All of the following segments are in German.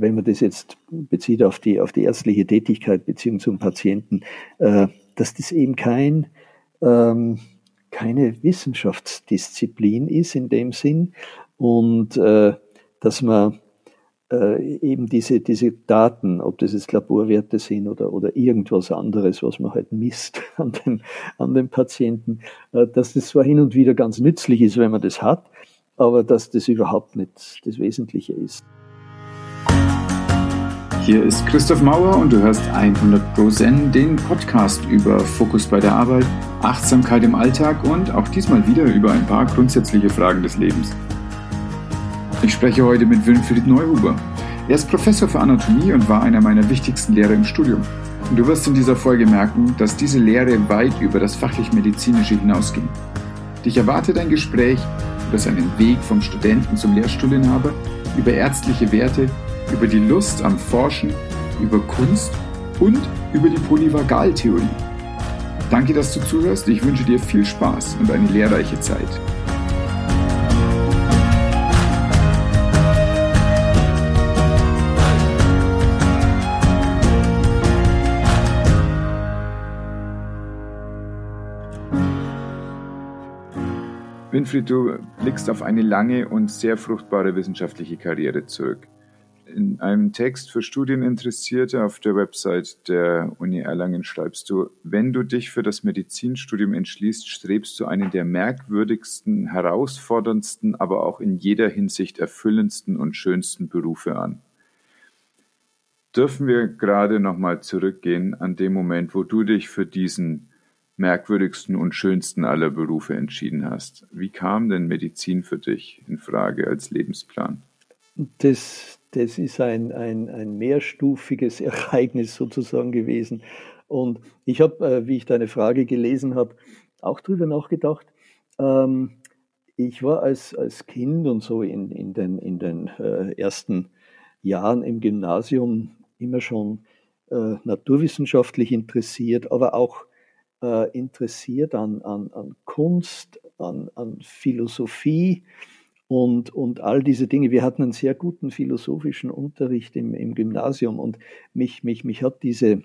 wenn man das jetzt bezieht auf die, auf die ärztliche Tätigkeit Beziehung zum Patienten, äh, dass das eben kein, ähm, keine Wissenschaftsdisziplin ist in dem Sinn und äh, dass man äh, eben diese, diese Daten, ob das jetzt Laborwerte sind oder, oder irgendwas anderes, was man halt misst an dem, an dem Patienten, äh, dass das zwar hin und wieder ganz nützlich ist, wenn man das hat, aber dass das überhaupt nicht das Wesentliche ist. Hier ist Christoph Mauer und du hörst 100 Pro Zen, den Podcast über Fokus bei der Arbeit, Achtsamkeit im Alltag und auch diesmal wieder über ein paar grundsätzliche Fragen des Lebens. Ich spreche heute mit Winfried Neuhuber. Er ist Professor für Anatomie und war einer meiner wichtigsten Lehrer im Studium. Und du wirst in dieser Folge merken, dass diese Lehre weit über das fachlich-medizinische hinausging. Dich erwartet ein Gespräch über seinen Weg vom Studenten zum Lehrstuhlinhaber, über ärztliche Werte, über die Lust am Forschen, über Kunst und über die Polyvagaltheorie. Danke, dass du zuhörst. Ich wünsche dir viel Spaß und eine lehrreiche Zeit. Winfried, du blickst auf eine lange und sehr fruchtbare wissenschaftliche Karriere zurück. In einem Text für Studieninteressierte auf der Website der Uni Erlangen schreibst du, wenn du dich für das Medizinstudium entschließt, strebst du einen der merkwürdigsten, herausforderndsten, aber auch in jeder Hinsicht erfüllendsten und schönsten Berufe an. Dürfen wir gerade nochmal zurückgehen an dem Moment, wo du dich für diesen merkwürdigsten und schönsten aller Berufe entschieden hast. Wie kam denn Medizin für dich in Frage als Lebensplan? Das, das ist ein, ein, ein mehrstufiges Ereignis sozusagen gewesen. Und ich habe, äh, wie ich deine Frage gelesen habe, auch darüber nachgedacht. Ähm, ich war als, als Kind und so in, in den, in den äh, ersten Jahren im Gymnasium immer schon äh, naturwissenschaftlich interessiert, aber auch interessiert an, an, an Kunst, an, an Philosophie und, und all diese Dinge. Wir hatten einen sehr guten philosophischen Unterricht im, im Gymnasium und mich, mich, mich hat diese,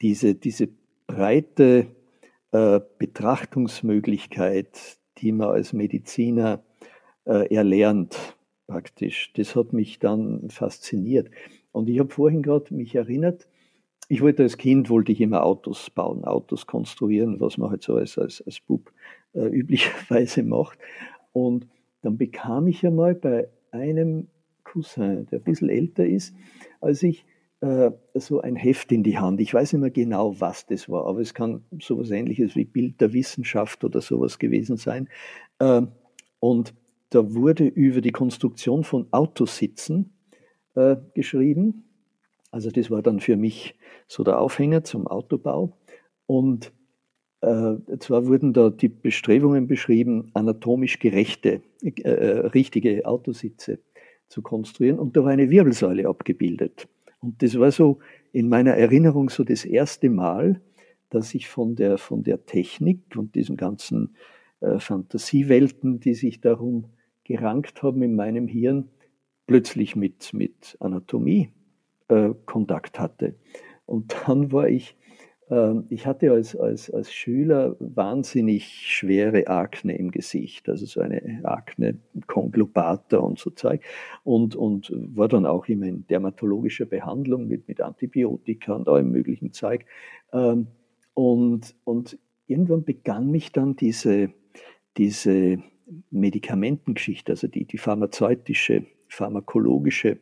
diese, diese breite äh, Betrachtungsmöglichkeit, die man als Mediziner äh, erlernt, praktisch, das hat mich dann fasziniert. Und ich habe vorhin gerade mich erinnert, ich wollte als Kind, wollte ich immer Autos bauen, Autos konstruieren, was man halt so als, als, als Bub äh, üblicherweise macht. Und dann bekam ich einmal bei einem Cousin, der ein bisschen älter ist, als ich äh, so ein Heft in die Hand. Ich weiß nicht mehr genau, was das war, aber es kann sowas ähnliches wie Bild der Wissenschaft oder sowas gewesen sein. Äh, und da wurde über die Konstruktion von Autositzen äh, geschrieben also das war dann für mich so der Aufhänger zum Autobau. Und äh, zwar wurden da die Bestrebungen beschrieben, anatomisch gerechte, äh, äh, richtige Autositze zu konstruieren. Und da war eine Wirbelsäule abgebildet. Und das war so in meiner Erinnerung so das erste Mal, dass ich von der, von der Technik und diesen ganzen äh, Fantasiewelten, die sich darum gerankt haben in meinem Hirn, plötzlich mit, mit Anatomie äh, Kontakt hatte. Und dann war ich, ich hatte als, als, als Schüler wahnsinnig schwere Akne im Gesicht, also so eine Akne, Konglobata und so Zeug. Und, und war dann auch immer in dermatologischer Behandlung mit, mit Antibiotika und allem möglichen Zeug. Ähm, und, und irgendwann begann mich dann diese, diese Medikamentengeschichte, also die, die pharmazeutische, pharmakologische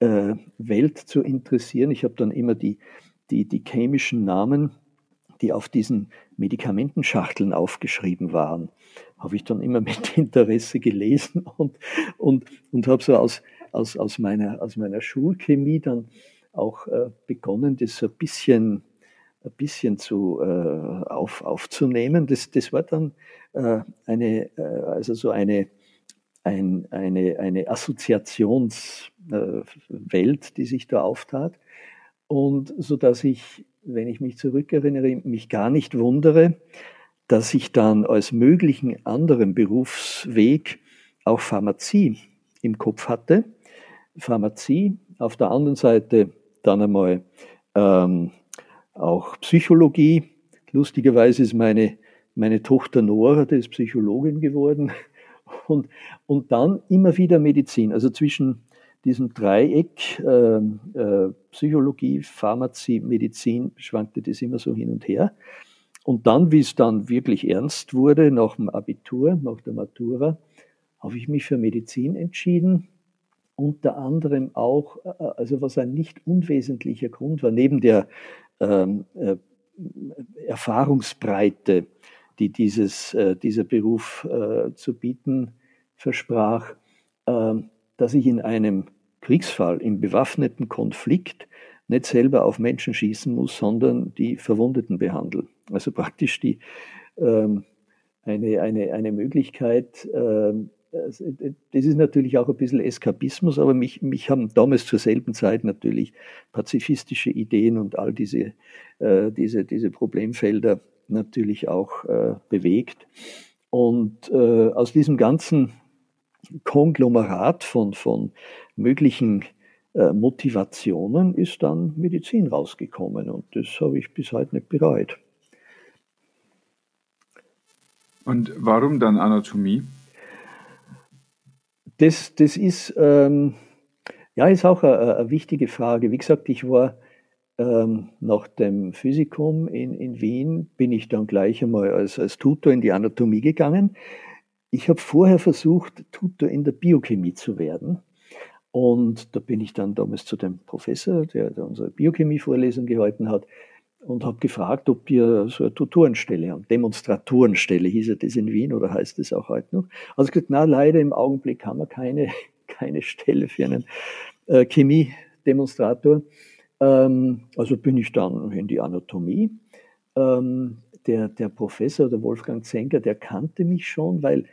äh, Welt zu interessieren. Ich habe dann immer die, die, die chemischen Namen, die auf diesen Medikamentenschachteln aufgeschrieben waren, habe ich dann immer mit Interesse gelesen und, und, und habe so aus, aus, aus, meiner, aus meiner Schulchemie dann auch äh, begonnen, das so ein bisschen, ein bisschen zu, äh, auf, aufzunehmen. Das, das war dann äh, eine, äh, also so eine, ein, eine, eine Assoziationswelt, die sich da auftat. Und so dass ich, wenn ich mich zurückerinnere, mich gar nicht wundere, dass ich dann als möglichen anderen Berufsweg auch Pharmazie im Kopf hatte, Pharmazie, auf der anderen Seite dann einmal ähm, auch Psychologie. Lustigerweise ist meine, meine Tochter Nora, die ist Psychologin geworden. Und, und dann immer wieder Medizin. Also zwischen diesem Dreieck äh, äh, Psychologie, Pharmazie, Medizin schwankte das immer so hin und her. Und dann, wie es dann wirklich ernst wurde, nach dem Abitur, nach der Matura, habe ich mich für Medizin entschieden. Unter anderem auch, äh, also was ein nicht unwesentlicher Grund war, neben der ähm, äh, Erfahrungsbreite, die dieses, äh, dieser Beruf äh, zu bieten versprach, ähm, dass ich in einem Kriegsfall, im bewaffneten Konflikt nicht selber auf Menschen schießen muss, sondern die Verwundeten behandeln. Also praktisch die, ähm, eine, eine, eine Möglichkeit, ähm, das ist natürlich auch ein bisschen Eskapismus, aber mich, mich haben damals zur selben Zeit natürlich pazifistische Ideen und all diese, äh, diese, diese Problemfelder natürlich auch äh, bewegt. Und äh, aus diesem ganzen Konglomerat von, von möglichen äh, Motivationen ist dann Medizin rausgekommen und das habe ich bis heute nicht bereut. Und warum dann Anatomie? Das, das ist, ähm, ja, ist auch eine, eine, wichtige Frage. Wie gesagt, ich war ähm, nach dem Physikum in, in Wien, bin ich dann gleich einmal als, als Tutor in die Anatomie gegangen. Ich habe vorher versucht, Tutor in der Biochemie zu werden. Und da bin ich dann damals zu dem Professor, der, unsere Biochemie-Vorlesung gehalten hat, und habe gefragt, ob wir so eine Tutorenstelle haben. Demonstratorenstelle hieß er das in Wien oder heißt es auch heute noch. Also gesagt, na leider im Augenblick haben wir keine, keine Stelle für einen äh, Chemie-Demonstrator. Ähm, also bin ich dann in die Anatomie. Ähm, der, der Professor, der Wolfgang Zenker, der kannte mich schon, weil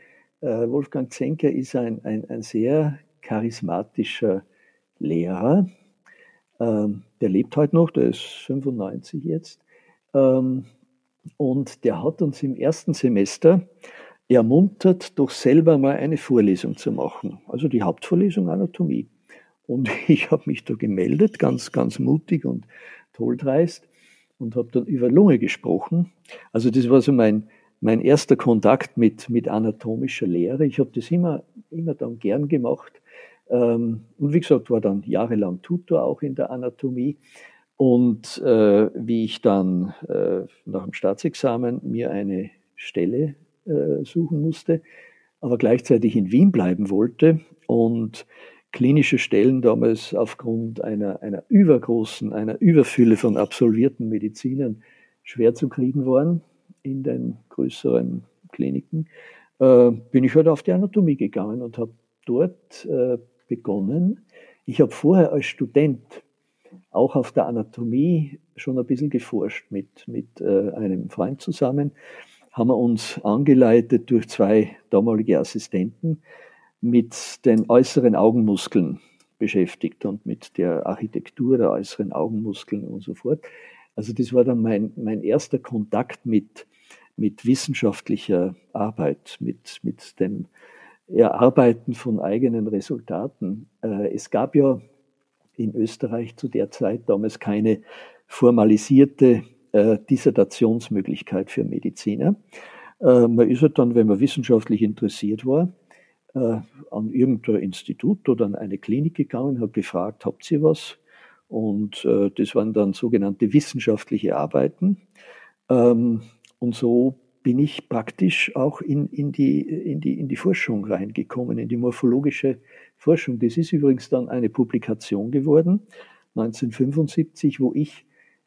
Wolfgang Zenker ist ein, ein, ein sehr charismatischer Lehrer. Ähm, der lebt heute noch, der ist 95 jetzt. Ähm, und der hat uns im ersten Semester ermuntert, doch selber mal eine Vorlesung zu machen. Also die Hauptvorlesung Anatomie. Und ich habe mich da gemeldet, ganz, ganz mutig und tolldreist und habe dann über Lunge gesprochen. Also das war so mein, mein erster Kontakt mit, mit anatomischer Lehre. Ich habe das immer, immer dann gern gemacht. Ähm, und wie gesagt, war dann jahrelang Tutor auch in der Anatomie. Und äh, wie ich dann äh, nach dem Staatsexamen mir eine Stelle äh, suchen musste, aber gleichzeitig in Wien bleiben wollte und klinische Stellen damals aufgrund einer, einer übergroßen, einer Überfülle von absolvierten Medizinern schwer zu kriegen waren in den größeren Kliniken, äh, bin ich halt auf die Anatomie gegangen und habe dort äh, begonnen. Ich habe vorher als Student auch auf der Anatomie schon ein bisschen geforscht mit, mit äh, einem Freund zusammen. Haben wir uns angeleitet durch zwei damalige Assistenten mit den äußeren Augenmuskeln beschäftigt und mit der Architektur der äußeren Augenmuskeln und so fort. Also das war dann mein, mein erster Kontakt mit, mit wissenschaftlicher Arbeit, mit, mit dem Erarbeiten von eigenen Resultaten. Äh, es gab ja in Österreich zu der Zeit damals keine formalisierte äh, Dissertationsmöglichkeit für Mediziner. Äh, man ist halt dann, wenn man wissenschaftlich interessiert war, an irgendein Institut oder an eine Klinik gegangen, hat gefragt, habt ihr was? Und das waren dann sogenannte wissenschaftliche Arbeiten. Ähm, und so bin ich praktisch auch in, in, die, in, die, in die Forschung reingekommen, in die morphologische Forschung. Das ist übrigens dann eine Publikation geworden, 1975, wo ich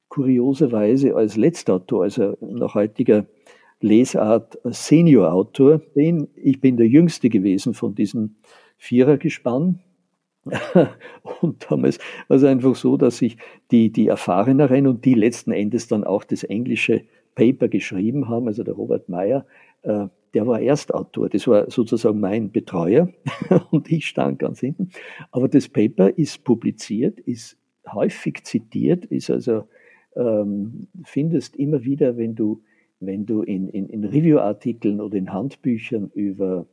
kurioserweise als Letztautor, also nach heutiger Lesart Seniorautor bin. Ich bin der Jüngste gewesen von diesem Vierergespann. und damals war es einfach so, dass ich die, die Erfahreneren und die letzten Endes dann auch das englische Paper geschrieben haben, also der Robert Meyer, äh, der war Erstautor, das war sozusagen mein Betreuer und ich stand ganz hinten. Aber das Paper ist publiziert, ist häufig zitiert, ist also, ähm, findest immer wieder, wenn du, wenn du in, in, in Review-Artikeln oder in Handbüchern über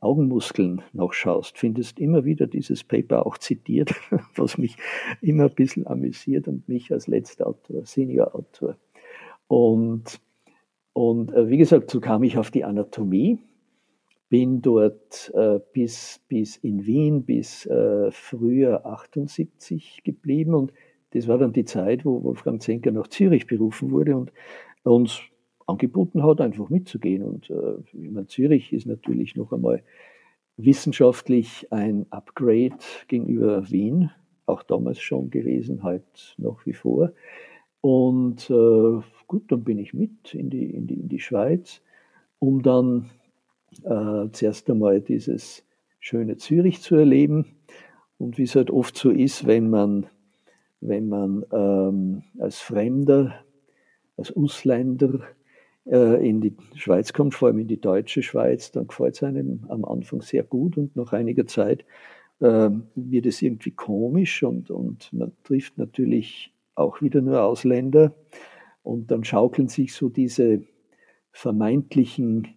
Augenmuskeln nachschaust, findest immer wieder dieses Paper auch zitiert, was mich immer ein bisschen amüsiert und mich als letzter Autor, Senior Autor. Und, und äh, wie gesagt, so kam ich auf die Anatomie, bin dort äh, bis, bis in Wien, bis äh, Frühjahr 78 geblieben und das war dann die Zeit, wo Wolfgang Zenker nach Zürich berufen wurde und uns angeboten hat, einfach mitzugehen. Und äh, ich meine, Zürich ist natürlich noch einmal wissenschaftlich ein Upgrade gegenüber Wien, auch damals schon gewesen, halt nach wie vor. Und äh, gut, dann bin ich mit in die, in die, in die Schweiz, um dann äh, zuerst einmal dieses schöne Zürich zu erleben. Und wie es halt oft so ist, wenn man, wenn man ähm, als Fremder, als Ausländer äh, in die Schweiz kommt, vor allem in die deutsche Schweiz, dann gefällt es einem am Anfang sehr gut und nach einiger Zeit äh, wird es irgendwie komisch und, und man trifft natürlich auch wieder nur Ausländer und dann schaukeln sich so diese vermeintlichen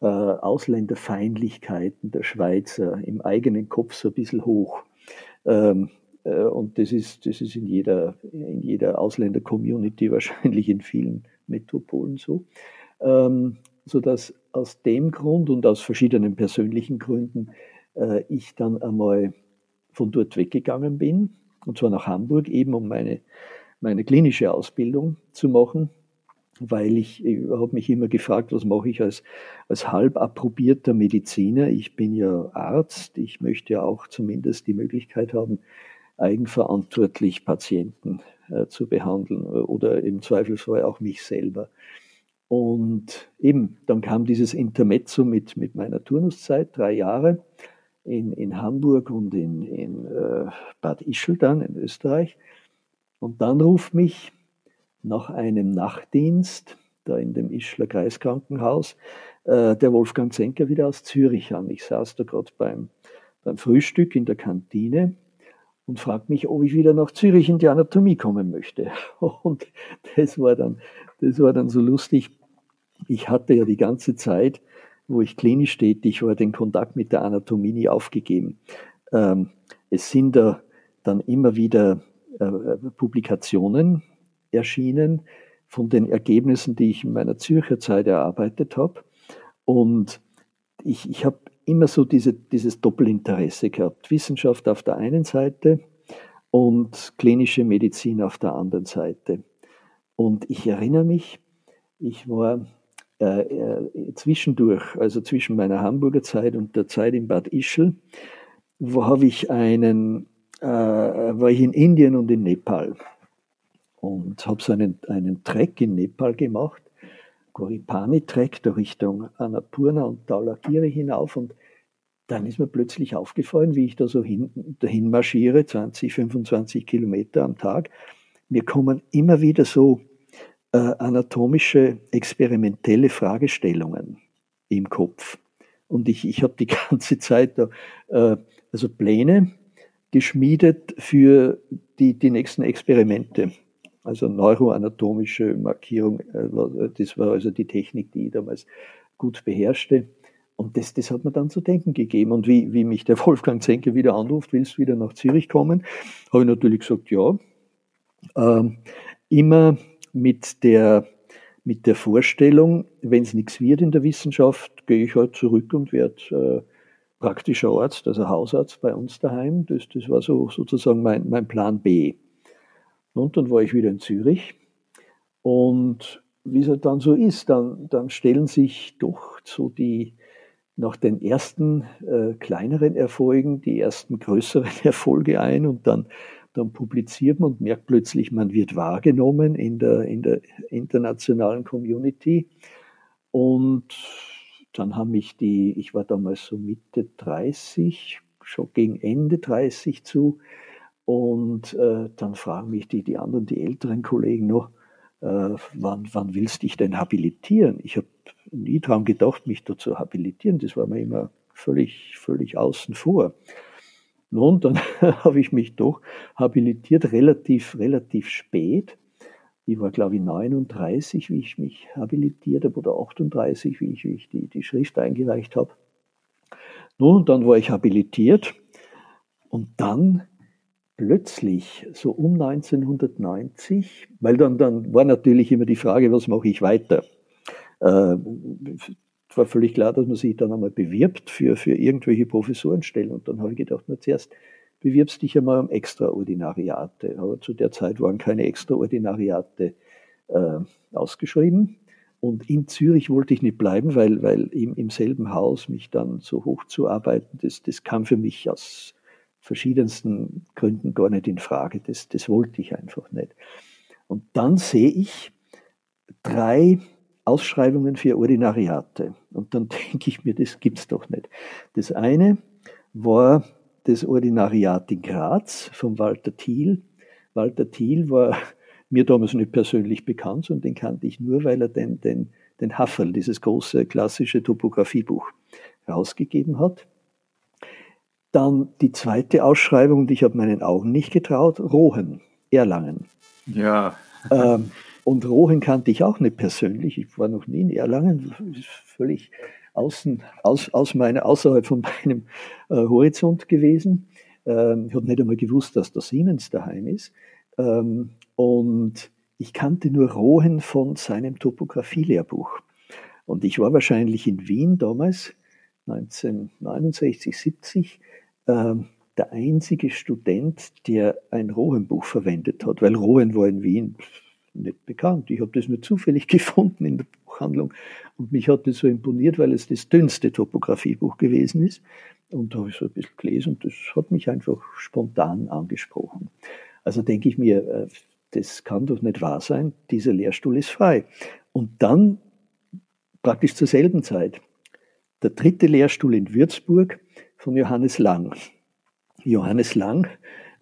äh, Ausländerfeindlichkeiten der Schweizer im eigenen Kopf so ein bisschen hoch. Ähm, äh, und das ist, das ist in jeder, in jeder Ausländer-Community wahrscheinlich in vielen Metropolen so. Ähm, sodass aus dem Grund und aus verschiedenen persönlichen Gründen äh, ich dann einmal von dort weggegangen bin, und zwar nach Hamburg, eben um meine, meine klinische Ausbildung zu machen weil ich, ich habe mich immer gefragt, was mache ich als, als halb approbierter Mediziner? Ich bin ja Arzt, ich möchte ja auch zumindest die Möglichkeit haben, eigenverantwortlich Patienten äh, zu behandeln oder im Zweifelsfall auch mich selber. Und eben, dann kam dieses Intermezzo mit, mit meiner Turnuszeit, drei Jahre in, in Hamburg und in, in äh, Bad Ischl dann in Österreich. Und dann ruft mich nach einem Nachtdienst, da in dem Ischler Kreiskrankenhaus, äh, der Wolfgang Zenker wieder aus Zürich an. Ich saß da gerade beim, beim Frühstück in der Kantine und fragt mich, ob ich wieder nach Zürich in die Anatomie kommen möchte. Und das war dann, das war dann so lustig. Ich hatte ja die ganze Zeit, wo ich klinisch tätig war, den Kontakt mit der Anatomie nie aufgegeben. Ähm, es sind da dann immer wieder Publikationen erschienen von den Ergebnissen, die ich in meiner Zürcher Zeit erarbeitet habe. Und ich, ich habe immer so diese, dieses Doppelinteresse gehabt. Wissenschaft auf der einen Seite und klinische Medizin auf der anderen Seite. Und ich erinnere mich, ich war äh, äh, zwischendurch, also zwischen meiner Hamburger Zeit und der Zeit in Bad Ischl, wo habe ich einen, äh, war ich in Indien und in Nepal und habe so einen, einen Trek in Nepal gemacht, Goripani-Trek der Richtung Annapurna und Dhaulagiri hinauf und dann ist mir plötzlich aufgefallen, wie ich da so hin, dahin marschiere, 20, 25 Kilometer am Tag. Mir kommen immer wieder so äh, anatomische, experimentelle Fragestellungen im Kopf. Und ich, ich habe die ganze Zeit da, äh, also Pläne geschmiedet für die, die nächsten Experimente also neuroanatomische Markierung, äh, das war also die Technik, die ich damals gut beherrschte. Und das, das hat mir dann zu denken gegeben. Und wie, wie mich der Wolfgang Zenke wieder anruft, willst du wieder nach Zürich kommen? Habe ich natürlich gesagt, ja. Ähm, immer mit der, mit der Vorstellung, wenn es nichts wird in der Wissenschaft, gehe ich halt zurück und werde äh, praktischer Arzt, also Hausarzt bei uns daheim. Das, das war so sozusagen mein, mein Plan B. Und dann war ich wieder in Zürich. Und wie es halt dann so ist, dann, dann stellen sich doch so die, nach den ersten äh, kleineren Erfolgen, die ersten größeren Erfolge ein und dann, dann publiziert man und merkt plötzlich, man wird wahrgenommen in der, in der internationalen Community. Und dann haben mich die, ich war damals so Mitte 30, schon gegen Ende 30 zu, und äh, dann fragen mich die, die anderen, die älteren Kollegen noch, äh, wann, wann willst du dich denn habilitieren? Ich habe nie daran gedacht, mich da zu habilitieren. Das war mir immer völlig, völlig außen vor. Nun, dann habe ich mich doch habilitiert, relativ, relativ spät. Ich war, glaube ich, 39, wie ich mich habilitiert habe, oder 38, wie ich, wie ich die, die Schrift eingereicht habe. Nun, dann war ich habilitiert und dann plötzlich, so um 1990, weil dann, dann war natürlich immer die Frage, was mache ich weiter? Äh, war völlig klar, dass man sich dann einmal bewirbt für, für irgendwelche Professorenstellen. Und dann habe ich gedacht, na zuerst bewirbst dich einmal um Extraordinariate. Aber zu der Zeit waren keine Extraordinariate äh, ausgeschrieben. Und in Zürich wollte ich nicht bleiben, weil, weil im, im selben Haus mich dann so hoch zu arbeiten, das, das kam für mich aus verschiedensten Gründen gar nicht in Frage. Das, das wollte ich einfach nicht. Und dann sehe ich drei Ausschreibungen für Ordinariate. Und dann denke ich mir, das gibt's doch nicht. Das eine war das Ordinariat in Graz von Walter Thiel. Walter Thiel war mir damals nicht persönlich bekannt, sondern den kannte ich nur, weil er den, den, den Hafferl, dieses große klassische Topografiebuch, rausgegeben hat. Dann die zweite Ausschreibung, und ich habe meinen Augen nicht getraut, Rohen, Erlangen. Ja. Ähm, und Rohen kannte ich auch nicht persönlich. Ich war noch nie in Erlangen, völlig außen, aus, aus meine, außerhalb von meinem äh, Horizont gewesen. Ähm, ich habe nicht einmal gewusst, dass der Siemens daheim ist. Ähm, und ich kannte nur Rohen von seinem Topografielehrbuch. Und ich war wahrscheinlich in Wien damals, 1969, 70, äh, der einzige Student, der ein Rohenbuch verwendet hat, weil Rohen war in Wien nicht bekannt. Ich habe das nur zufällig gefunden in der Buchhandlung und mich hat das so imponiert, weil es das dünnste Topografiebuch gewesen ist. Und da habe ich so ein bisschen gelesen und das hat mich einfach spontan angesprochen. Also denke ich mir, äh, das kann doch nicht wahr sein, dieser Lehrstuhl ist frei. Und dann, praktisch zur selben Zeit, der dritte Lehrstuhl in Würzburg von Johannes Lang. Johannes Lang,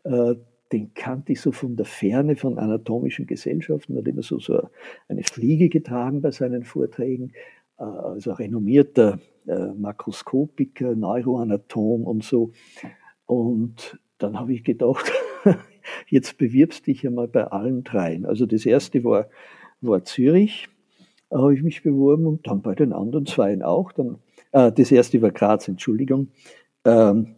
äh, den kannte ich so von der Ferne von anatomischen Gesellschaften, hat immer so, so eine Fliege getragen bei seinen Vorträgen, äh, also renommierter äh, Makroskopiker, Neuroanatom und so. Und dann habe ich gedacht, jetzt bewirbst dich einmal bei allen dreien. Also das erste war, war Zürich, da habe ich mich beworben und dann bei den anderen zweien auch. Dann, äh, das erste war Graz, Entschuldigung. Ähm,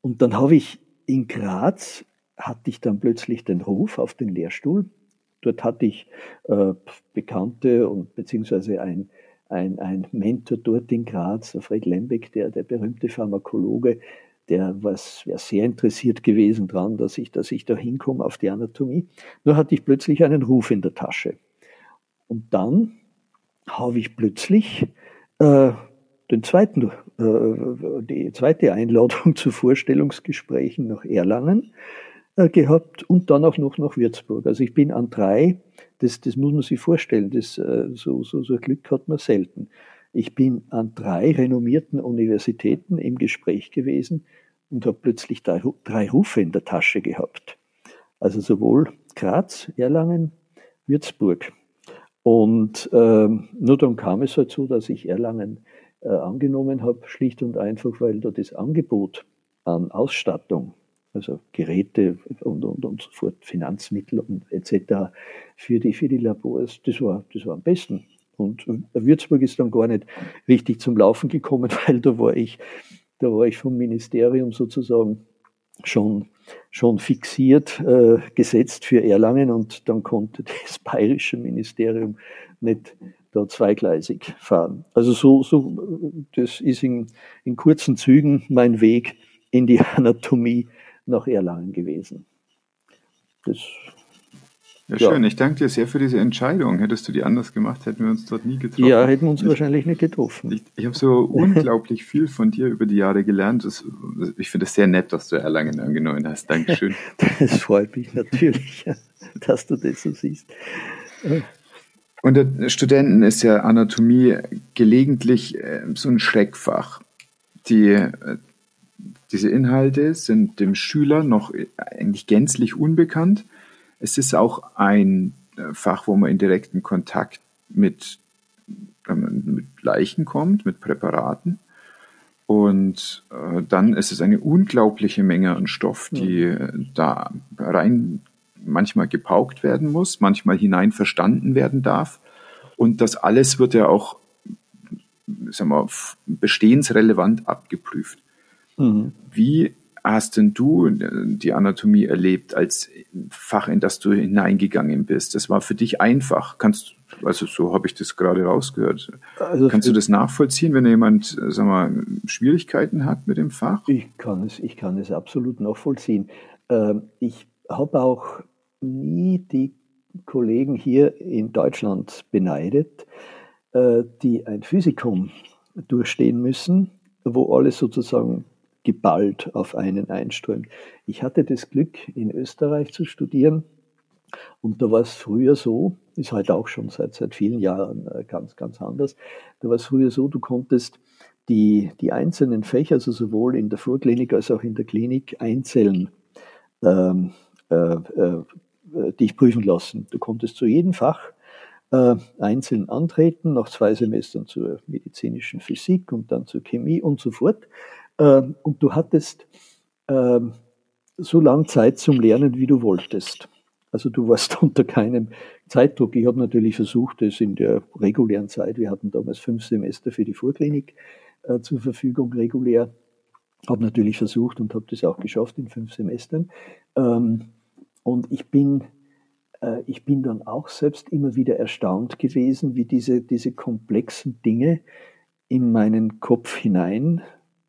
und dann habe ich in Graz hatte ich dann plötzlich den Ruf auf den Lehrstuhl. Dort hatte ich äh, Bekannte und beziehungsweise ein, ein, ein Mentor dort in Graz, Fred Lembeck, der, der berühmte Pharmakologe, der wäre sehr interessiert gewesen daran, dass ich, dass ich da hinkomme auf die Anatomie. Nur hatte ich plötzlich einen Ruf in der Tasche. Und dann habe ich plötzlich äh, den zweiten, äh, die zweite Einladung zu Vorstellungsgesprächen nach Erlangen gehabt und dann auch noch nach Würzburg. Also ich bin an drei, das, das muss man sich vorstellen, das, äh, so, so, so Glück hat man selten. Ich bin an drei renommierten Universitäten im Gespräch gewesen und habe plötzlich drei, drei Rufe in der Tasche gehabt. Also sowohl Graz, Erlangen, Würzburg. Und ähm, nur dann kam es halt so, dass ich Erlangen äh, angenommen habe, schlicht und einfach, weil da das Angebot an Ausstattung also Geräte und, und, und so fort, Finanzmittel und etc. für die, für die Labors, das war, das war am besten. Und Würzburg ist dann gar nicht richtig zum Laufen gekommen, weil da war ich, da war ich vom Ministerium sozusagen schon, schon fixiert, äh, gesetzt für Erlangen und dann konnte das bayerische Ministerium nicht da zweigleisig fahren. Also so, so das ist in, in kurzen Zügen mein Weg in die Anatomie nach Erlangen gewesen. Das, ja, ja, schön. Ich danke dir sehr für diese Entscheidung. Hättest du die anders gemacht, hätten wir uns dort nie getroffen. Ja, hätten wir uns ich, wahrscheinlich nicht getroffen. Ich, ich habe so unglaublich viel von dir über die Jahre gelernt. Das, ich finde es sehr nett, dass du Erlangen angenommen hast. Dankeschön. das freut mich natürlich, dass du das so siehst. Unter Studenten ist ja Anatomie gelegentlich äh, so ein Schreckfach. Die äh, diese Inhalte sind dem Schüler noch eigentlich gänzlich unbekannt. Es ist auch ein äh, Fach, wo man in direkten Kontakt mit, mit Leichen kommt, mit Präparaten. Und äh, dann ist es eine unglaubliche Menge an Stoff, die äh, da rein manchmal gepaukt werden muss, manchmal hinein verstanden werden darf. Und das alles wird ja auch sagen wir, bestehensrelevant abgeprüft. Mhm. Wie hast denn du die Anatomie erlebt als Fach, in das du hineingegangen bist? Das war für dich einfach. Kannst also so habe ich das gerade rausgehört. Also Kannst du das nachvollziehen, wenn jemand, sag mal, Schwierigkeiten hat mit dem Fach? Ich kann es, ich kann es absolut nachvollziehen. Ähm, ich habe auch nie die Kollegen hier in Deutschland beneidet, äh, die ein Physikum durchstehen müssen, wo alles sozusagen geballt auf einen einströmt. Ich hatte das Glück, in Österreich zu studieren. Und da war es früher so, ist heute auch schon seit, seit vielen Jahren äh, ganz, ganz anders. Da war es früher so, du konntest die, die einzelnen Fächer, also sowohl in der Vorklinik als auch in der Klinik, einzeln ähm, äh, äh, dich prüfen lassen. Du konntest zu jedem Fach äh, einzeln antreten, nach zwei Semestern zur medizinischen Physik und dann zur Chemie und so fort. Ähm, und du hattest ähm, so lange Zeit zum Lernen, wie du wolltest. Also du warst unter keinem Zeitdruck. Ich habe natürlich versucht, es in der regulären Zeit, wir hatten damals fünf Semester für die Vorklinik äh, zur Verfügung regulär, habe natürlich versucht und habe das auch geschafft in fünf Semestern. Ähm, und ich bin, äh, ich bin dann auch selbst immer wieder erstaunt gewesen, wie diese, diese komplexen Dinge in meinen Kopf hinein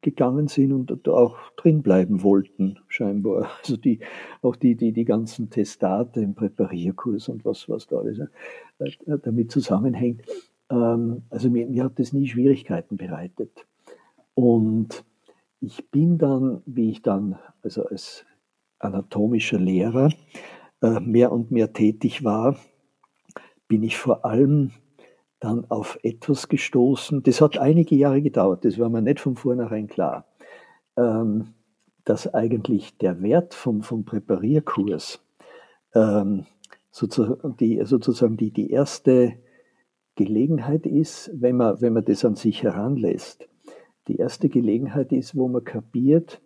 gegangen sind und auch drin bleiben wollten, scheinbar. Also die, auch die, die, die ganzen Testate im Präparierkurs und was, was da alles äh, damit zusammenhängt. Ähm, also mir, mir hat das nie Schwierigkeiten bereitet. Und ich bin dann, wie ich dann, also als anatomischer Lehrer, äh, mehr und mehr tätig war, bin ich vor allem dann auf etwas gestoßen. Das hat einige Jahre gedauert, das war mir nicht von vornherein klar, ähm, dass eigentlich der Wert vom, vom Präparierkurs ähm, sozusagen, die, sozusagen die, die erste Gelegenheit ist, wenn man, wenn man das an sich heranlässt. Die erste Gelegenheit ist, wo man kapiert,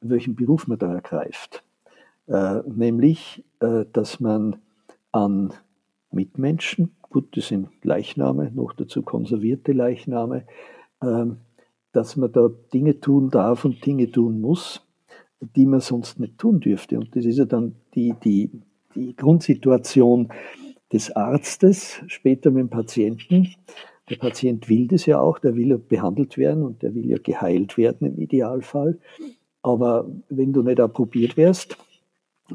welchen Beruf man da ergreift. Äh, nämlich, äh, dass man an Mitmenschen gut, das sind Leichname, noch dazu konservierte Leichname, ähm, dass man da Dinge tun darf und Dinge tun muss, die man sonst nicht tun dürfte. Und das ist ja dann die, die, die Grundsituation des Arztes, später mit dem Patienten. Der Patient will das ja auch, der will ja behandelt werden und der will ja geheilt werden im Idealfall. Aber wenn du nicht approbiert wärst,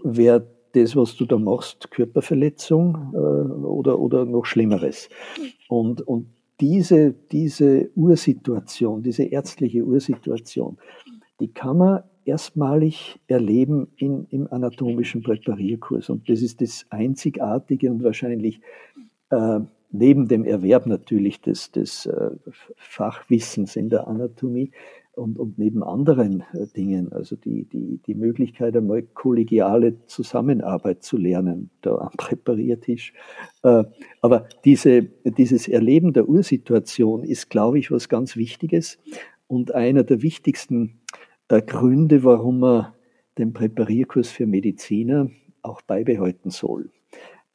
wäre das, was du da machst, Körperverletzung äh, oder, oder noch Schlimmeres. Und, und diese, diese Ursituation, diese ärztliche Ursituation, die kann man erstmalig erleben in, im anatomischen Präparierkurs. Und das ist das Einzigartige und wahrscheinlich äh, neben dem Erwerb natürlich des, des äh, Fachwissens in der Anatomie, und, und neben anderen äh, Dingen, also die, die, die Möglichkeit, einmal kollegiale Zusammenarbeit zu lernen, da am Präpariertisch. Äh, aber diese, dieses Erleben der Ursituation ist, glaube ich, was ganz Wichtiges und einer der wichtigsten äh, Gründe, warum man den Präparierkurs für Mediziner auch beibehalten soll.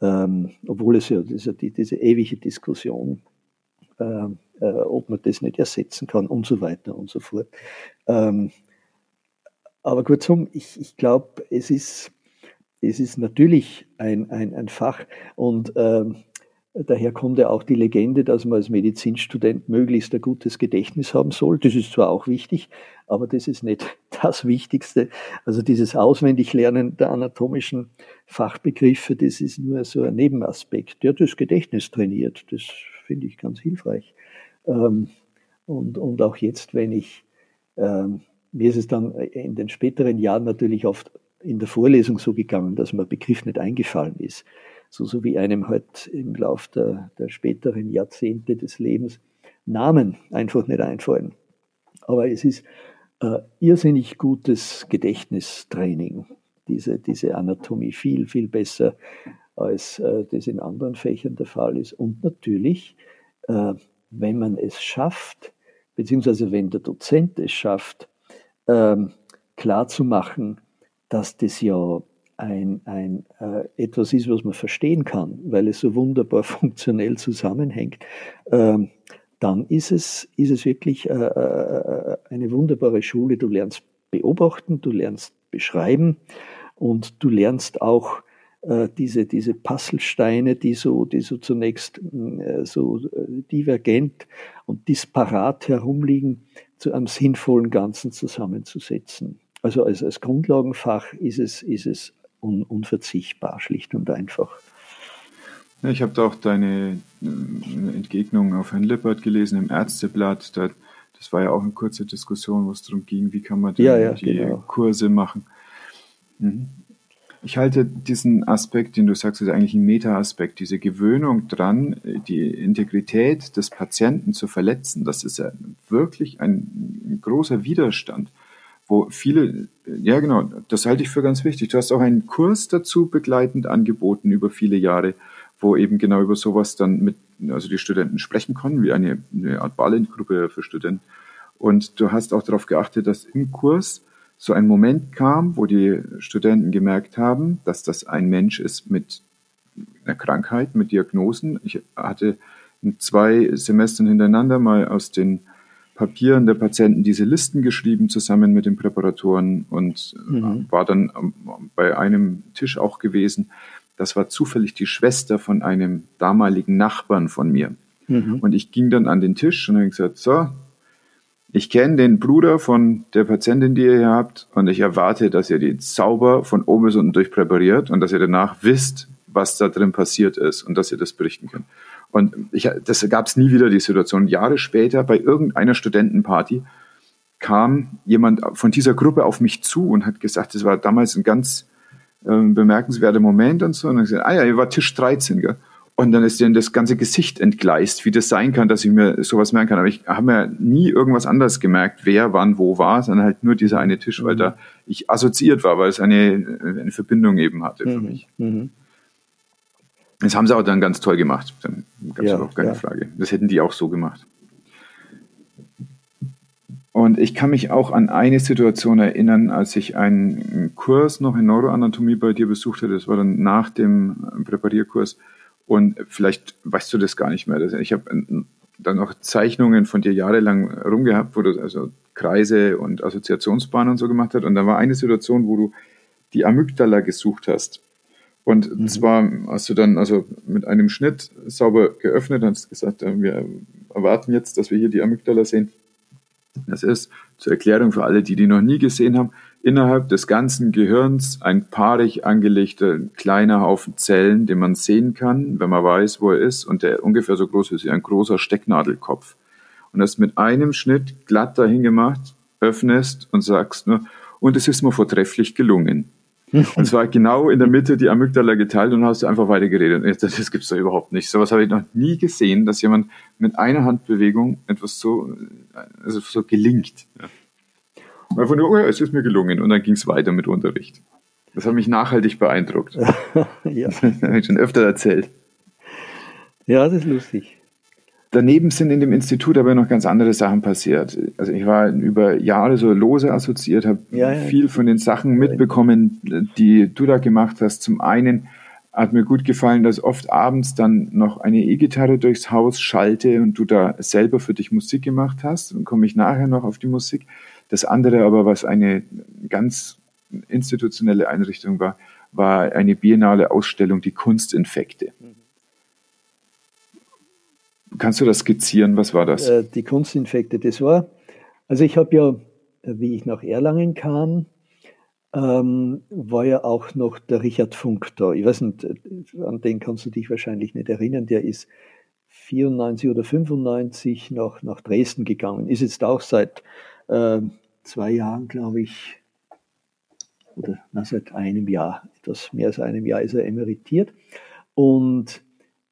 Ähm, obwohl es ja, das ist ja die, diese ewige Diskussion äh, äh, ob man das nicht ersetzen kann und so weiter und so fort. Ähm, aber kurzum, ich, ich glaube, es ist, es ist natürlich ein, ein, ein Fach und ähm, Daher kommt ja auch die Legende, dass man als Medizinstudent möglichst ein gutes Gedächtnis haben soll. Das ist zwar auch wichtig, aber das ist nicht das Wichtigste. Also dieses Auswendiglernen der anatomischen Fachbegriffe, das ist nur so ein Nebenaspekt, der das Gedächtnis trainiert. Das finde ich ganz hilfreich. Ähm, und, und auch jetzt, wenn ich, ähm, mir ist es dann in den späteren Jahren natürlich oft in der Vorlesung so gegangen, dass mir Begriff nicht eingefallen ist. So, so wie einem halt im Lauf der, der späteren Jahrzehnte des Lebens Namen einfach nicht einfallen. Aber es ist äh, irrsinnig gutes Gedächtnistraining, diese, diese Anatomie, viel, viel besser, als äh, das in anderen Fächern der Fall ist. Und natürlich äh, wenn man es schafft, beziehungsweise wenn der Dozent es schafft, ähm, klarzumachen, dass das ja ein, ein, äh, etwas ist, was man verstehen kann, weil es so wunderbar funktionell zusammenhängt, ähm, dann ist es, ist es wirklich äh, äh, eine wunderbare Schule. Du lernst beobachten, du lernst beschreiben und du lernst auch äh, diese, diese Puzzlesteine, die so, die so zunächst äh, so äh, divergent und disparat herumliegen, zu einem sinnvollen Ganzen zusammenzusetzen. Also als, als Grundlagenfach ist es, ist es un, unverzichtbar, schlicht und einfach. Ja, ich habe da auch deine Entgegnung auf Herrn Lippert gelesen im Ärzteblatt. Da, das war ja auch eine kurze Diskussion, wo es darum ging, wie kann man ja, ja, die genau. Kurse machen. Mhm. Ich halte diesen Aspekt, den du sagst, ist eigentlich ein Meta-Aspekt, diese Gewöhnung dran, die Integrität des Patienten zu verletzen, das ist ja wirklich ein, großer Widerstand, wo viele, ja genau, das halte ich für ganz wichtig. Du hast auch einen Kurs dazu begleitend angeboten über viele Jahre, wo eben genau über sowas dann mit, also die Studenten sprechen konnten, wie eine, eine Art Ballengruppe für Studenten. Und du hast auch darauf geachtet, dass im Kurs so ein Moment kam, wo die Studenten gemerkt haben, dass das ein Mensch ist mit einer Krankheit, mit Diagnosen. Ich hatte in zwei Semestern hintereinander mal aus den Papieren der Patienten diese Listen geschrieben, zusammen mit den Präparatoren und mhm. war dann bei einem Tisch auch gewesen. Das war zufällig die Schwester von einem damaligen Nachbarn von mir. Mhm. Und ich ging dann an den Tisch und habe gesagt, so, ich kenne den Bruder von der Patientin, die ihr hier habt, und ich erwarte, dass ihr die sauber von oben bis unten durchpräpariert und dass ihr danach wisst, was da drin passiert ist und dass ihr das berichten könnt. Und ich, das gab es nie wieder die Situation. Jahre später bei irgendeiner Studentenparty kam jemand von dieser Gruppe auf mich zu und hat gesagt, das war damals ein ganz äh, bemerkenswerter Moment und so. Und dann gesagt, ah ja, ihr war Tisch 13, gell? Und dann ist denen das ganze Gesicht entgleist, wie das sein kann, dass ich mir sowas merken kann. Aber ich habe mir nie irgendwas anderes gemerkt, wer wann wo war, sondern halt nur dieser eine Tisch, weil mhm. da ich assoziiert war, weil es eine, eine Verbindung eben hatte für mhm. mich. Mhm. Das haben sie auch dann ganz toll gemacht. Dann gab es ja, auch keine ja. Frage. Das hätten die auch so gemacht. Und ich kann mich auch an eine Situation erinnern, als ich einen Kurs noch in Neuroanatomie bei dir besucht hatte. Das war dann nach dem Präparierkurs und vielleicht weißt du das gar nicht mehr. Ich habe dann noch Zeichnungen von dir jahrelang rumgehabt, wo du also Kreise und Assoziationsbahnen und so gemacht hast. Und da war eine Situation, wo du die Amygdala gesucht hast. Und mhm. zwar hast du dann also mit einem Schnitt sauber geöffnet und hast gesagt, äh, wir erwarten jetzt, dass wir hier die Amygdala sehen. Das ist zur Erklärung für alle, die die noch nie gesehen haben, innerhalb des ganzen Gehirns ein paarig angelegter kleiner Haufen Zellen, den man sehen kann, wenn man weiß, wo er ist, und der ungefähr so groß ist wie ein großer Stecknadelkopf. Und das mit einem Schnitt glatt dahin gemacht, öffnest und sagst, ne, und es ist mir vortrefflich gelungen. Und zwar genau in der Mitte die Amygdala geteilt und hast du einfach weitergeredet. Und das, das gibt's doch überhaupt nicht. Sowas habe ich noch nie gesehen, dass jemand mit einer Handbewegung etwas so, also so gelingt. Ja. Einfach nur, oh ja, es ist mir gelungen. Und dann ging es weiter mit Unterricht. Das hat mich nachhaltig beeindruckt. ja. Das habe ich schon öfter erzählt. Ja, das ist lustig. Daneben sind in dem Institut aber noch ganz andere Sachen passiert. Also ich war über Jahre so lose assoziiert, habe ja, ja. viel von den Sachen mitbekommen, die du da gemacht hast. Zum einen hat mir gut gefallen, dass oft abends dann noch eine E-Gitarre durchs Haus schallte und du da selber für dich Musik gemacht hast. Dann komme ich nachher noch auf die Musik. Das andere aber, was eine ganz institutionelle Einrichtung war, war eine biennale Ausstellung, die Kunstinfekte. Kannst du das skizzieren? Was war das? Äh, die Kunstinfekte, das war, also ich habe ja, wie ich nach Erlangen kam, ähm, war ja auch noch der Richard Funk da. Ich weiß nicht, an den kannst du dich wahrscheinlich nicht erinnern. Der ist 94 oder 95 nach, nach Dresden gegangen. Ist jetzt auch seit äh, zwei Jahren, glaube ich, oder na, seit einem Jahr, etwas mehr als einem Jahr ist er emeritiert. Und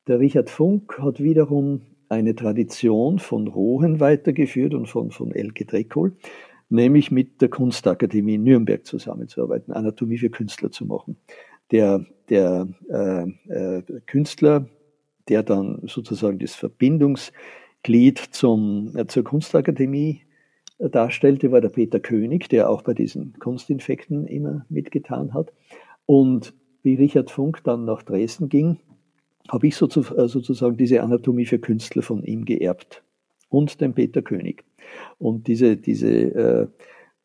der Richard Funk hat wiederum eine Tradition von Rohen weitergeführt und von, von Elke Dreckohl, nämlich mit der Kunstakademie in Nürnberg zusammenzuarbeiten, Anatomie für Künstler zu machen. Der, der äh, äh, Künstler, der dann sozusagen das Verbindungsglied zum, äh, zur Kunstakademie darstellte, war der Peter König, der auch bei diesen Kunstinfekten immer mitgetan hat. Und wie Richard Funk dann nach Dresden ging, habe ich äh, sozusagen diese Anatomie für Künstler von ihm geerbt. und den Peter König. Und diese, diese, äh,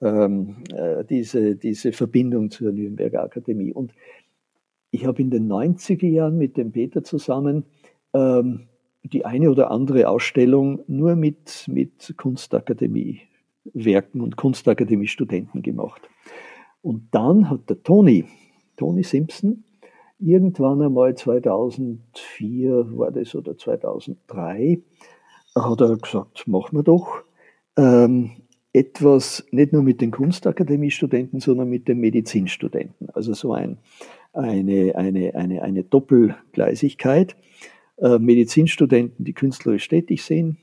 ähm, äh, diese, diese Verbindung zur Nürnberger Akademie. Und ich habe in den 90er Jahren mit dem Peter zusammen ähm, die eine oder andere Ausstellung nur mit, mit Kunstakademie-Werken und Kunstakademie-Studenten gemacht. Und dann hat der Tony, Tony Simpson, irgendwann einmal 2004 war das oder 2003, hat er gesagt, machen wir doch ähm, etwas nicht nur mit den Kunstakademie-Studenten, sondern mit den Medizinstudenten. Also so ein, eine, eine, eine, eine Doppelgleisigkeit. Äh, Medizinstudenten, die künstlerisch tätig sind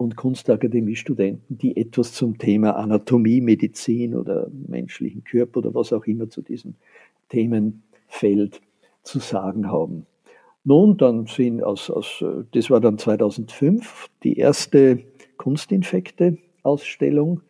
und Kunstakademie-Studenten, die etwas zum Thema Anatomie, Medizin oder menschlichen Körper oder was auch immer zu diesem Themenfeld zu sagen haben. Nun, dann sind aus, aus das war dann 2005 die erste Kunstinfekte-Ausstellung.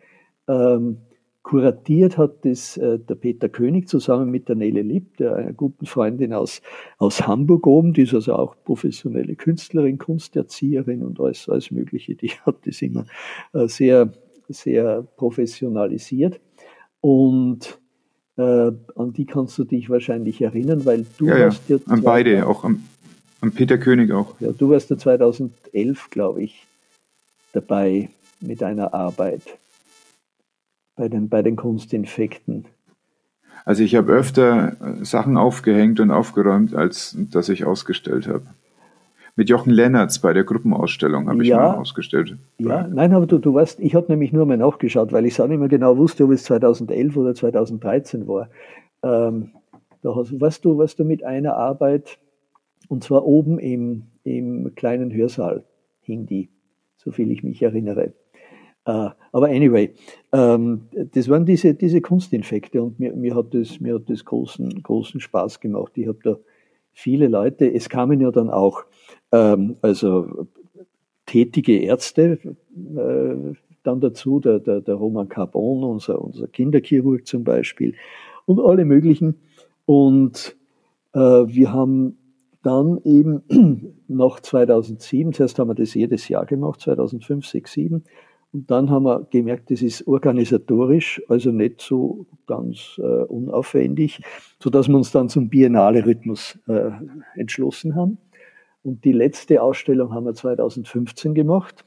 Ähm, kuratiert hat das äh, der Peter König zusammen mit der Nele Lipp, der einer guten Freundin aus, aus Hamburg oben, die ist also auch professionelle Künstlerin, Kunsterzieherin und alles, alles Mögliche. Die hat das immer äh, sehr, sehr professionalisiert. Und äh, an die kannst du dich wahrscheinlich erinnern, weil du ja, warst ja, an beide, auch am, am Peter König auch. Ja, du warst ja 2011, glaube ich, dabei mit einer Arbeit bei den, bei den Kunstinfekten. Also ich habe öfter Sachen aufgehängt und aufgeräumt, als dass ich ausgestellt habe. Mit Jochen Lennertz bei der Gruppenausstellung habe ich ja, mal ausgestellt. Ja, nein, aber du, du weißt, ich habe nämlich nur mal nachgeschaut, weil ich auch nicht mehr genau wusste, ob es 2011 oder 2013 war. Ähm, da hast, weißt du, was du mit einer Arbeit, und zwar oben im, im kleinen Hörsaal hing die, so viel ich mich erinnere. Uh, aber anyway, ähm, das waren diese, diese Kunstinfekte und mir, mir, hat das, mir hat das großen, großen Spaß gemacht. Ich habe da viele Leute, es kamen ja dann auch ähm, also tätige Ärzte äh, dann dazu, der, der, der Roman Carbon, unser, unser Kinderchirurg zum Beispiel, und alle möglichen. Und äh, wir haben dann eben noch 2007, zuerst haben wir das jedes Jahr gemacht, 2005, 6, 7. Und dann haben wir gemerkt, das ist organisatorisch, also nicht so ganz äh, unaufwendig, sodass wir uns dann zum Biennale-Rhythmus äh, entschlossen haben. Und die letzte Ausstellung haben wir 2015 gemacht,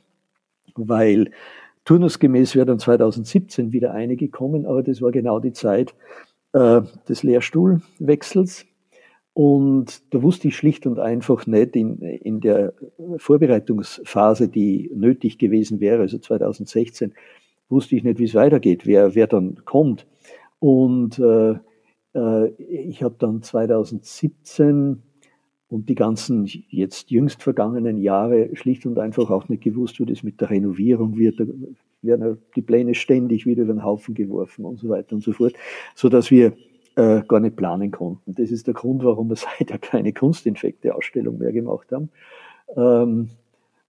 weil turnusgemäß wäre dann 2017 wieder eine gekommen, aber das war genau die Zeit äh, des Lehrstuhlwechsels. Und da wusste ich schlicht und einfach nicht in, in der Vorbereitungsphase, die nötig gewesen wäre, also 2016, wusste ich nicht, wie es weitergeht, wer, wer dann kommt. Und äh, äh ich habe dann 2017 und die ganzen jetzt jüngst vergangenen Jahre schlicht und einfach auch nicht gewusst, wie das mit der Renovierung wird. Da werden die Pläne ständig wieder über den Haufen geworfen und so weiter und so fort, so dass wir äh, gar nicht planen konnten. Das ist der Grund, warum wir seither keine Kunstinfekte-Ausstellung mehr gemacht haben. Ähm,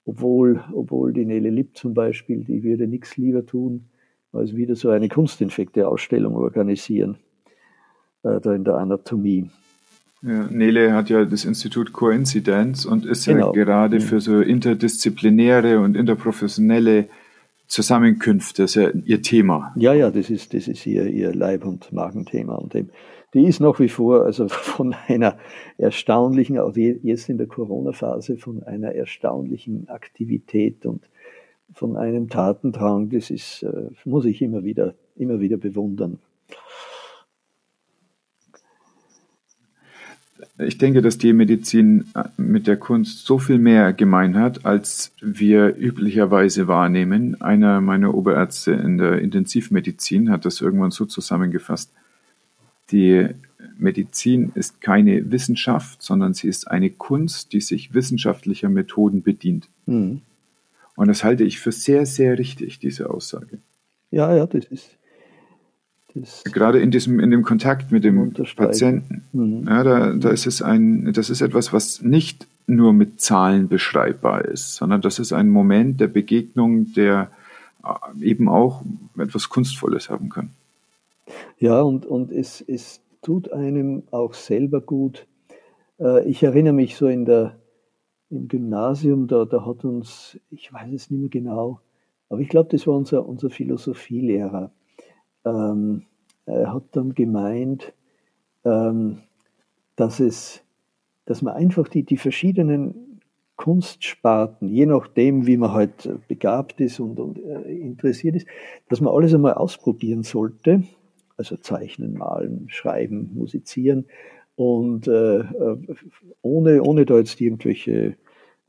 obwohl, obwohl die Nele Lipp zum Beispiel, die würde nichts lieber tun, als wieder so eine Kunstinfekte-Ausstellung organisieren, äh, da in der Anatomie. Ja, Nele hat ja das Institut Coincidence und ist genau. ja gerade für so interdisziplinäre und interprofessionelle Zusammenkünfte, das ist ja ihr Thema. Ja, ja, das ist, das ist ihr, ihr Leib- und Magenthema. Und dem, die ist nach wie vor also von einer erstaunlichen, auch jetzt in der Corona-Phase, von einer erstaunlichen Aktivität und von einem Tatendrang, das ist, äh, muss ich immer wieder, immer wieder bewundern. Ich denke, dass die Medizin äh, mit der Kunst so viel mehr gemein hat, als wir üblicherweise wahrnehmen. Einer meiner Oberärzte in der Intensivmedizin hat das irgendwann so zusammengefasst. Die Medizin ist keine Wissenschaft, sondern sie ist eine Kunst, die sich wissenschaftlicher Methoden bedient. Mhm. Und das halte ich für sehr, sehr richtig, diese Aussage. Ja, ja, das ist, Gerade in diesem, in dem Kontakt mit dem Patienten, mhm. ja, da, da ist es ein, das ist etwas, was nicht nur mit Zahlen beschreibbar ist, sondern das ist ein Moment der Begegnung, der äh, eben auch etwas Kunstvolles haben kann. Ja, und, und es, es tut einem auch selber gut. Äh, ich erinnere mich so in der, im Gymnasium, da, da hat uns, ich weiß es nicht mehr genau, aber ich glaube, das war unser, unser Philosophielehrer. Ähm, er hat dann gemeint, ähm, dass, es, dass man einfach die, die verschiedenen Kunstsparten, je nachdem, wie man halt begabt ist und, und äh, interessiert ist, dass man alles einmal ausprobieren sollte. Also zeichnen, malen, schreiben, musizieren und äh, äh ohne, ohne da jetzt irgendwelche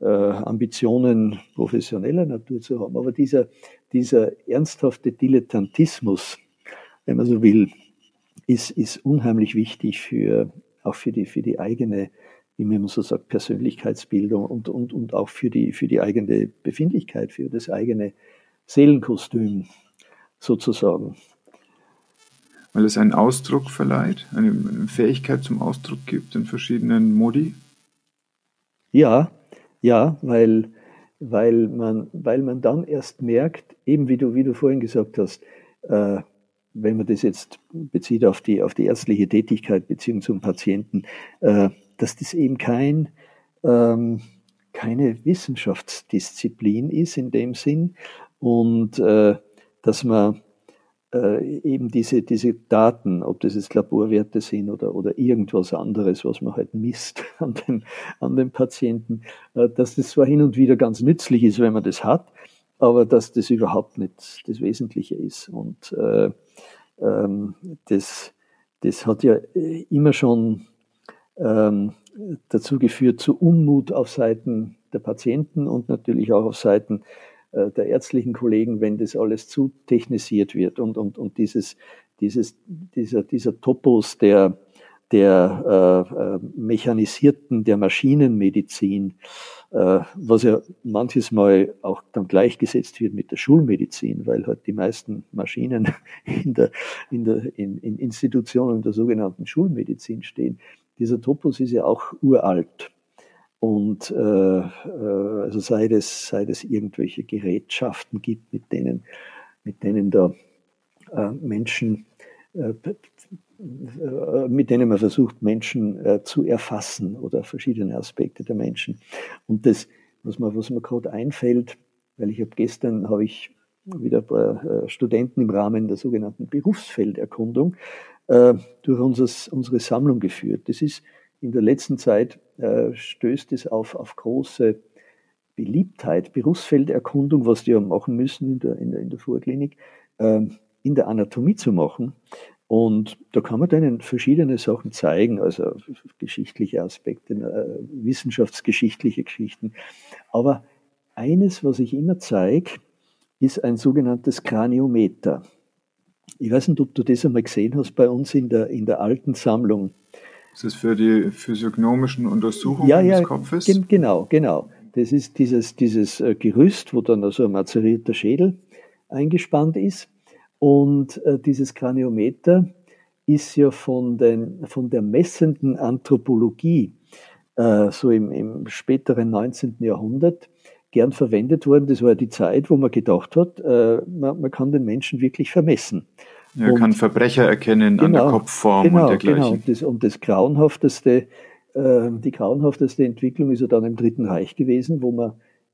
äh, Ambitionen professioneller Natur zu haben. Aber dieser, dieser ernsthafte Dilettantismus, wenn man so will, ist, ist unheimlich wichtig für, auch für die, für die eigene, wie man so sagt, Persönlichkeitsbildung und, und, und auch für die, für die eigene Befindlichkeit, für das eigene Seelenkostüm sozusagen. Weil es einen Ausdruck verleiht, eine Fähigkeit zum Ausdruck gibt in verschiedenen Modi? Ja, ja, weil, weil, man, weil man dann erst merkt, eben wie du, wie du vorhin gesagt hast, äh, wenn man das jetzt bezieht auf die, auf die ärztliche Tätigkeit Beziehung zum Patienten, äh, dass das eben kein, ähm, keine Wissenschaftsdisziplin ist in dem Sinn und äh, dass man äh, eben diese, diese Daten, ob das jetzt Laborwerte sind oder, oder irgendwas anderes, was man halt misst an den, an den Patienten, äh, dass das zwar hin und wieder ganz nützlich ist, wenn man das hat, aber dass das überhaupt nicht das Wesentliche ist. Und äh, das, das hat ja immer schon ähm, dazu geführt zu Unmut auf Seiten der Patienten und natürlich auch auf Seiten äh, der ärztlichen Kollegen, wenn das alles zu technisiert wird. Und, und, und dieses, dieses, dieser, dieser Topos der, der äh, äh, mechanisierten, der Maschinenmedizin, äh, was ja manches Mal auch dann gleichgesetzt wird mit der Schulmedizin, weil halt die meisten Maschinen in, der, in, der, in, in Institutionen der sogenannten Schulmedizin stehen. Dieser Topos ist ja auch uralt. Und äh, äh, also sei es, sei es irgendwelche Gerätschaften gibt, mit denen, mit denen da äh, Menschen, äh, äh, mit denen man versucht, Menschen äh, zu erfassen oder verschiedene Aspekte der Menschen. Und das, was mir, was mir gerade einfällt, weil ich habe gestern habe ich wieder ein paar Studenten im Rahmen der sogenannten Berufsfelderkundung durch unseres, unsere Sammlung geführt. Das ist in der letzten Zeit äh, stößt es auf, auf große Beliebtheit, Berufsfelderkundung, was die ja machen müssen in der, in der, in der Vorklinik, äh, in der Anatomie zu machen. Und da kann man denen verschiedene Sachen zeigen, also geschichtliche Aspekte, äh, wissenschaftsgeschichtliche Geschichten. Aber eines, was ich immer zeige, ist ein sogenanntes Kraniometer. Ich weiß nicht, ob du das einmal gesehen hast bei uns in der, in der alten Sammlung. Ist das für die physiognomischen Untersuchungen ja, ja, des Kopfes? Gen genau, genau. Das ist dieses, dieses äh, Gerüst, wo dann also ein mazerierter Schädel eingespannt ist. Und äh, dieses Kraniometer ist ja von, den, von der messenden Anthropologie, äh, so im, im späteren 19. Jahrhundert, gern verwendet worden. Das war die Zeit, wo man gedacht hat, äh, man, man, kann den Menschen wirklich vermessen. Er und, kann Verbrecher erkennen genau, an der genau, Kopfform genau, und dergleichen. Genau, das, und das grauenhafteste, äh, die grauenhafteste Entwicklung ist ja dann im Dritten Reich gewesen, wo man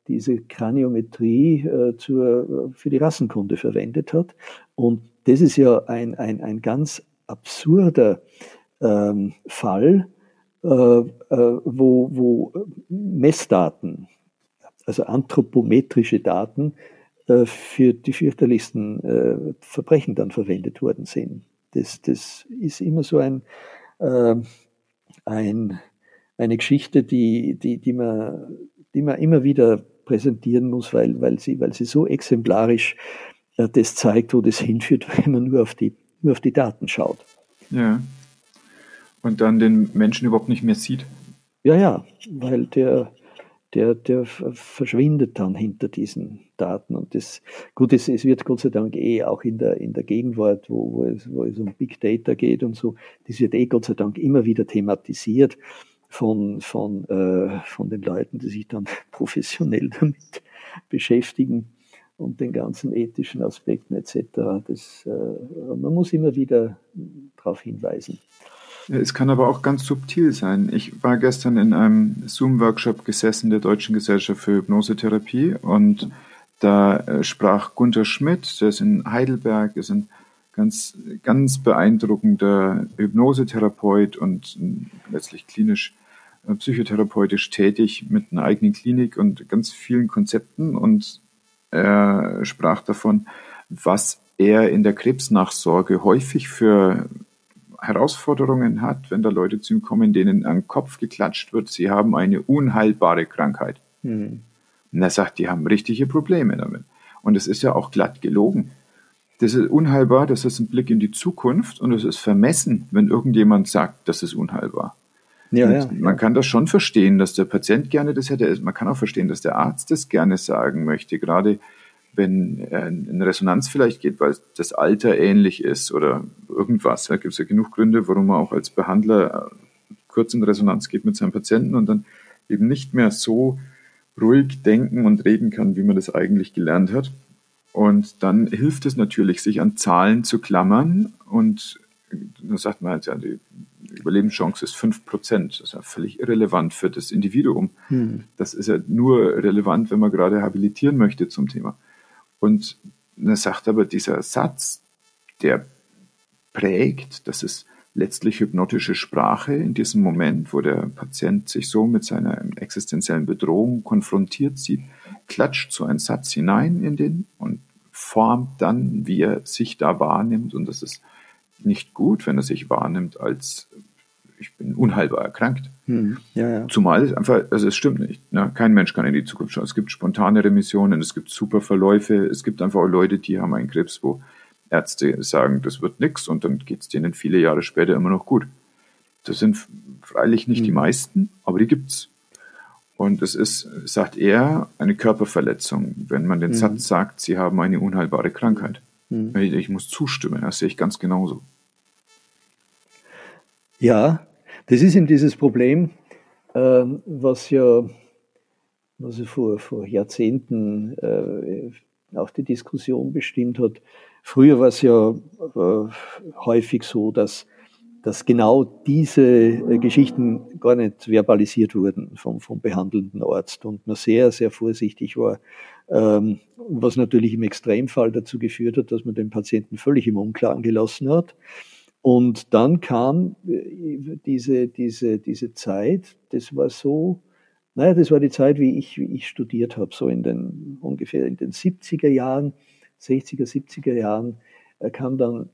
diese Kraniometrie äh, zur, für die Rassenkunde verwendet hat. Und das ist ja ein, ein, ein ganz absurder ähm, Fall, äh, äh, wo, wo Messdaten, also anthropometrische Daten, äh, für die fürchterlichsten äh, Verbrechen dann verwendet worden sind. Das, das ist immer so ein, äh, ein, eine Geschichte, die, die, die, man, die man immer wieder präsentieren muss, weil, weil, sie, weil sie so exemplarisch äh, das zeigt, wo das hinführt, wenn man nur auf die, nur auf die Daten schaut. Ja. Und dann den Menschen überhaupt nicht mehr sieht. Ja, ja, weil der, der, der verschwindet dann hinter diesen Daten. Und das, gut, es, es wird Gott sei Dank eh auch in der, in der Gegenwart, wo, wo, es, wo es um Big Data geht und so, das wird eh Gott sei Dank immer wieder thematisiert von, von, äh, von den Leuten, die sich dann professionell damit beschäftigen und den ganzen ethischen Aspekten etc. Das, äh, man muss immer wieder darauf hinweisen. Es kann aber auch ganz subtil sein. Ich war gestern in einem Zoom-Workshop gesessen der Deutschen Gesellschaft für Hypnosetherapie und da äh, sprach Gunther Schmidt, der ist in Heidelberg, ist ein ganz, ganz beeindruckender Hypnosetherapeut und letztlich klinisch äh, psychotherapeutisch tätig mit einer eigenen Klinik und ganz vielen Konzepten und er sprach davon, was er in der Krebsnachsorge häufig für Herausforderungen hat, wenn da Leute zu ihm kommen, denen an den Kopf geklatscht wird, sie haben eine unheilbare Krankheit. Mhm. Und er sagt, die haben richtige Probleme damit. Und es ist ja auch glatt gelogen. Das ist unheilbar, das ist ein Blick in die Zukunft und es ist vermessen, wenn irgendjemand sagt, das ist unheilbar. Ja, ja, man kann das schon verstehen, dass der Patient gerne das hätte. Man kann auch verstehen, dass der Arzt das gerne sagen möchte, gerade wenn er in Resonanz vielleicht geht, weil das Alter ähnlich ist oder irgendwas. Da gibt es ja genug Gründe, warum man auch als Behandler äh, kurz in Resonanz geht mit seinem Patienten und dann eben nicht mehr so ruhig denken und reden kann, wie man das eigentlich gelernt hat. Und dann hilft es natürlich, sich an Zahlen zu klammern und da sagt man halt, ja, die Überlebenschance ist 5%. Das ist ja völlig irrelevant für das Individuum. Hm. Das ist ja nur relevant, wenn man gerade habilitieren möchte zum Thema. Und er sagt aber, dieser Satz, der prägt, das ist letztlich hypnotische Sprache in diesem Moment, wo der Patient sich so mit seiner existenziellen Bedrohung konfrontiert sieht, klatscht so ein Satz hinein in den und formt dann, wie er sich da wahrnimmt. Und das ist nicht gut, wenn er sich wahrnimmt als ich bin unheilbar erkrankt. Hm. Ja, ja. Zumal es einfach, also es stimmt nicht. Ne? Kein Mensch kann in die Zukunft schauen. Es gibt spontane Remissionen, es gibt super Verläufe, es gibt einfach auch Leute, die haben einen Krebs, wo Ärzte sagen, das wird nichts und dann geht es denen viele Jahre später immer noch gut. Das sind freilich nicht hm. die meisten, aber die gibt's. Und es ist, sagt er, eine Körperverletzung, wenn man den hm. Satz sagt, sie haben eine unheilbare Krankheit. Hm. Ich, ich muss zustimmen, das sehe ich ganz genauso. Ja, das ist eben dieses Problem, äh, was ja was ja vor, vor Jahrzehnten äh, auch die Diskussion bestimmt hat. Früher war es ja äh, häufig so, dass, dass genau diese äh, Geschichten gar nicht verbalisiert wurden vom, vom behandelnden Arzt und man sehr, sehr vorsichtig war, ähm, was natürlich im Extremfall dazu geführt hat, dass man den Patienten völlig im Unklaren gelassen hat. Und dann kam äh, diese, diese, diese Zeit, das war so, naja, das war die Zeit, wie ich, wie ich studiert habe, so in den, ungefähr in den 70er Jahren, 60er, 70er Jahren, äh, kam dann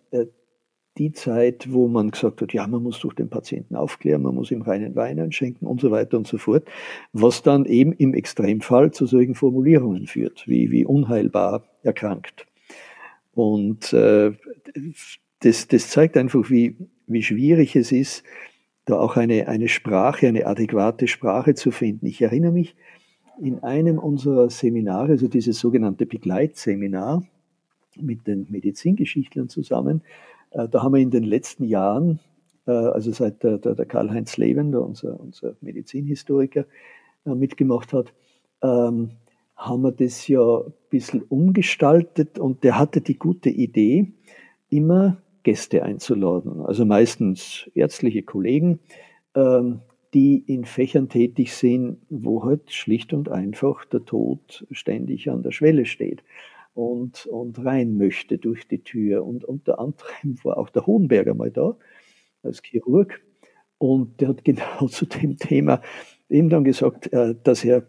die Zeit, wo man gesagt hat, ja, man muss durch den Patienten aufklären, man muss ihm reinen Wein einschenken und so weiter und so fort, was dann eben im Extremfall zu solchen Formulierungen führt, wie, wie unheilbar erkrankt. Und äh, das, das zeigt einfach, wie, wie schwierig es ist, da auch eine, eine Sprache, eine adäquate Sprache zu finden. Ich erinnere mich, in einem unserer Seminare, also dieses sogenannte Begleitseminar mit den Medizingeschichtlern zusammen, da haben wir in den letzten Jahren, äh, also seit der, der, der Karl-Heinz Leven, unser, unser Medizinhistoriker, äh, mitgemacht hat, ähm, haben wir das ja ein bisschen umgestaltet und der hatte die gute Idee, immer Gäste einzuladen, also meistens ärztliche Kollegen, ähm, die in Fächern tätig sind, wo halt schlicht und einfach der Tod ständig an der Schwelle steht und, und rein möchte durch die Tür. Und unter anderem war auch der Hohenberger mal da als Chirurg und der hat genau zu dem Thema eben dann gesagt, äh, dass er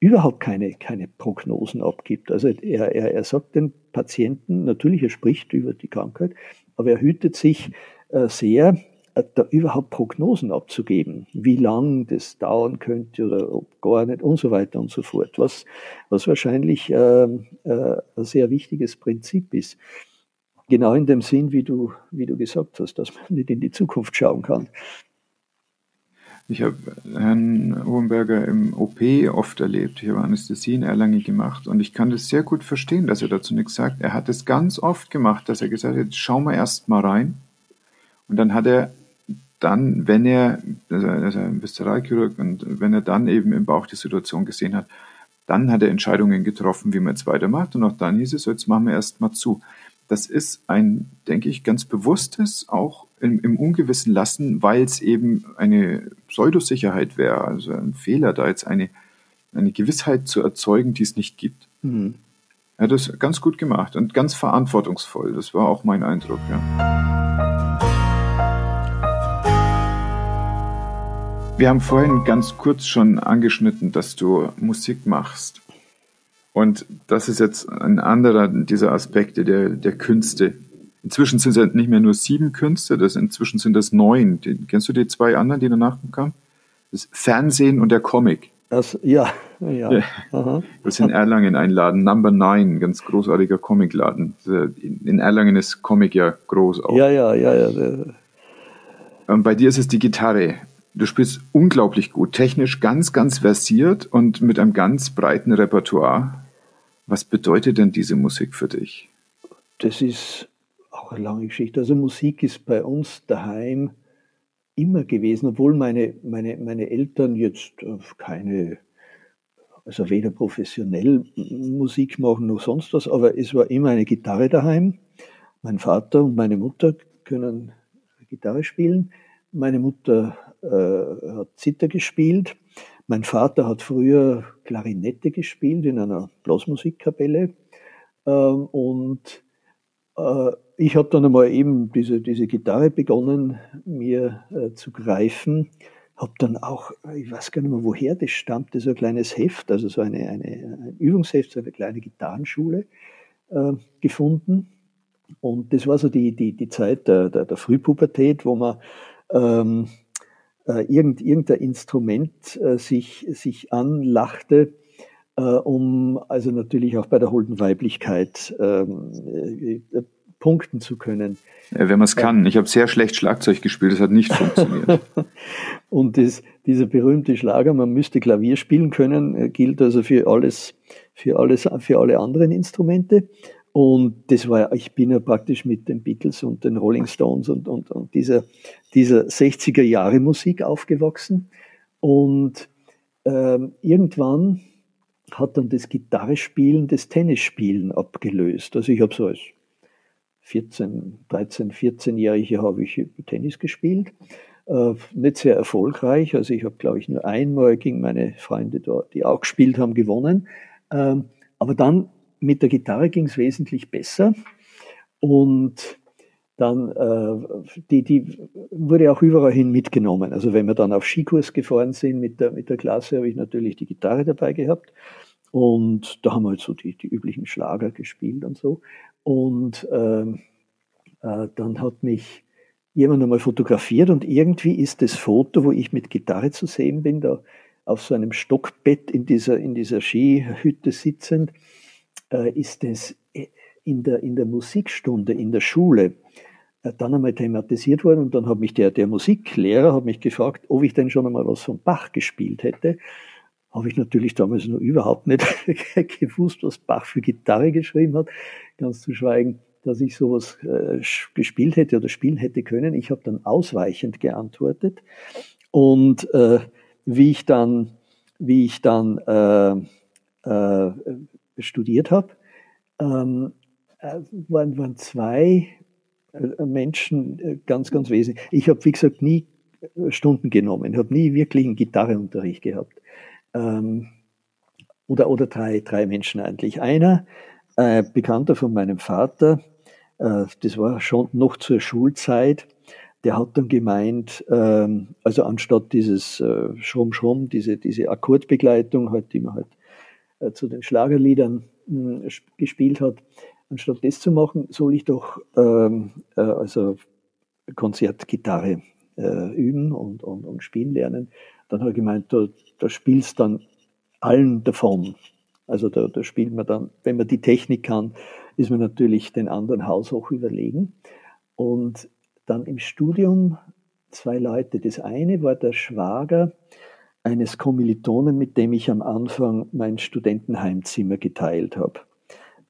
überhaupt keine, keine Prognosen abgibt. Also er, er, er sagt den Patienten, natürlich er spricht über die Krankheit, aber er hütet sich äh, sehr, da überhaupt Prognosen abzugeben, wie lang das dauern könnte oder ob gar nicht und so weiter und so fort, was, was wahrscheinlich äh, äh, ein sehr wichtiges Prinzip ist. Genau in dem Sinn, wie du, wie du gesagt hast, dass man nicht in die Zukunft schauen kann. Ich habe Herrn Hohenberger im OP oft erlebt. Ich habe Anästhesie in gemacht und ich kann das sehr gut verstehen, dass er dazu nichts sagt. Er hat es ganz oft gemacht, dass er gesagt hat, schauen wir erst mal rein. Und dann hat er dann, wenn er, also er ist ein Viszeralchirurg und wenn er dann eben im Bauch die Situation gesehen hat, dann hat er Entscheidungen getroffen, wie man jetzt weitermacht. Und auch dann hieß es, so, jetzt machen wir erst mal zu. das ist ein, denke ich, ganz bewusstes, auch im, im Ungewissen lassen, weil es eben eine Pseudosicherheit wäre, also ein Fehler, da jetzt eine, eine Gewissheit zu erzeugen, die es nicht gibt. Mhm. Er hat das ganz gut gemacht und ganz verantwortungsvoll. Das war auch mein Eindruck, ja. Wir haben vorhin ganz kurz schon angeschnitten, dass du Musik machst. Und das ist jetzt ein anderer dieser Aspekte der, der Künste. Inzwischen sind es nicht mehr nur sieben Künste, das, inzwischen sind es neun. Den, kennst du die zwei anderen, die danach kamen? Das Fernsehen und der Comic. Das, ja, ja. ja. Das ist in Erlangen ein Laden, Number Nine, ganz großartiger Comicladen. In Erlangen ist Comic ja groß auch. Ja, ja, ja, ja. Und bei dir ist es die Gitarre. Du spielst unglaublich gut, technisch ganz, ganz versiert und mit einem ganz breiten Repertoire. Was bedeutet denn diese Musik für dich? Das ist auch eine lange Geschichte. Also Musik ist bei uns daheim immer gewesen, obwohl meine, meine, meine Eltern jetzt äh, keine, also weder professionell Musik machen noch sonst was, aber es war immer eine Gitarre daheim. Mein Vater und meine Mutter können Gitarre spielen. Meine Mutter äh, hat Zither gespielt. Mein Vater hat früher Klarinette gespielt in einer Blasmusikkapelle. Ähm, und äh, ich habe dann einmal eben diese, diese Gitarre begonnen, mir äh, zu greifen. Habe dann auch, ich weiß gar nicht mehr, woher das stammte, so ein kleines Heft, also so eine, eine, ein Übungsheft, so eine kleine Gitarrenschule äh, gefunden. Und das war so die, die, die Zeit der, der, der Frühpubertät, wo man ähm, äh, irgend, irgendein Instrument äh, sich, sich anlachte, äh, um also natürlich auch bei der holden Weiblichkeit ähm, äh, punkten zu können. Ja, wenn man es kann. Ich habe sehr schlecht Schlagzeug gespielt, das hat nicht funktioniert. Und das, dieser berühmte Schlager, man müsste Klavier spielen können, äh, gilt also für alles, für alles, für alle anderen Instrumente. Und das war, ich bin ja praktisch mit den Beatles und den Rolling Stones und, und, und dieser, dieser 60er Jahre Musik aufgewachsen. Und ähm, irgendwann hat dann das Gitarrespielen das Tennisspielen abgelöst. Also ich habe so als 14, 13, 14-Jährige habe ich Tennis gespielt. Äh, nicht sehr erfolgreich. Also ich habe, glaube ich, nur einmal gegen meine Freunde dort, die auch gespielt haben, gewonnen. Ähm, aber dann mit der Gitarre ging es wesentlich besser. Und dann, äh, die, die wurde auch überall hin mitgenommen. Also wenn wir dann auf Skikurs gefahren sind mit der, mit der Klasse, habe ich natürlich die Gitarre dabei gehabt. Und da haben wir halt so die, die üblichen Schlager gespielt und so. Und ähm, äh, dann hat mich jemand einmal fotografiert und irgendwie ist das Foto, wo ich mit Gitarre zu sehen bin, da auf so einem Stockbett in dieser, in dieser Skihütte sitzend, äh, ist es äh, in der, in der Musikstunde in der Schule äh, dann einmal thematisiert worden und dann hat mich der, der Musiklehrer hat mich gefragt, ob ich denn schon einmal was von Bach gespielt hätte. Habe ich natürlich damals noch überhaupt nicht gewusst, was Bach für Gitarre geschrieben hat, ganz zu schweigen, dass ich sowas äh, gespielt hätte oder spielen hätte können. Ich habe dann ausweichend geantwortet und äh, wie ich dann, wie ich dann äh, äh, studiert habe, ähm, äh, waren, waren zwei äh, Menschen äh, ganz, ganz wesentlich. Ich habe, wie gesagt, nie Stunden genommen, habe nie wirklich einen Gitarreunterricht gehabt. Ähm, oder, oder drei, drei Menschen eigentlich. Einer, äh, Bekannter von meinem Vater, äh, das war schon noch zur Schulzeit, der hat dann gemeint, ähm, also anstatt dieses äh, Schrumm Schrumm, diese, diese Akkordbegleitung, halt, die man halt äh, zu den Schlagerliedern hm, gespielt hat, anstatt das zu machen, soll ich doch ähm, äh, also Konzertgitarre äh, üben und, und, und spielen lernen. Dann hat er gemeint, da, da spielst dann allen davon. Also da, da spielt man dann, wenn man die Technik kann, ist man natürlich den anderen haushoch überlegen. Und dann im Studium zwei Leute. Das eine war der Schwager eines Kommilitonen, mit dem ich am Anfang mein Studentenheimzimmer geteilt habe.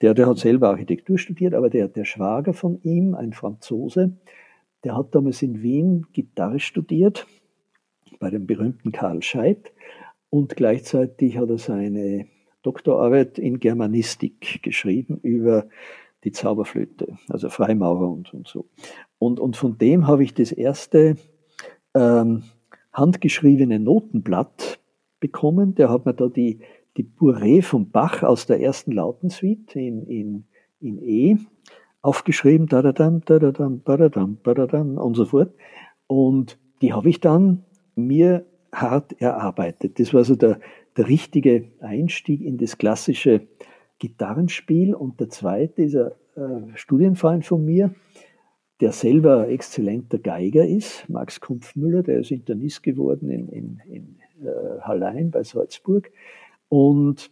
Der, der hat selber Architektur studiert, aber der, der Schwager von ihm, ein Franzose, der hat damals in Wien Gitarre studiert, bei dem berühmten Karl Scheidt, und gleichzeitig hat er seine Doktorarbeit in Germanistik geschrieben über die Zauberflöte, also Freimaurer und, und so. Und, und von dem habe ich das erste ähm, handgeschriebene Notenblatt bekommen. Der hat mir da die, die Bourée von Bach aus der ersten Lautensuite in, in, in E aufgeschrieben, da da dam, da da dam, da da dam, da da dam und so fort. Und die habe ich dann mir hart erarbeitet. Das war so der, der richtige Einstieg in das klassische Gitarrenspiel. Und der zweite ist ein äh, Studienfreund von mir, der selber exzellenter Geiger ist, Max Kumpfmüller, der ist Internist geworden in, in, in äh, Hallein bei Salzburg. Und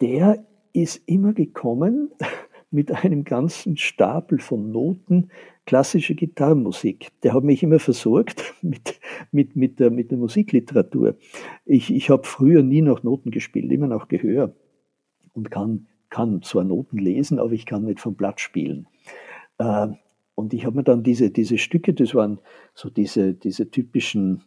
der ist immer gekommen mit einem ganzen Stapel von Noten klassische Gitarrenmusik. Der hat mich immer versorgt mit, mit, mit, der, mit der Musikliteratur. Ich, ich habe früher nie noch Noten gespielt, immer noch Gehör und kann, kann zwar Noten lesen, aber ich kann nicht vom Blatt spielen. Äh, und ich habe mir dann diese, diese Stücke, das waren so diese, diese typischen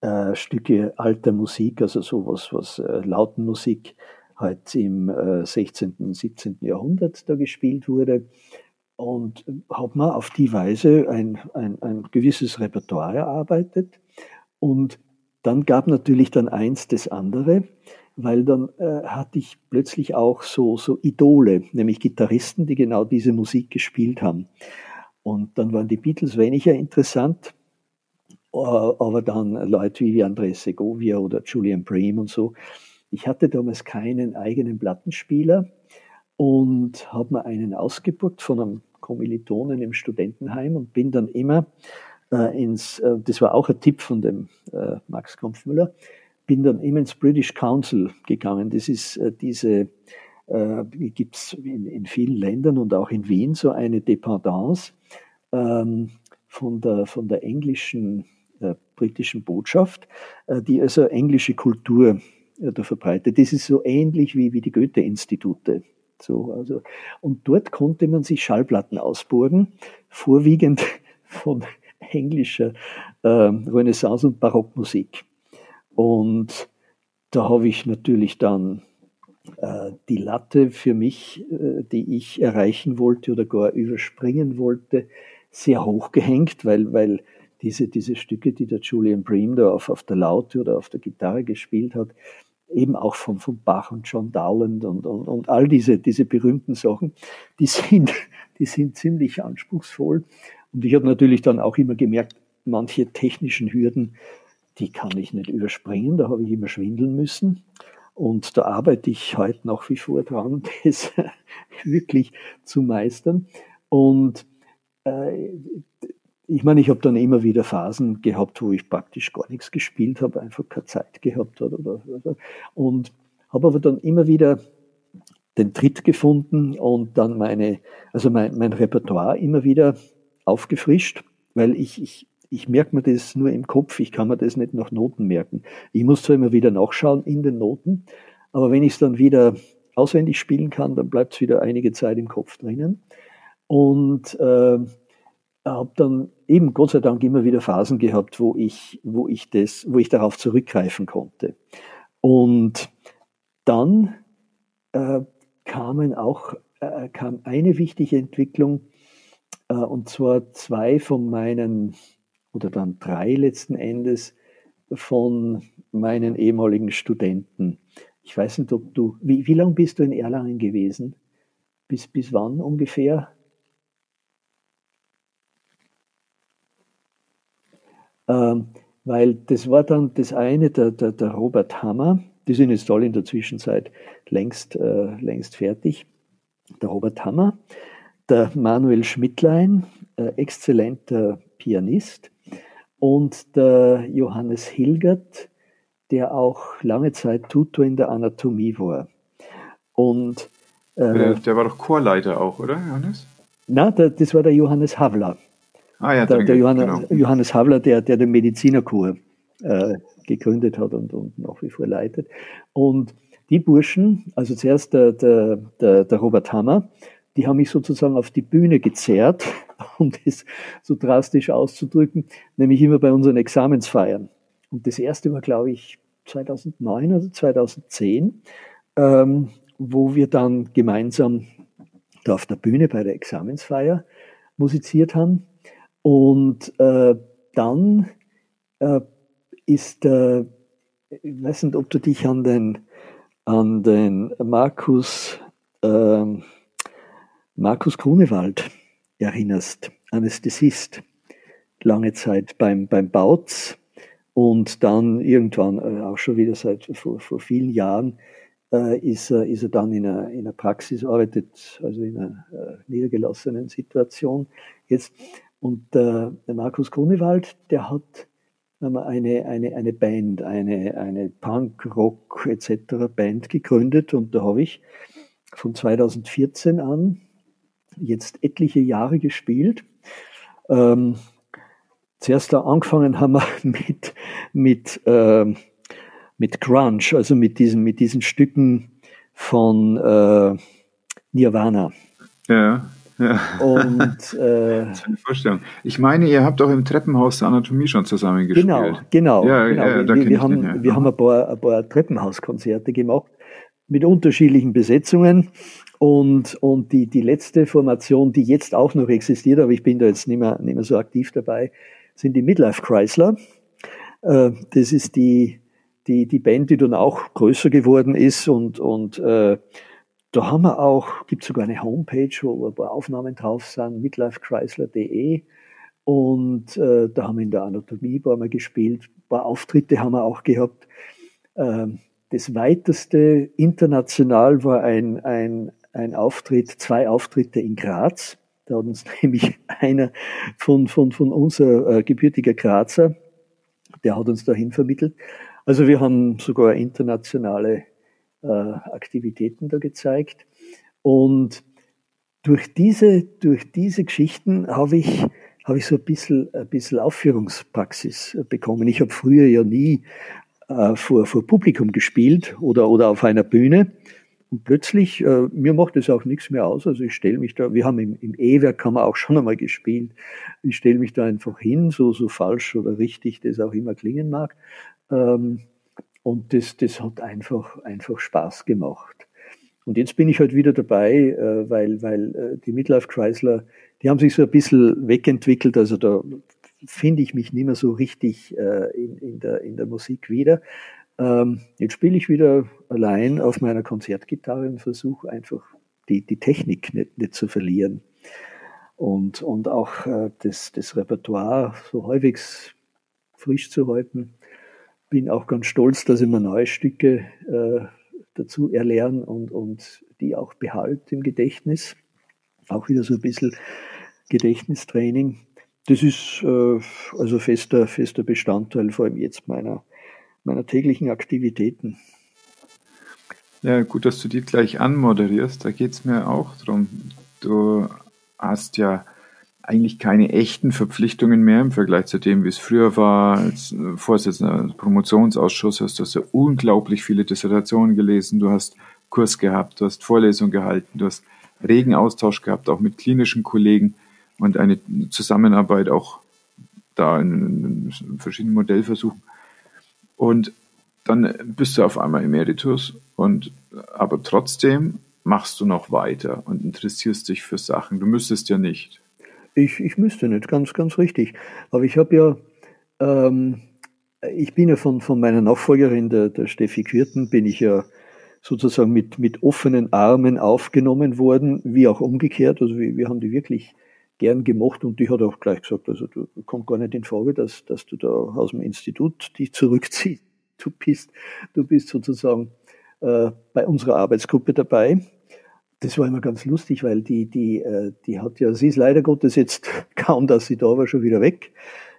äh, Stücke alter Musik, also sowas, was äh, Lautenmusik halt im äh, 16., 17. Jahrhundert da gespielt wurde. Und habe mir auf die Weise ein, ein, ein gewisses Repertoire erarbeitet. Und dann gab natürlich dann eins das andere, weil dann äh, hatte ich plötzlich auch so, so Idole, nämlich Gitarristen, die genau diese Musik gespielt haben. Und dann waren die Beatles weniger interessant, aber dann Leute wie André Segovia oder Julian Bream und so. Ich hatte damals keinen eigenen Plattenspieler und habe mir einen ausgebucht von einem Kommilitonen im Studentenheim und bin dann immer äh, ins, äh, das war auch ein Tipp von dem äh, Max Kampfmüller, bin dann immer ins British Council gegangen. Das ist äh, diese, äh, gibt es in, in, vielen Ländern und auch in Wien so eine Dependance ähm, von, der, von der englischen äh, britischen Botschaft, äh, die also englische Kultur äh, da verbreitet. Das ist so ähnlich wie, wie die Goethe-Institute. So, also, und dort konnte man sich Schallplatten ausborgen, vorwiegend von englischer äh, Renaissance- und Barockmusik. Und da habe ich natürlich dann die Latte für mich, äh, die ich erreichen wollte oder gar überspringen wollte, sehr hoch gehängt, weil, weil diese, diese Stücke, die der Julian Bream da auf, auf der Laute oder auf der Gitarre gespielt hat, eben auch von, von Bach und John Dowland und, und, und all diese, diese berühmten Sachen, die sind, die sind ziemlich anspruchsvoll. Und ich habe natürlich dann auch immer gemerkt, manche technischen Hürden, die kann ich nicht überspringen, da habe ich immer schwindeln müssen. Und da arbeite ich heute nach wie vor dran, das wirklich zu meistern. Und äh, ich meine, ich habe dann immer wieder Phasen gehabt, wo ich praktisch gar nichts gespielt habe, einfach keine Zeit gehabt habe. Oder, oder, und habe aber dann immer wieder den Tritt gefunden und dann meine, also mein, mein Repertoire immer wieder aufgefrischt, weil ich, ich, ich merke mir das nur im Kopf, ich kann mir das nicht nach Noten merken. Ich muss zwar immer wieder nachschauen in den Noten, aber wenn ich es dann wieder auswendig spielen kann, dann bleibt es wieder einige Zeit im Kopf drinnen. Und äh, habe dann eben Gott sei Dank immer wieder Phasen gehabt, wo ich, wo ich das, wo ich darauf zurückgreifen konnte. Und dann äh, kamen auch, äh, kam eine wichtige Entwicklung, äh, und zwar zwei von meinen, oder dann drei letzten Endes, von meinen ehemaligen Studenten. Ich weiß nicht, ob du, wie, wie lange bist du in Erlangen gewesen? Bis, bis wann ungefähr? Ähm, weil das war dann das eine, der, der, der Robert Hammer, die sind jetzt alle in der Zwischenzeit längst, äh, längst fertig. Der Robert Hammer, der Manuel Schmidtlein, äh, exzellenter Pianist, und der Johannes Hilgert, der auch lange Zeit Tutor in der Anatomie war. Und äh, der, war doch Chorleiter auch, oder, Johannes? Na, der, das war der Johannes Havler. Ah, ja, der, der Johannes, genau. Johannes Havler, der, der den Medizinerchor äh, gegründet hat und, und nach wie vor leitet. Und die Burschen, also zuerst der, der, der, der Robert Hammer, die haben mich sozusagen auf die Bühne gezerrt, um das so drastisch auszudrücken, nämlich immer bei unseren Examensfeiern. Und das erste war, glaube ich, 2009 oder 2010, ähm, wo wir dann gemeinsam da auf der Bühne bei der Examensfeier musiziert haben. Und äh, dann äh, ist, äh, ich weiß nicht, ob du dich an den, an den Markus, äh, Markus Grunewald erinnerst, Anästhesist, lange Zeit beim, beim Bautz und dann irgendwann, äh, auch schon wieder seit vor, vor vielen Jahren, äh, ist, er, ist er dann in einer, in einer Praxis, arbeitet also in einer äh, niedergelassenen Situation jetzt. Und äh, der Markus Grunewald, der hat eine, eine, eine Band, eine, eine Punk, Rock etc. Band gegründet und da habe ich von 2014 an jetzt etliche Jahre gespielt. Ähm, zuerst da angefangen haben wir mit, mit, äh, mit Grunge, also mit diesen, mit diesen Stücken von äh, Nirvana. Ja. Ja. Und äh, Vorstellung. Ich meine, ihr habt auch im Treppenhaus der Anatomie schon zusammengespielt. Genau, genau. Ja, genau. Ja, wir, wir, haben, den, wir haben ein paar, ein paar Treppenhauskonzerte gemacht mit unterschiedlichen Besetzungen. Und, und die, die letzte Formation, die jetzt auch noch existiert, aber ich bin da jetzt nicht mehr, nicht mehr so aktiv dabei, sind die Midlife Chrysler. Äh, das ist die, die, die Band, die dann auch größer geworden ist und, und äh, da haben wir auch, gibt sogar eine Homepage, wo ein paar Aufnahmen drauf sind, midlifechrysler.de. Und äh, da haben wir in der Anatomie ein paar Mal gespielt. Ein paar Auftritte haben wir auch gehabt. Ähm, das weiteste international war ein, ein, ein Auftritt, zwei Auftritte in Graz. Da hat uns nämlich einer von, von, von unser äh, gebürtiger Grazer, der hat uns dahin vermittelt. Also wir haben sogar internationale äh, Aktivitäten da gezeigt. Und durch diese, durch diese Geschichten habe ich, habe ich so ein bisschen, ein bisschen Aufführungspraxis bekommen. Ich habe früher ja nie äh, vor, vor Publikum gespielt oder, oder auf einer Bühne. Und plötzlich, äh, mir macht das auch nichts mehr aus. Also ich stelle mich da, wir haben im, im E-Werk haben wir auch schon einmal gespielt. Ich stelle mich da einfach hin, so, so falsch oder richtig das auch immer klingen mag. Ähm, und das, das hat einfach, einfach Spaß gemacht. Und jetzt bin ich halt wieder dabei, äh, weil, weil äh, die Midlife Chrysler, die haben sich so ein bisschen wegentwickelt. Also da finde ich mich nicht mehr so richtig äh, in, in, der, in der Musik wieder. Ähm, jetzt spiele ich wieder allein auf meiner Konzertgitarre und versuche einfach die, die Technik nicht, nicht zu verlieren. Und, und auch das, das Repertoire so halbwegs frisch zu halten bin auch ganz stolz, dass ich mir neue Stücke äh, dazu erlernen und, und die auch behalte im Gedächtnis. Auch wieder so ein bisschen Gedächtnistraining. Das ist äh, also fester, fester Bestandteil, vor allem jetzt meiner, meiner täglichen Aktivitäten. Ja, gut, dass du die gleich anmoderierst. Da geht es mir auch drum. Du hast ja eigentlich keine echten Verpflichtungen mehr im Vergleich zu dem, wie es früher war. Als Vorsitzender des Promotionsausschusses hast du ja unglaublich viele Dissertationen gelesen, du hast Kurs gehabt, du hast Vorlesungen gehalten, du hast regen Austausch gehabt, auch mit klinischen Kollegen und eine Zusammenarbeit auch da in verschiedenen Modellversuchen. Und dann bist du auf einmal Emeritus und aber trotzdem machst du noch weiter und interessierst dich für Sachen. Du müsstest ja nicht. Ich, ich müsste nicht, ganz, ganz richtig. Aber ich habe ja, ähm, ich bin ja von, von meiner Nachfolgerin, der, der Steffi Quirten, bin ich ja sozusagen mit, mit offenen Armen aufgenommen worden, wie auch umgekehrt. Also wir, wir haben die wirklich gern gemacht und die hat auch gleich gesagt, also du kommt gar nicht in Frage, dass, dass du da aus dem Institut dich zurückziehst. Du bist, du bist sozusagen äh, bei unserer Arbeitsgruppe dabei das war immer ganz lustig, weil die, die, äh, die hat ja, sie ist leider Gottes jetzt kaum, dass sie da war, schon wieder weg,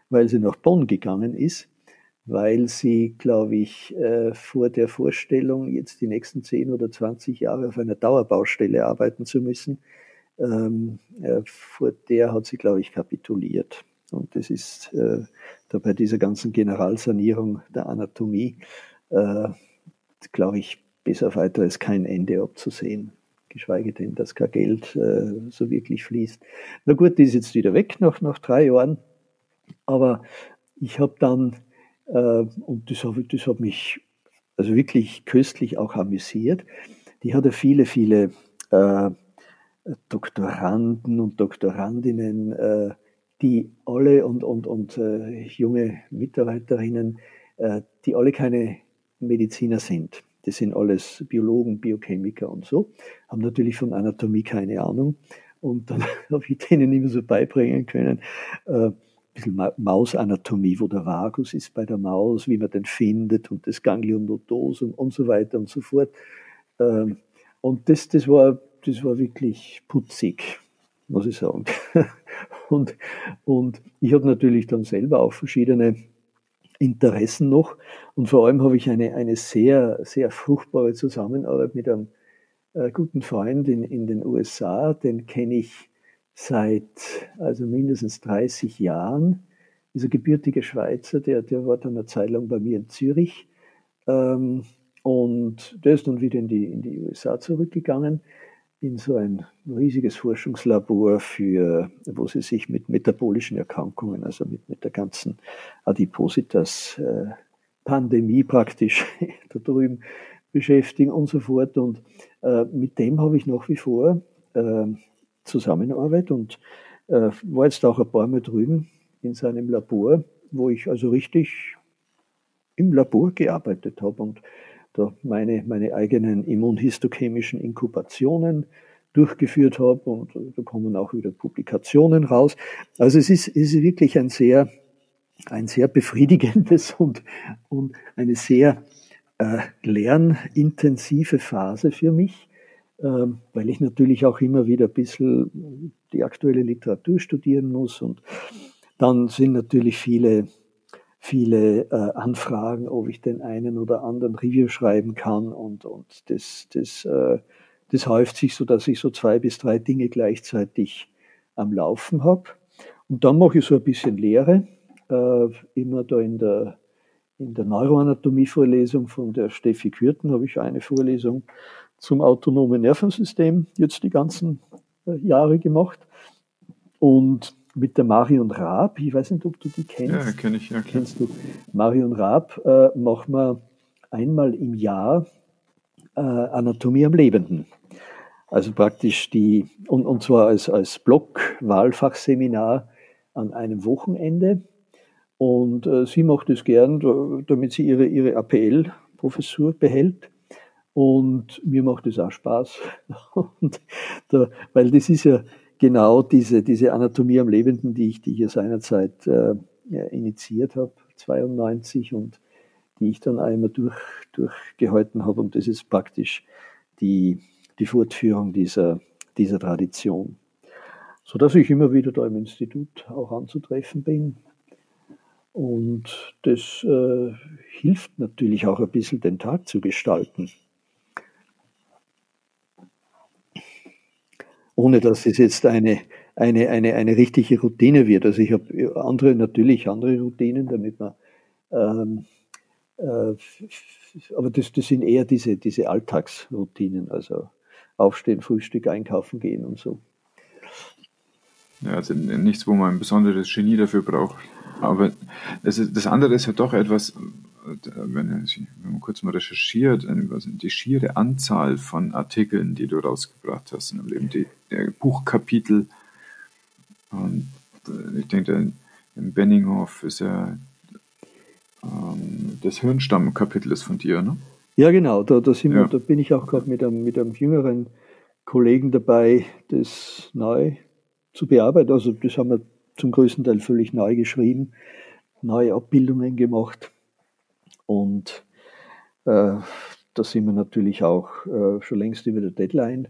weil sie nach Bonn gegangen ist, weil sie, glaube ich, äh, vor der Vorstellung, jetzt die nächsten 10 oder 20 Jahre auf einer Dauerbaustelle arbeiten zu müssen, ähm, äh, vor der hat sie, glaube ich, kapituliert. Und das ist äh, da bei dieser ganzen Generalsanierung der Anatomie, äh, glaube ich, bis auf weiteres kein Ende abzusehen geschweige denn, dass kein Geld äh, so wirklich fließt. Na gut, die ist jetzt wieder weg nach, nach drei Jahren, aber ich habe dann, äh, und das, hab, das hat mich also wirklich köstlich auch amüsiert, die hatte viele, viele äh, Doktoranden und Doktorandinnen, äh, die alle und, und, und äh, junge Mitarbeiterinnen, äh, die alle keine Mediziner sind. Das sind alles Biologen, Biochemiker und so, haben natürlich von Anatomie keine Ahnung. Und dann habe ich denen immer so beibringen können, ein bisschen Mausanatomie, wo der Vagus ist bei der Maus, wie man den findet und das Ganglion nodosum und so weiter und so fort. Ähm, und das, das, war, das war wirklich putzig, muss ich sagen. Und, und ich habe natürlich dann selber auch verschiedene Interessen noch. Und vor allem habe ich eine, eine sehr, sehr fruchtbare Zusammenarbeit mit einem äh, guten Freund in, in den USA. Den kenne ich seit also mindestens 30 Jahren. Dieser gebürtige Schweizer, der, der war dann eine Zeit lang bei mir in Zürich. Ähm, und der ist dann wieder in die, in die USA zurückgegangen in so ein riesiges Forschungslabor für, wo sie sich mit metabolischen Erkrankungen, also mit, mit der ganzen Adipositas-Pandemie äh, praktisch da drüben beschäftigen und so fort. Und äh, mit dem habe ich nach wie vor äh, Zusammenarbeit und äh, war jetzt auch ein paar Mal drüben in seinem Labor, wo ich also richtig im Labor gearbeitet habe und meine, meine eigenen immunhistochemischen Inkubationen durchgeführt habe und da kommen auch wieder Publikationen raus. Also es ist, es ist wirklich ein sehr, ein sehr befriedigendes und, und eine sehr äh, lernintensive Phase für mich, äh, weil ich natürlich auch immer wieder ein bisschen die aktuelle Literatur studieren muss und dann sind natürlich viele viele äh, Anfragen, ob ich den einen oder anderen Review schreiben kann und, und das, das, äh, das häuft sich so, dass ich so zwei bis drei Dinge gleichzeitig am Laufen habe. Und dann mache ich so ein bisschen Lehre, äh, immer da in der, in der Neuroanatomie-Vorlesung von der Steffi Kürten habe ich eine Vorlesung zum autonomen Nervensystem jetzt die ganzen äh, Jahre gemacht. Und mit der Marion Raab. Ich weiß nicht, ob du die kennst. Ja, kenne ich, ja. Kennst du? Marion Raab äh, machen wir einmal im Jahr äh, Anatomie am Lebenden. Also praktisch die, und, und zwar als, als Block-Wahlfachseminar an einem Wochenende. Und äh, sie macht es gern, damit sie ihre, ihre APL-Professur behält. Und mir macht es auch Spaß. Und da, weil das ist ja, genau diese, diese Anatomie am Lebenden, die ich, die ich seinerzeit äh, initiiert habe, 92 und die ich dann einmal durch, durchgehalten habe. Und das ist praktisch die, die Fortführung dieser, dieser Tradition. Sodass ich immer wieder da im Institut auch anzutreffen bin. Und das äh, hilft natürlich auch ein bisschen, den Tag zu gestalten. Ohne dass es jetzt eine, eine, eine, eine richtige Routine wird. Also ich habe andere, natürlich andere Routinen, damit man, ähm, äh, aber das, das sind eher diese, diese Alltagsroutinen, also aufstehen, Frühstück, einkaufen gehen und so. Ja, also nichts, wo man ein besonderes Genie dafür braucht. Aber das, ist, das andere ist ja doch etwas, wenn, wenn man kurz mal recherchiert, die schiere Anzahl von Artikeln, die du rausgebracht hast in dem Leben, die, die Buchkapitel. Und äh, ich denke, im Benninghoff ist ja ähm, das Hirnstammkapitel ist von dir, ne? Ja, genau. Da, da, ja. wir, da bin ich auch gerade mit mit einem jüngeren Kollegen dabei, das neu zu bearbeiten. Also das haben wir zum größten Teil völlig neu geschrieben, neue Abbildungen gemacht. Und äh, da sind wir natürlich auch äh, schon längst über der Deadline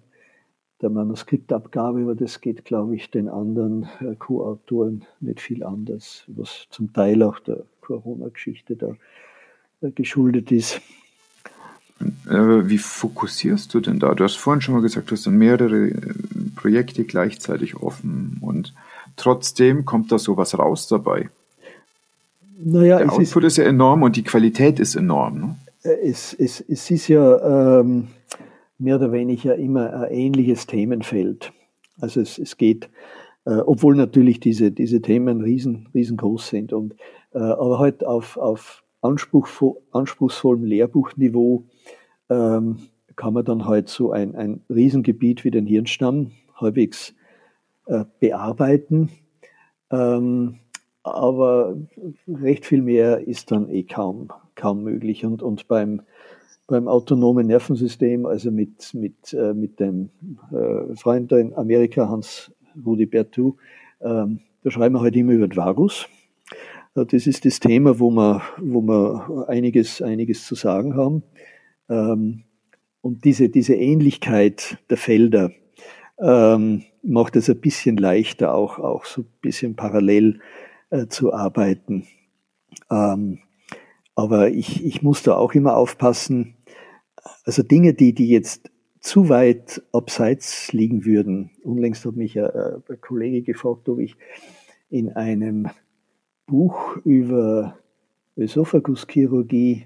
der Manuskriptabgabe, aber das geht, glaube ich, den anderen äh, Co-Autoren nicht viel anders, was zum Teil auch der Corona-Geschichte da äh, geschuldet ist. Wie fokussierst du denn da? Du hast vorhin schon mal gesagt, du hast dann mehrere äh, Projekte gleichzeitig offen und trotzdem kommt da sowas raus dabei. Naja, der Output ist, ist, ja enorm und die Qualität ist enorm. Ne? Äh, es, es, es ist ja ähm, mehr oder weniger immer ein ähnliches Themenfeld. Also es, es geht, äh, obwohl natürlich diese, diese Themen riesen, riesengroß sind, und, äh, aber halt auf, auf anspruchsvoll, anspruchsvollem Lehrbuchniveau ähm, kann man dann halt so ein, ein Riesengebiet wie den Hirnstamm halbwegs äh, bearbeiten. Ähm, aber recht viel mehr ist dann eh kaum, kaum möglich. Und, und beim, beim autonomen Nervensystem, also mit, mit, äh, mit dem äh, Freund in Amerika, Hans Rudi Bertou, ähm, da schreiben wir halt immer über den Vagus. Äh, das ist das Thema, wo wir, wo wir einiges, einiges zu sagen haben. Ähm, und diese, diese Ähnlichkeit der Felder ähm, macht es ein bisschen leichter, auch, auch so ein bisschen parallel äh, zu arbeiten. Ähm, aber ich, ich muss da auch immer aufpassen. Also Dinge, die, die jetzt zu weit abseits liegen würden. Unlängst hat mich ein, ein Kollege gefragt, ob ich in einem Buch über Esophaguschirurgie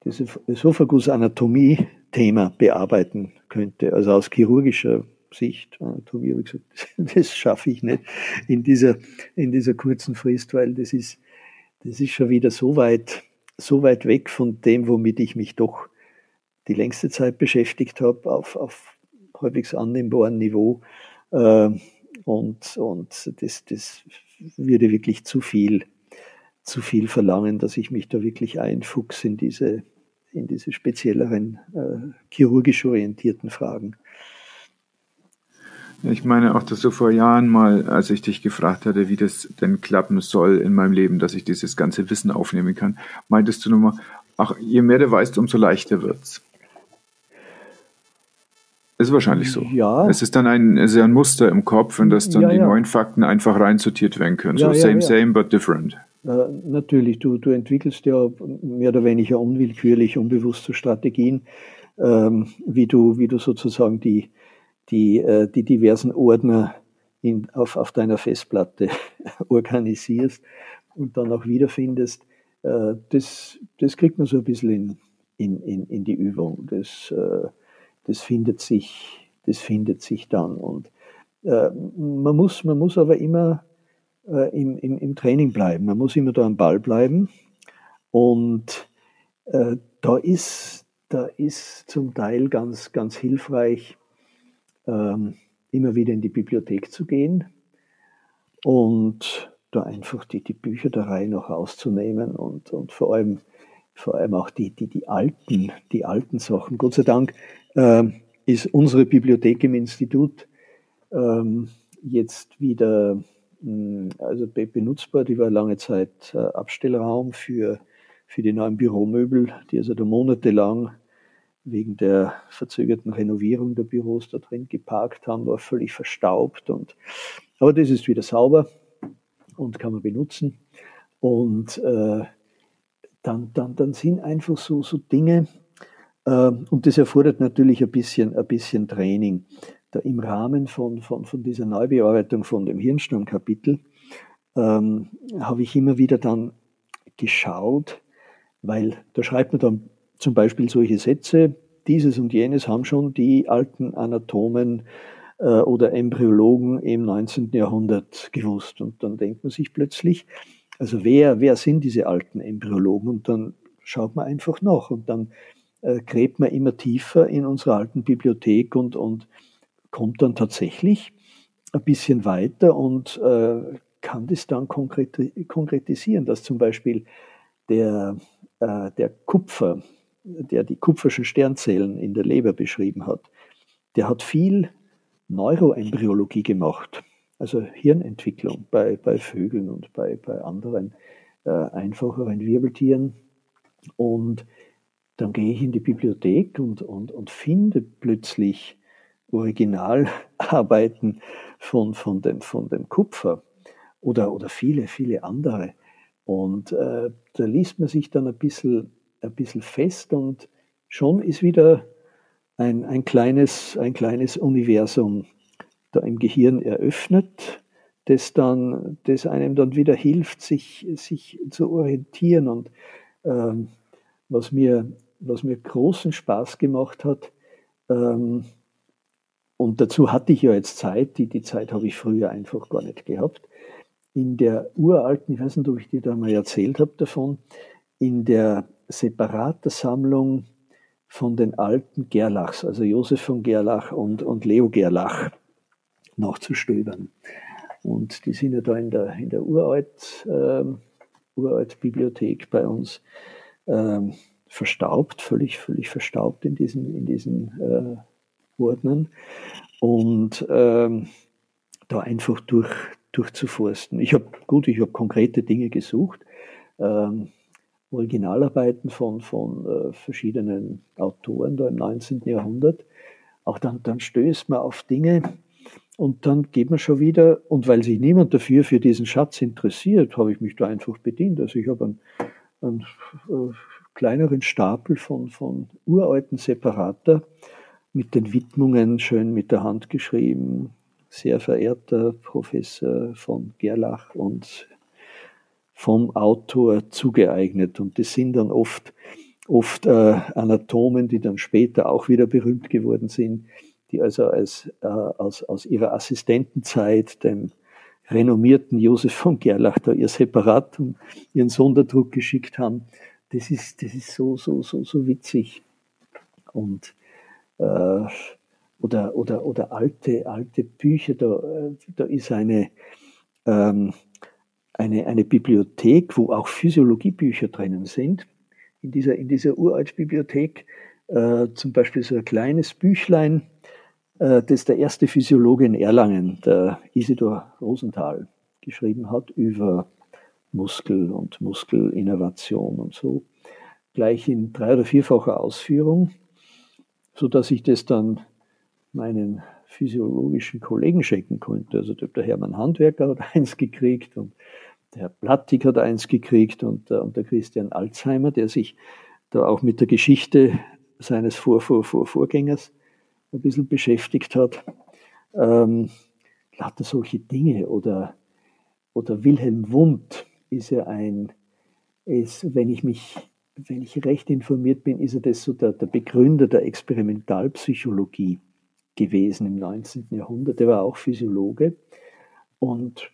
das Esophagus-Anatomie-Thema bearbeiten könnte. Also aus chirurgischer Sicht. Anatomie habe ich gesagt, das schaffe ich nicht in dieser, in dieser kurzen Frist, weil das ist, das ist schon wieder so weit, so weit weg von dem, womit ich mich doch die längste Zeit beschäftigt habe, auf, auf halbwegs annehmbaren Niveau. Äh, und, und das, das würde wirklich zu viel zu viel verlangen, dass ich mich da wirklich einfuchse in diese, in diese spezielleren äh, chirurgisch orientierten Fragen. Ich meine auch, dass du vor Jahren mal, als ich dich gefragt hatte, wie das denn klappen soll in meinem Leben, dass ich dieses ganze Wissen aufnehmen kann, meintest du nochmal, ach, je mehr du weißt, umso leichter wird's. Ist wahrscheinlich so. Ja. Es ist dann ein, es ist ein Muster im Kopf, in das dann ja, die ja. neuen Fakten einfach reinsortiert werden können. Ja, so same, same, but different. Äh, natürlich, du, du entwickelst ja mehr oder weniger unwillkürlich, unbewusste Strategien, ähm, wie, du, wie du sozusagen die, die, äh, die diversen Ordner in, auf, auf deiner Festplatte organisierst und dann auch wiederfindest. Äh, das, das kriegt man so ein bisschen in, in, in, in die Übung. Das, äh, das, findet sich, das findet sich dann. Und äh, man, muss, man muss aber immer äh, im, im, im Training bleiben. Man muss immer da am Ball bleiben. Und äh, da, ist, da ist zum Teil ganz, ganz hilfreich, immer wieder in die Bibliothek zu gehen und da einfach die, die Bücher der Reihe noch auszunehmen und, und vor allem vor allem auch die, die, die alten, die alten Sachen. Gott sei Dank äh, ist unsere Bibliothek im Institut ähm, jetzt wieder hm, also benutzbar. Die war lange Zeit äh, Abstellraum für, für die neuen Büromöbel, die also da monatelang wegen der verzögerten Renovierung der Büros da drin geparkt haben, war völlig verstaubt. Und, aber das ist wieder sauber und kann man benutzen. Und äh, dann, dann, dann sind einfach so, so Dinge, äh, und das erfordert natürlich ein bisschen, ein bisschen Training da im Rahmen von, von, von dieser Neubearbeitung von dem Hirnstammkapitel ähm, habe ich immer wieder dann geschaut, weil da schreibt man dann zum Beispiel solche Sätze, dieses und jenes haben schon die alten Anatomen äh, oder Embryologen im 19. Jahrhundert gewusst. Und dann denkt man sich plötzlich, also wer, wer sind diese alten Embryologen? Und dann schaut man einfach nach und dann äh, gräbt man immer tiefer in unserer alten Bibliothek und, und kommt dann tatsächlich ein bisschen weiter und äh, kann das dann konkretisieren, dass zum Beispiel der, äh, der Kupfer, der die kupferschen Sternzellen in der Leber beschrieben hat, der hat viel Neuroembryologie gemacht, also Hirnentwicklung bei, bei Vögeln und bei, bei anderen äh, einfacheren Wirbeltieren. Und dann gehe ich in die Bibliothek und, und, und finde plötzlich Originalarbeiten von, von, dem, von dem Kupfer oder, oder viele, viele andere. Und äh, da liest man sich dann ein bisschen, ein bisschen fest und schon ist wieder ein, ein, kleines, ein kleines Universum da im Gehirn eröffnet, das, dann, das einem dann wieder hilft, sich, sich zu orientieren. Und ähm, was, mir, was mir großen Spaß gemacht hat, ähm, und dazu hatte ich ja jetzt Zeit, die, die Zeit habe ich früher einfach gar nicht gehabt. In der uralten, ich weiß nicht, ob ich dir da mal erzählt habe davon, in der Separatersammlung von den alten Gerlachs, also Josef von Gerlach und, und Leo Gerlach. nachzustöbern. Und die sind ja da in der, in der Uralt, äh, Uralt-Bibliothek bei uns äh, verstaubt, völlig, völlig verstaubt in diesen, in diesen äh, Ordnern. Und ähm, da einfach durch, durchzuforsten. Ich habe, gut, ich habe konkrete Dinge gesucht. Ähm, Originalarbeiten von, von äh, verschiedenen Autoren da im 19. Jahrhundert. Auch dann, dann stößt man auf Dinge und dann geht man schon wieder, und weil sich niemand dafür für diesen Schatz interessiert, habe ich mich da einfach bedient. Also ich habe einen, einen äh, kleineren Stapel von, von uralten Separata mit den Widmungen schön mit der Hand geschrieben. Sehr verehrter Professor von Gerlach und vom Autor zugeeignet. Und das sind dann oft, oft äh, Anatomen, die dann später auch wieder berühmt geworden sind, die also als, äh, aus, aus ihrer Assistentenzeit dem renommierten Josef von Gerlach da ihr Separat und ihren Sonderdruck geschickt haben. Das ist, das ist so, so, so, so witzig. Und äh, oder, oder, oder alte, alte Bücher, da, da ist eine, ähm, eine, eine Bibliothek, wo auch Physiologiebücher drinnen sind. In dieser, in dieser Uraltbibliothek äh, zum Beispiel so ein kleines Büchlein, äh, das der erste Physiologe in Erlangen, der Isidor Rosenthal, geschrieben hat über Muskel und Muskelinnervation und so. Gleich in drei- oder vierfacher Ausführung, so dass ich das dann meinen physiologischen Kollegen schenken konnte. Also der Hermann Handwerker hat eins gekriegt und Herr Plattig hat eins gekriegt und, äh, und der Christian Alzheimer, der sich da auch mit der Geschichte seines Vor -Vor -Vor Vorgängers ein bisschen beschäftigt hat. Ähm, lauter solche Dinge. Oder, oder Wilhelm Wundt ist ja ein, ist, wenn ich mich, wenn ich recht informiert bin, ist er das so der, der Begründer der Experimentalpsychologie gewesen im 19. Jahrhundert. Er war auch Physiologe und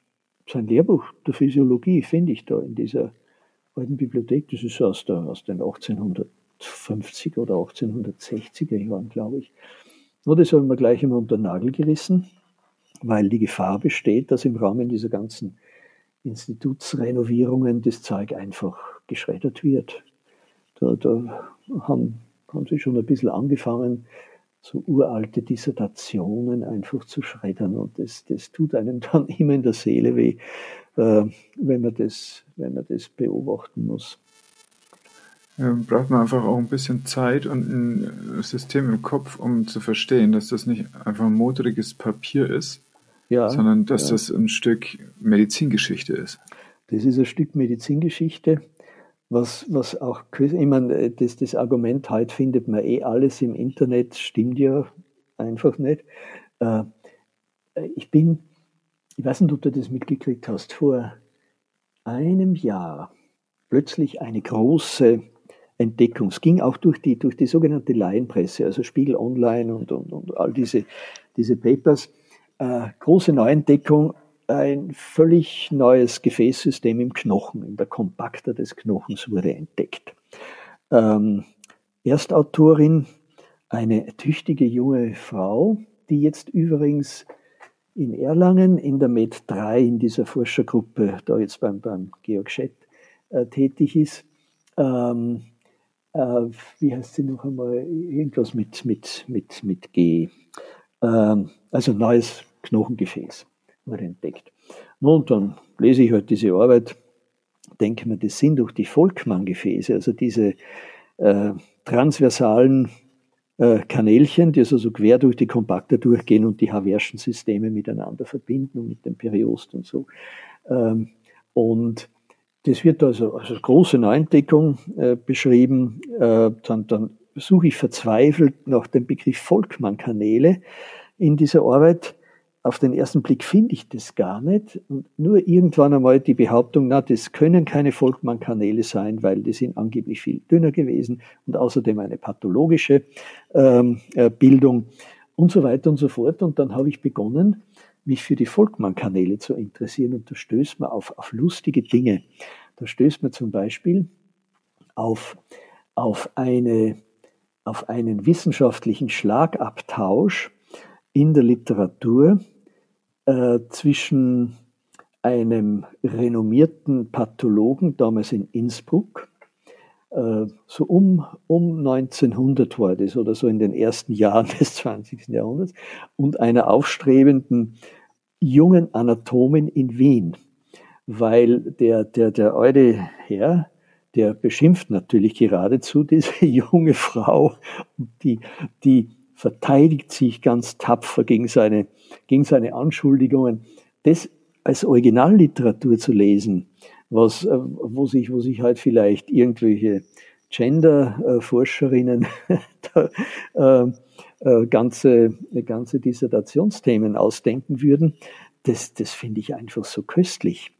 sein Lehrbuch der Physiologie finde ich da in dieser alten Bibliothek. Das ist aus, der, aus den 1850 oder 1860er Jahren, glaube ich. Nur das habe ich mir gleich immer unter den Nagel gerissen, weil die Gefahr besteht, dass im Rahmen dieser ganzen Institutsrenovierungen das Zeug einfach geschreddert wird. Da, da haben, haben sie schon ein bisschen angefangen, so uralte Dissertationen einfach zu schreddern. Und das, das tut einem dann immer in der Seele weh, äh, wenn, man das, wenn man das beobachten muss. Ja, braucht man einfach auch ein bisschen Zeit und ein System im Kopf, um zu verstehen, dass das nicht einfach ein motoriges Papier ist, ja, sondern dass ja. das ein Stück Medizingeschichte ist. Das ist ein Stück Medizingeschichte was, was auch, ich meine, das, das Argument, heute findet man eh alles im Internet, stimmt ja einfach nicht. Äh, ich bin, ich weiß nicht, ob du das mitgekriegt hast, vor einem Jahr plötzlich eine große Entdeckung. Es ging auch durch die, durch die sogenannte Laienpresse, also Spiegel Online und, und, und all diese, diese Papers. Äh, große Neuentdeckung, ein völlig neues Gefäßsystem im Knochen, in der Kompakter des Knochens wurde entdeckt. Ähm, Erstautorin, eine tüchtige junge Frau, die jetzt übrigens in Erlangen in der Med 3 in dieser Forschergruppe, da jetzt beim, beim Georg Schett äh, tätig ist. Ähm, äh, wie heißt sie noch einmal? Irgendwas mit, mit, mit, mit G. Ähm, also neues Knochengefäß wurde entdeckt. Und dann lese ich halt diese Arbeit, denke mir, das sind doch die Volkmann-Gefäße, also diese äh, transversalen äh, Kanälchen, die also so quer durch die Kompakter durchgehen und die Haverschen Systeme miteinander verbinden und mit dem Periost und so. Ähm, und das wird also als große Neuentdeckung äh, beschrieben. Äh, dann, dann suche ich verzweifelt nach dem Begriff Volkmann-Kanäle in dieser Arbeit auf den ersten Blick finde ich das gar nicht. Und nur irgendwann einmal die Behauptung, na, das können keine Volkmann-Kanäle sein, weil die sind angeblich viel dünner gewesen und außerdem eine pathologische ähm, äh, Bildung und so weiter und so fort. Und dann habe ich begonnen, mich für die Volkmann-Kanäle zu interessieren und da stößt man auf, auf lustige Dinge. Da stößt man zum Beispiel auf, auf, eine, auf einen wissenschaftlichen Schlagabtausch in der Literatur äh, zwischen einem renommierten Pathologen damals in Innsbruck, äh, so um, um 1900 war das oder so in den ersten Jahren des 20. Jahrhunderts, und einer aufstrebenden jungen Anatomin in Wien, weil der, der, der alte Herr, der beschimpft natürlich geradezu diese junge Frau, die, die verteidigt sich ganz tapfer gegen seine, gegen seine Anschuldigungen. Das als Originalliteratur zu lesen, was, äh, wo, sich, wo sich halt vielleicht irgendwelche Gender-Forscherinnen äh, äh, ganze, ganze Dissertationsthemen ausdenken würden, das, das finde ich einfach so köstlich.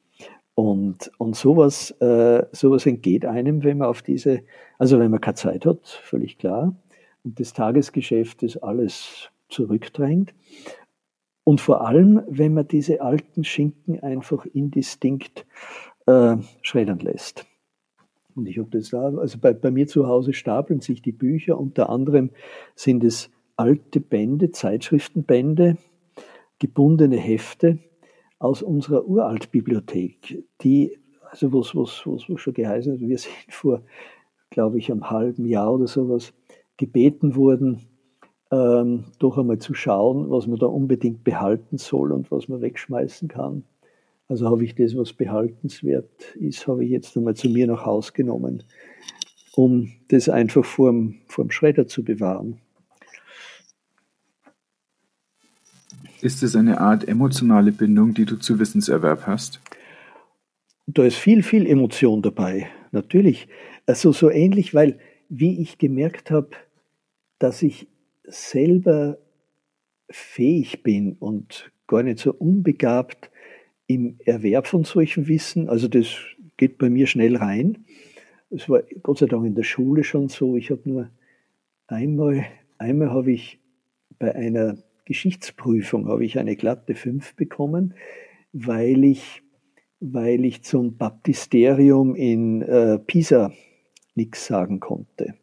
Und, und sowas, äh, sowas entgeht einem, wenn man auf diese, also wenn man keine Zeit hat, völlig klar, und das Tagesgeschäft ist alles zurückdrängt. Und vor allem, wenn man diese alten Schinken einfach indistinkt äh, schreddern lässt. Und ich habe das da, also bei, bei mir zu Hause stapeln sich die Bücher, unter anderem sind es alte Bände, Zeitschriftenbände, gebundene Hefte aus unserer Uraltbibliothek, die, also was, was schon geheißen hat, wir sind vor, glaube ich, einem halben Jahr oder sowas gebeten wurden, ähm, doch einmal zu schauen, was man da unbedingt behalten soll und was man wegschmeißen kann. Also habe ich das, was behaltenswert ist, habe ich jetzt einmal zu mir nach Haus genommen, um das einfach vorm, vorm Schredder zu bewahren. Ist es eine Art emotionale Bindung, die du zu Wissenserwerb hast? Da ist viel, viel Emotion dabei, natürlich. Also so ähnlich, weil wie ich gemerkt habe, dass ich selber fähig bin und gar nicht so unbegabt im Erwerb von solchem Wissen. Also das geht bei mir schnell rein. Es war Gott sei Dank in der Schule schon so. Ich habe nur einmal, einmal habe ich bei einer Geschichtsprüfung habe ich eine glatte 5 bekommen, weil ich, weil ich zum Baptisterium in äh, Pisa nichts sagen konnte.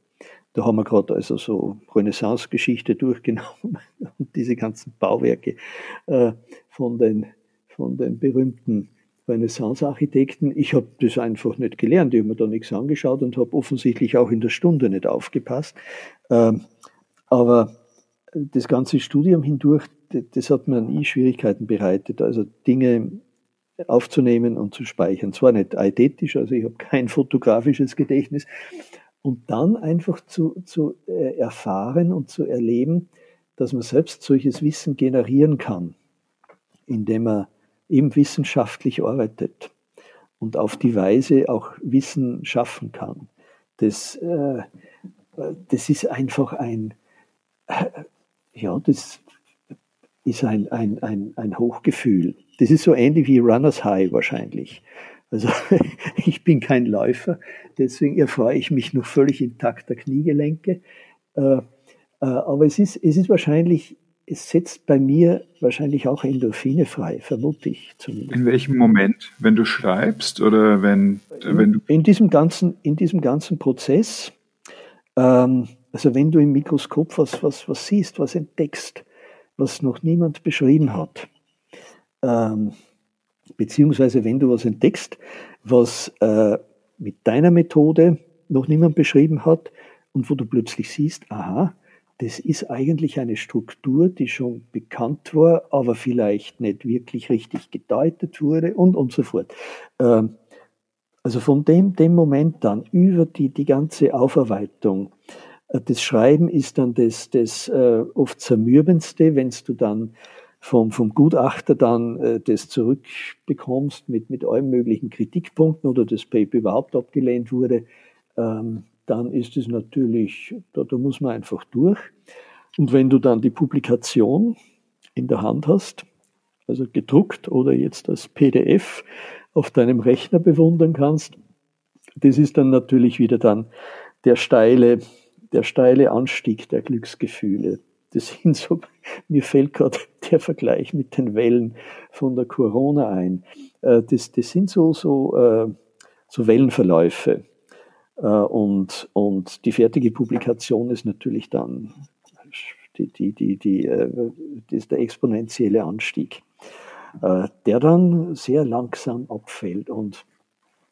Da haben wir gerade also so Renaissance-Geschichte durchgenommen und diese ganzen Bauwerke äh, von, den, von den berühmten Renaissance-Architekten. Ich habe das einfach nicht gelernt. Ich habe mir da nichts angeschaut und habe offensichtlich auch in der Stunde nicht aufgepasst. Ähm, aber das ganze Studium hindurch, das hat mir nie Schwierigkeiten bereitet. Also Dinge aufzunehmen und zu speichern. Zwar nicht eidetisch, also ich habe kein fotografisches Gedächtnis, und dann einfach zu, zu äh, erfahren und zu erleben, dass man selbst solches Wissen generieren kann, indem man eben wissenschaftlich arbeitet und auf die Weise auch Wissen schaffen kann. Das, äh, das ist einfach ein, äh, ja, das ist ein, ein, ein, ein Hochgefühl. Das ist so ähnlich wie Runners High wahrscheinlich. Also ich bin kein Läufer, deswegen erfreue ich mich noch völlig intakter Kniegelenke. Äh, äh, aber es ist, es ist wahrscheinlich, es setzt bei mir wahrscheinlich auch Endorphine frei, vermute ich zumindest. In welchem Moment? Wenn du schreibst oder wenn, wenn du. In diesem ganzen, in diesem ganzen Prozess, ähm, also wenn du im Mikroskop was, was, was siehst, was entdeckst, was noch niemand beschrieben hat, ähm, beziehungsweise wenn du was entdeckst, was äh, mit deiner Methode noch niemand beschrieben hat und wo du plötzlich siehst, aha, das ist eigentlich eine Struktur, die schon bekannt war, aber vielleicht nicht wirklich richtig gedeutet wurde und, und so fort. Ähm, also von dem, dem Moment dann über die, die ganze Aufarbeitung. Äh, das Schreiben ist dann das, das äh, oft zermürbendste, wenn du dann vom, vom Gutachter dann äh, das zurückbekommst mit, mit allen möglichen Kritikpunkten oder das Paper überhaupt abgelehnt wurde, ähm, dann ist es natürlich, da, da muss man einfach durch. Und wenn du dann die Publikation in der Hand hast, also gedruckt oder jetzt als PDF auf deinem Rechner bewundern kannst, das ist dann natürlich wieder dann der steile, der steile Anstieg der Glücksgefühle das sind so, mir fällt gerade der Vergleich mit den Wellen von der Corona ein. Äh, das, das sind so, so, äh, so Wellenverläufe. Äh, und, und die fertige Publikation ist natürlich dann die, die, die, die, das ist der exponentielle Anstieg. der dann sehr langsam abfällt. Und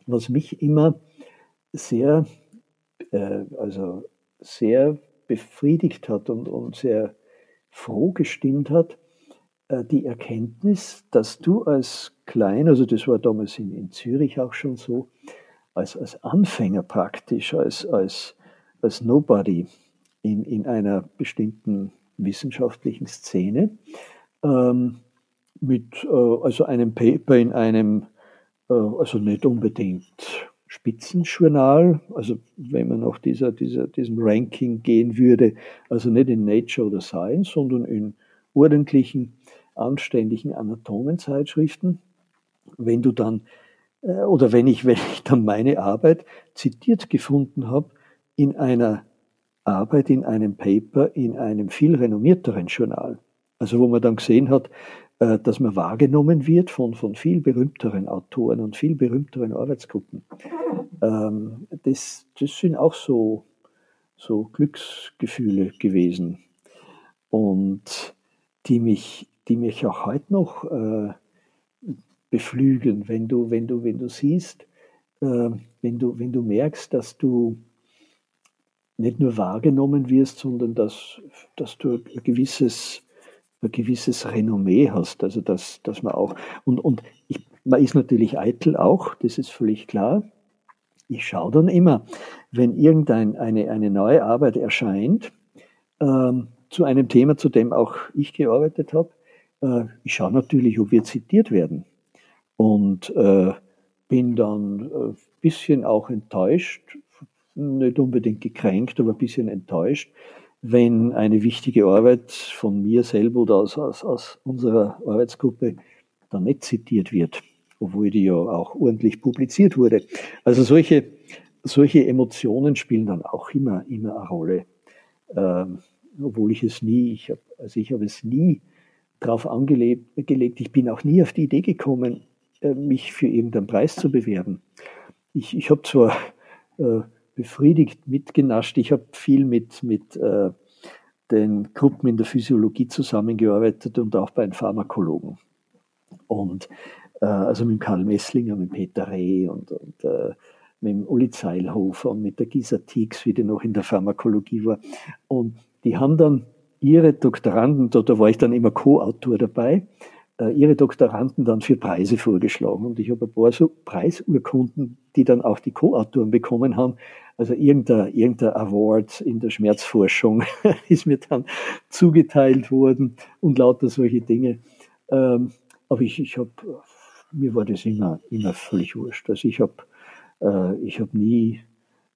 was mich immer sehr, also sehr befriedigt hat und, und sehr froh gestimmt hat, äh, die Erkenntnis, dass du als Klein, also das war damals in, in Zürich auch schon so, als, als Anfänger praktisch, als, als, als Nobody in, in einer bestimmten wissenschaftlichen Szene, ähm, mit äh, also einem Paper in einem, äh, also nicht unbedingt Spitzenjournal, also wenn man nach dieser, dieser, diesem Ranking gehen würde, also nicht in Nature oder Science, sondern in ordentlichen, anständigen Anatomenzeitschriften. Wenn du dann, äh, oder wenn ich, wenn ich dann meine Arbeit zitiert gefunden habe in einer Arbeit, in einem Paper, in einem viel renommierteren Journal, also wo man dann gesehen hat, dass man wahrgenommen wird von, von viel berühmteren Autoren und viel berühmteren Arbeitsgruppen. Ähm, das, das sind auch so, so Glücksgefühle gewesen und die mich, die mich auch heute noch äh, beflügeln, wenn du, wenn du, wenn du siehst, äh, wenn, du, wenn du merkst, dass du nicht nur wahrgenommen wirst, sondern dass, dass du ein gewisses ein gewisses Renommee hast. Also dass, dass man auch, und, und ich, man ist natürlich eitel auch, das ist völlig klar. Ich schaue dann immer, wenn irgendeine eine, eine neue Arbeit erscheint, ähm, zu einem Thema, zu dem auch ich gearbeitet habe, äh, ich schaue natürlich, ob wir zitiert werden. Und äh, bin dann ein äh, bisschen auch enttäuscht, nicht unbedingt gekränkt, aber ein bisschen enttäuscht, wenn eine wichtige Arbeit von mir selber oder aus, aus, aus unserer Arbeitsgruppe dann nicht zitiert wird, obwohl die ja auch ordentlich publiziert wurde. Also solche, solche Emotionen spielen dann auch immer, immer eine Rolle. Ähm, obwohl ich es nie, ich hab, also ich habe es nie darauf angelegt, ich bin auch nie auf die Idee gekommen, äh, mich für irgendeinen Preis zu bewerben. Ich, ich habe zwar äh, befriedigt mitgenascht. Ich habe viel mit, mit äh, den Gruppen in der Physiologie zusammengearbeitet und auch bei den Pharmakologen. Und äh, also mit Karl Messlinger, mit Peter Reh und, und äh, mit Uli Zeilhofer und mit der Gisa Tix, wie die noch in der Pharmakologie war. Und die haben dann ihre Doktoranden, da war ich dann immer Co-Autor dabei, ihre Doktoranden dann für Preise vorgeschlagen. Und ich habe ein paar so Preisurkunden, die dann auch die Co-Autoren bekommen haben. Also irgendein, irgendein Award in der Schmerzforschung ist mir dann zugeteilt worden und lauter solche Dinge. Ähm, aber ich, ich habe, mir war das immer, immer völlig wurscht. Also ich habe äh, ich hab nie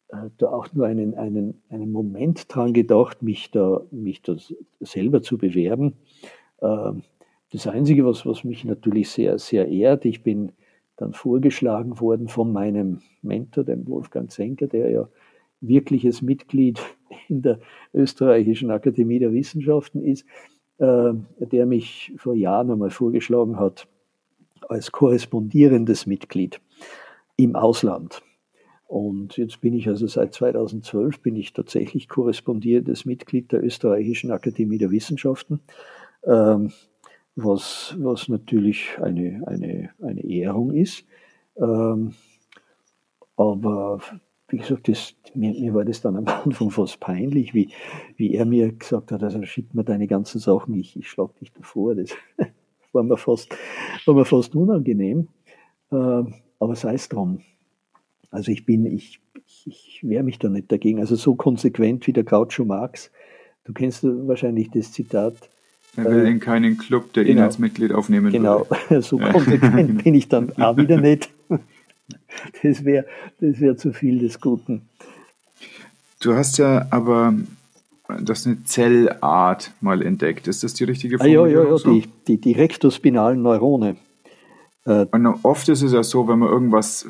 äh, da auch nur einen, einen, einen Moment dran gedacht, mich da, mich da selber zu bewerben. Das Einzige, was, was mich natürlich sehr, sehr ehrt, ich bin dann vorgeschlagen worden von meinem Mentor, dem Wolfgang Zenker, der ja wirkliches Mitglied in der Österreichischen Akademie der Wissenschaften ist, äh, der mich vor Jahren einmal vorgeschlagen hat als korrespondierendes Mitglied im Ausland. Und jetzt bin ich also seit 2012 bin ich tatsächlich korrespondierendes Mitglied der Österreichischen Akademie der Wissenschaften. Ähm, was, was natürlich eine, eine, eine Ehrung ist. Ähm, aber wie gesagt, das, mir, mir, war das dann am Anfang fast peinlich, wie, wie er mir gesagt hat, also schick mir deine ganzen Sachen, ich, ich schlage dich davor. Das war mir fast, war mir fast unangenehm. Ähm, aber sei es drum. Also ich bin, ich, ich, ich wehre mich da nicht dagegen. Also so konsequent wie der Groucho Marx. Du kennst wahrscheinlich das Zitat, er will in keinen Club, der genau. ihn als Mitglied aufnehmen genau. will. Genau, so konsequent bin ich dann auch wieder nicht. Das wäre das wär zu viel des Guten. Du hast ja aber das eine Zellart mal entdeckt. Ist das die richtige Formulierung? Ah, ja, ja, ja, so? die, die, die rektospinalen Neurone. Äh, und oft ist es ja so, wenn man irgendwas,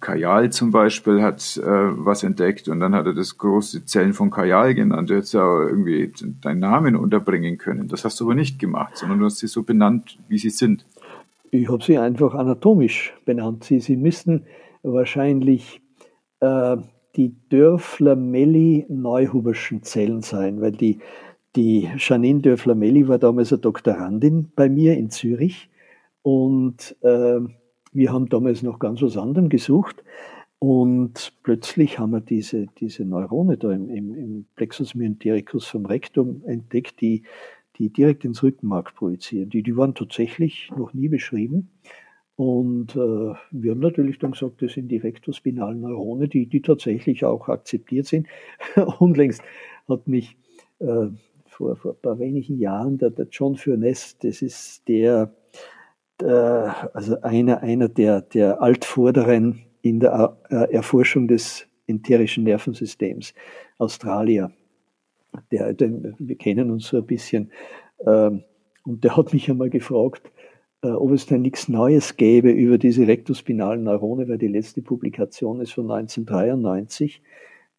Kajal zum Beispiel hat äh, was entdeckt und dann hat er das große Zellen von Kajal genannt. Du hättest ja irgendwie deinen Namen unterbringen können. Das hast du aber nicht gemacht, sondern du hast sie so benannt, wie sie sind. Ich habe sie einfach anatomisch benannt. Sie, sie müssen wahrscheinlich äh, die Dörfler-Melli-Neuhuberschen Zellen sein, weil die, die Janine Dörfler-Melli war damals eine Doktorandin bei mir in Zürich Und äh, wir haben damals noch ganz was anderem gesucht. Und plötzlich haben wir diese, diese Neurone da im, im, im Plexus myentericus vom Rektum entdeckt, die, die direkt ins Rückenmark projizieren. Die, die waren tatsächlich noch nie beschrieben. Und äh, wir haben natürlich dann gesagt, das sind die rektospinalen Neurone, die, die tatsächlich auch akzeptiert sind. Unlängst hat mich äh, vor, vor ein paar wenigen Jahren der, der John Furness, das ist der, der also einer, einer der, der Altvorderen in der äh, Erforschung des enterischen Nervensystems, Australier. Der, den, wir kennen uns so ein bisschen. Ähm, und der hat mich einmal gefragt, äh, ob es denn nichts Neues gäbe über diese rektospinalen Neurone, weil die letzte Publikation ist von 1993,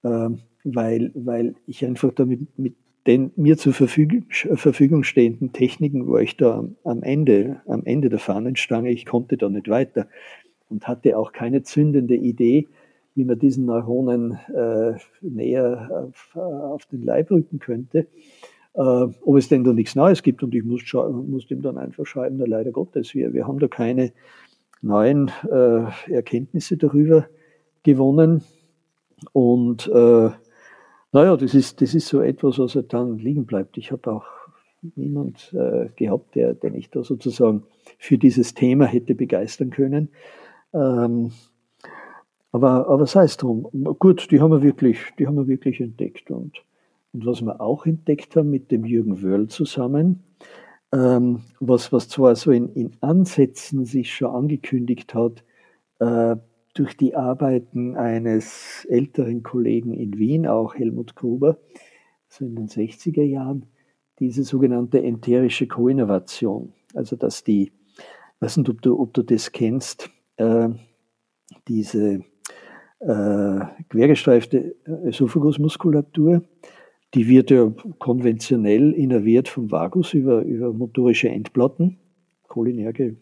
ähm, weil, weil ich einfach damit mit den mir zur Verfügung, Verfügung stehenden Techniken war ich da am Ende, am Ende der Fahnenstange. Ich konnte da nicht weiter und hatte auch keine zündende Idee, wie man diesen Neuronen äh, näher auf, auf, den Leib rücken könnte. Äh, ob es denn da nichts Neues gibt und ich muss, muss dem dann einfach schreiben, na leider Gottes, wir, wir haben da keine neuen äh, Erkenntnisse darüber gewonnen und äh, naja, das ist, das ist so etwas, was halt dann liegen bleibt. Ich habe auch niemand äh, gehabt, der, den ich da sozusagen für dieses Thema hätte begeistern können. Ähm, aber, aber sei es drum. Gut, die haben wir wirklich, die haben wir wirklich entdeckt. Und, und was wir auch entdeckt haben mit dem Jürgen Wörl zusammen, ähm, was, was zwar so in, in Ansätzen sich schon angekündigt hat, äh, durch die Arbeiten eines älteren Kollegen in Wien, auch Helmut Gruber, so in den 60er Jahren, diese sogenannte enterische Koinnovation. Also dass die, ich weiß nicht, ob du, ob du das kennst, äh, diese äh, quergestreifte Esophagusmuskulatur, die wird ja konventionell innerviert vom Vagus über, über motorische Endplatten, cholinerge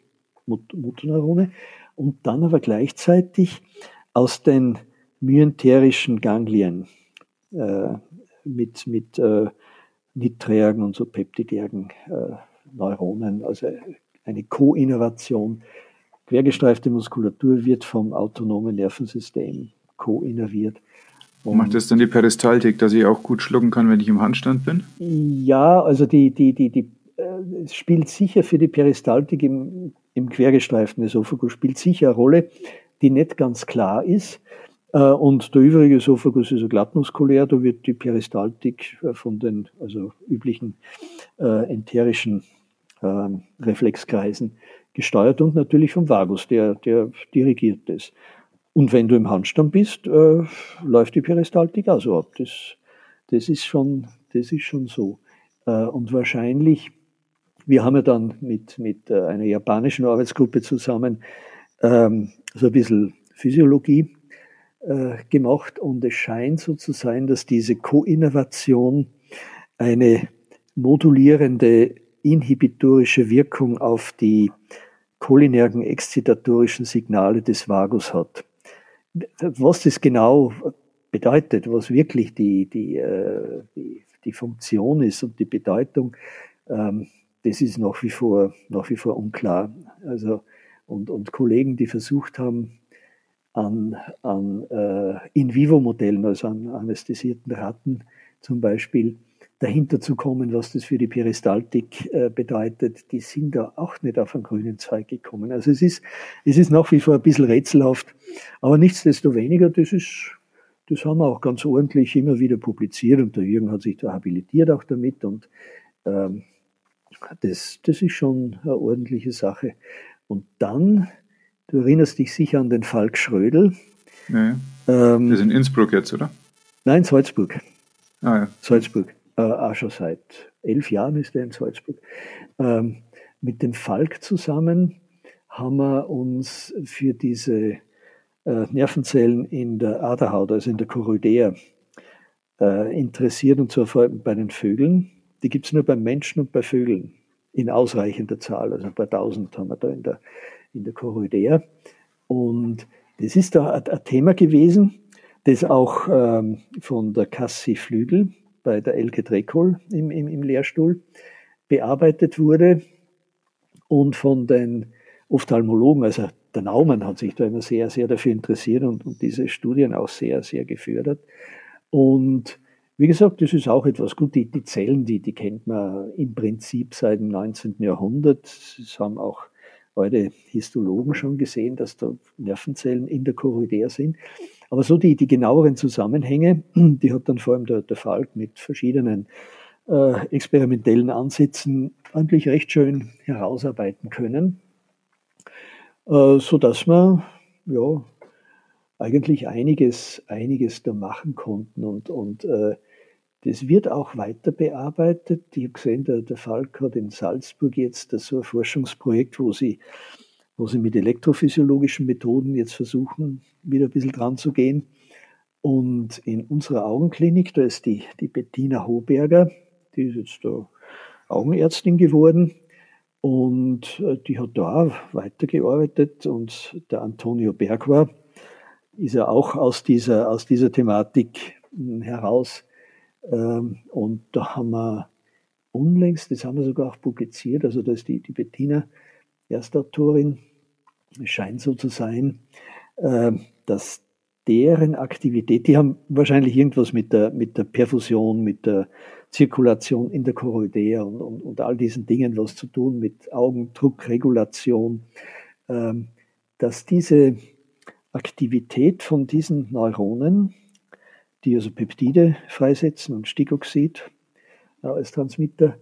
Motorneurone, und dann aber gleichzeitig aus den myenterischen Ganglien äh, mit, mit äh, nitrigen und so peptidergen äh, Neuronen, also eine Co-Innovation Quergestreifte Muskulatur wird vom autonomen Nervensystem co-innerviert. Macht das dann die Peristaltik, dass ich auch gut schlucken kann, wenn ich im Handstand bin? Ja, also die, die, die, die äh, spielt sicher für die Peristaltik im, im quergestreiften Esophagus, spielt sicher eine Rolle, die nicht ganz klar ist. Äh, und der übrige Esophagus ist ja glattmuskulär, da wird die Peristaltik äh, von den also üblichen äh, enterischen äh, Reflexkreisen gesteuert und natürlich vom Vagus, der, der dirigiert das. Und wenn du im Handstand bist, äh, läuft die Peristaltik also ab. Das, das, ist, schon, das ist schon so. Äh, und wahrscheinlich, wir haben ja dann mit, mit äh, einer japanischen Arbeitsgruppe zusammen ähm, so ein bisschen Physiologie äh, gemacht und es scheint so zu sein, dass diese Koinnovation eine modulierende inhibitorische Wirkung auf die cholinergen exzitatorischen Signale des Vagus hat. Was das genau bedeutet, was wirklich die, die, äh, die, die Funktion ist und die Bedeutung, ähm, das ist nach wie vor, nach wie vor unklar. Also, und, und Kollegen, die versucht haben, an, an äh, In-vivo-Modellen, also an anästhesierten Ratten zum Beispiel, dahinter zu kommen, was das für die Peristaltik äh, bedeutet, die sind da auch nicht auf einen grünen Zweig gekommen. Also es ist, es ist nach wie vor ein bisschen rätselhaft, aber nichtsdestoweniger, das ist, das haben wir auch ganz ordentlich immer wieder publiziert und der Jürgen hat sich da habilitiert auch damit und ähm, das, das ist schon eine ordentliche Sache. Und dann, du erinnerst dich sicher an den Falk Schrödel. Ja, ähm, das ist in Innsbruck jetzt, oder? Nein, Salzburg. Ah, ja. Salzburg äh, auch schon seit elf Jahren ist er in Salzburg. Ähm, mit dem Falk zusammen haben wir uns für diese äh, Nervenzellen in der Aderhaut, also in der Choroidea, äh, interessiert und zwar vor allem bei den Vögeln. Die gibt es nur beim Menschen und bei Vögeln in ausreichender Zahl, also ein paar tausend haben wir da in der, in der Choroidea. Und das ist da ein, Thema gewesen, das auch ähm, von der Cassie Flügel, bei der Elke Dreckoll im, im, im Lehrstuhl bearbeitet wurde und von den Ophthalmologen, also der Naumann hat sich da immer sehr, sehr dafür interessiert und, und diese Studien auch sehr, sehr gefördert. Und wie gesagt, das ist auch etwas gut. Die, die Zellen, die, die kennt man im Prinzip seit dem 19. Jahrhundert. Das haben auch heute Histologen schon gesehen, dass da Nervenzellen in der Choroidea sind. Aber so die, die genaueren Zusammenhänge, die hat dann vor allem der, der Falk mit verschiedenen äh, experimentellen Ansätzen eigentlich recht schön herausarbeiten können, äh, so dass wir ja eigentlich einiges, einiges da machen konnten und, und äh, das wird auch weiter bearbeitet. Ich habe gesehen, der, der Falk hat in Salzburg jetzt so ein Forschungsprojekt, wo sie, wo sie mit elektrophysiologischen Methoden jetzt versuchen, wieder ein bisschen dran zu gehen. Und in unserer Augenklinik, da ist die, die Bettina Hoberger, die ist jetzt da Augenärztin geworden. Und äh, die hat da weitergearbeitet. Und der Antonio Bergwa ist ja auch aus dieser, aus dieser Thematik hm, heraus und da haben wir unlängst, das haben wir sogar auch publiziert, also da ist die, die Bettina Erstautorin, scheint so zu sein, ähm, dass deren Aktivität, die haben wahrscheinlich irgendwas mit der, mit der Perfusion, mit der Zirkulation in der Choroidea und, und, und all diesen Dingen was zu tun, mit Augendruckregulation, ähm, dass diese Aktivität von diesen Neuronen die also Peptide freisetzen und Stickoxid als Transmitter,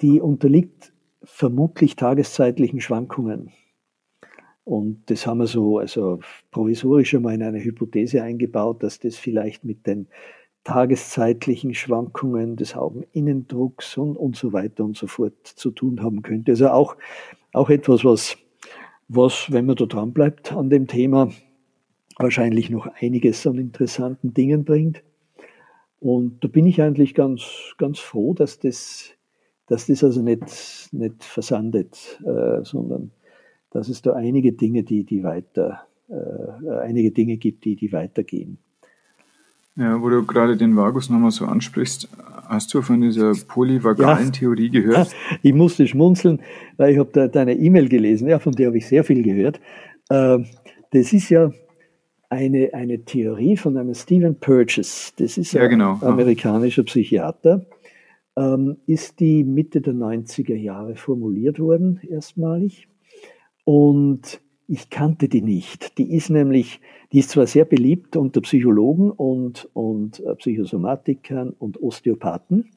die unterliegt vermutlich tageszeitlichen Schwankungen. Und das haben wir so also provisorisch einmal in eine Hypothese eingebaut, dass das vielleicht mit den tageszeitlichen Schwankungen des Augeninnendrucks und, und so weiter und so fort zu tun haben könnte. Also auch, auch etwas, was, was, wenn man da dran bleibt an dem Thema, wahrscheinlich noch einiges an interessanten Dingen bringt. Und da bin ich eigentlich ganz, ganz froh, dass das, dass das also nicht, nicht versandet, äh, sondern dass es da einige Dinge, die, die weiter, äh, einige Dinge gibt, die, die weitergehen. Ja, wo du gerade den Vagus nochmal so ansprichst, hast du von dieser polyvagalen ja. Theorie gehört? Ich musste schmunzeln, weil ich habe da deine E-Mail gelesen, ja, von der habe ich sehr viel gehört. Äh, das ist ja, eine, eine Theorie von einem Stephen Purchase, das ist ja, genau. ein amerikanischer Psychiater, ähm, ist die Mitte der 90er Jahre formuliert worden, erstmalig. Und ich kannte die nicht. Die ist nämlich, die ist zwar sehr beliebt unter Psychologen und, und äh, Psychosomatikern und Osteopathen.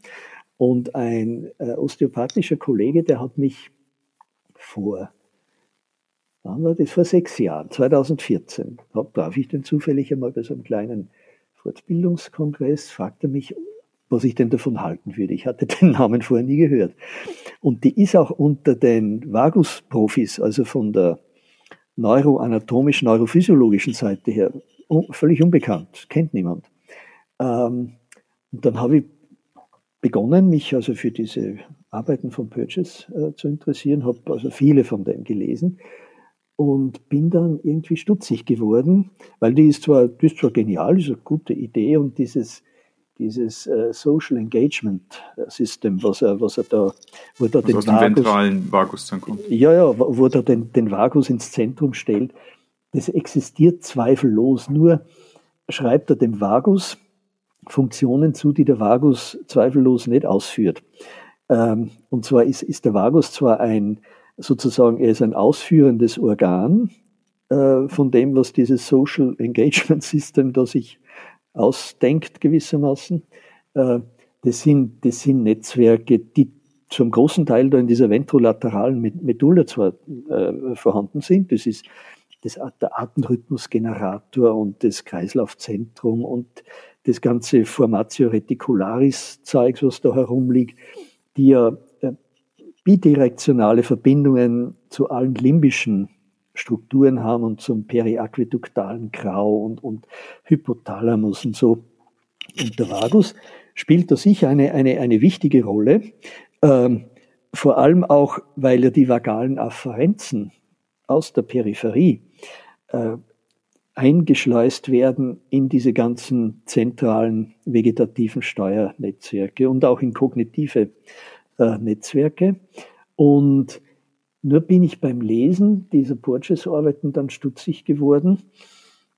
Und ein äh, osteopathischer Kollege, der hat mich vor wann war das? Vor sechs Jahren, 2014, traf ich den zufällig einmal bei so einem kleinen Fortbildungskongress, fragte mich, was ich denn davon halten würde. Ich hatte den Namen vorher nie gehört. Und die ist auch unter den Vagus-Profis, also von der neuroanatomischen, neurophysiologischen Seite her, völlig unbekannt, kennt niemand. Ähm, und dann habe ich begonnen, mich also für diese Arbeiten von Purchase äh, zu interessieren, habe also viele von denen gelesen und bin dann irgendwie stutzig geworden, weil die ist zwar, die ist zwar genial, ist eine gute Idee und dieses, dieses uh, Social Engagement System, was er, was er da, wo er da den, aus Vagus, dem ventralen Vagus dann kommt. Ja, ja, wo er den, den Vagus ins Zentrum stellt, das existiert zweifellos. Nur schreibt er dem Vagus Funktionen zu, die der Vagus zweifellos nicht ausführt. Ähm, und zwar ist, ist der Vagus zwar ein, sozusagen, er ist ein ausführendes Organ äh, von dem, was dieses Social Engagement System da sich ausdenkt gewissermaßen. Äh, das, sind, das sind Netzwerke, die zum großen Teil da in dieser ventrolateralen Medulla zwar äh, vorhanden sind. Das ist das, der Atemrhythmusgenerator und das Kreislaufzentrum und das ganze Formatio reticularis Zeugs, was da herumliegt, die ja bidirektionale Verbindungen zu allen limbischen Strukturen haben und zum periaqueduktalen Grau und, und Hypothalamus und so. Und der Vagus spielt da sicher eine, eine, eine wichtige Rolle, ähm, vor allem auch, weil er die vagalen Afferenzen aus der Peripherie äh, eingeschleust werden in diese ganzen zentralen vegetativen Steuernetzwerke und auch in kognitive äh, Netzwerke. Und Nur bin ich beim Lesen dieser Porges-Arbeiten dann stutzig geworden,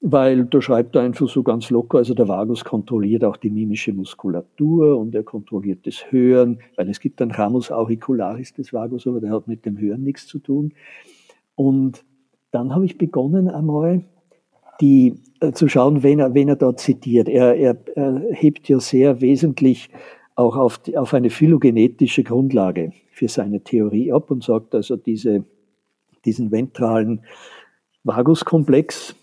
weil da schreibt er einfach so ganz locker, also der Vagus kontrolliert auch die mimische Muskulatur und er kontrolliert das Hören, weil es gibt dann Ramus auricularis des Vagus, aber der hat mit dem Hören nichts zu tun. Und dann habe ich begonnen einmal die, äh, zu schauen, wen er, wen er da zitiert. Er, er, er hebt ja sehr wesentlich auch auf, die, auf eine phylogenetische Grundlage für seine Theorie ab und sagt also, diese, diesen ventralen Vaguskomplex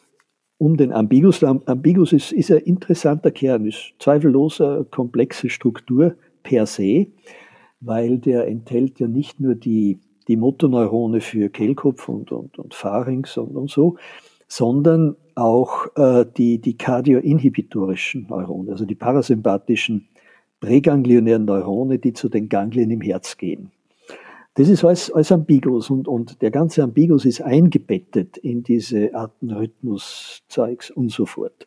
um den Ambigus. Ambigus ist, ist ein interessanter Kern, ist zweifellos eine komplexe Struktur per se, weil der enthält ja nicht nur die, die Motoneurone für Kehlkopf und, und, und Pharynx und, und so, sondern auch äh, die, die kardioinhibitorischen Neurone, also die parasympathischen präganglionären Neurone, die zu den Ganglien im Herz gehen. Das ist alles, alles Ambigus und, und der ganze Ambigus ist eingebettet in diese Atemrhythmus-Zeugs und so fort.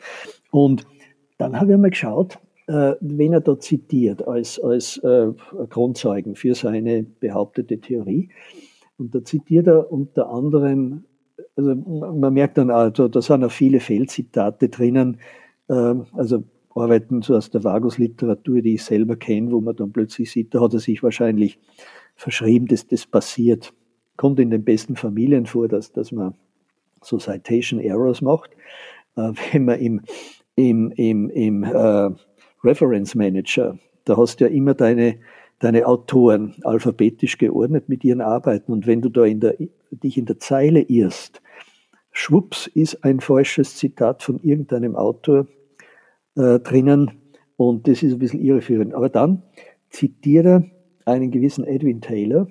Und dann habe ich mal geschaut, äh, wen er da zitiert als, als äh, Grundzeugen für seine behauptete Theorie. Und da zitiert er unter anderem, also man merkt dann, also, da sind auch viele Fehlzitate drinnen, äh, also Arbeiten so aus der Vagus-Literatur, die ich selber kenne, wo man dann plötzlich sieht, da hat er sich wahrscheinlich verschrieben, dass das passiert. Kommt in den besten Familien vor, dass, dass man so Citation Errors macht. Äh, wenn man im, im, im, im äh, Reference Manager, da hast du ja immer deine, deine Autoren alphabetisch geordnet mit ihren Arbeiten. Und wenn du da in der, dich in der Zeile irrst, schwupps ist ein falsches Zitat von irgendeinem Autor äh, drinnen und das ist ein bisschen irreführend. Aber dann zitiere einen gewissen Edwin Taylor.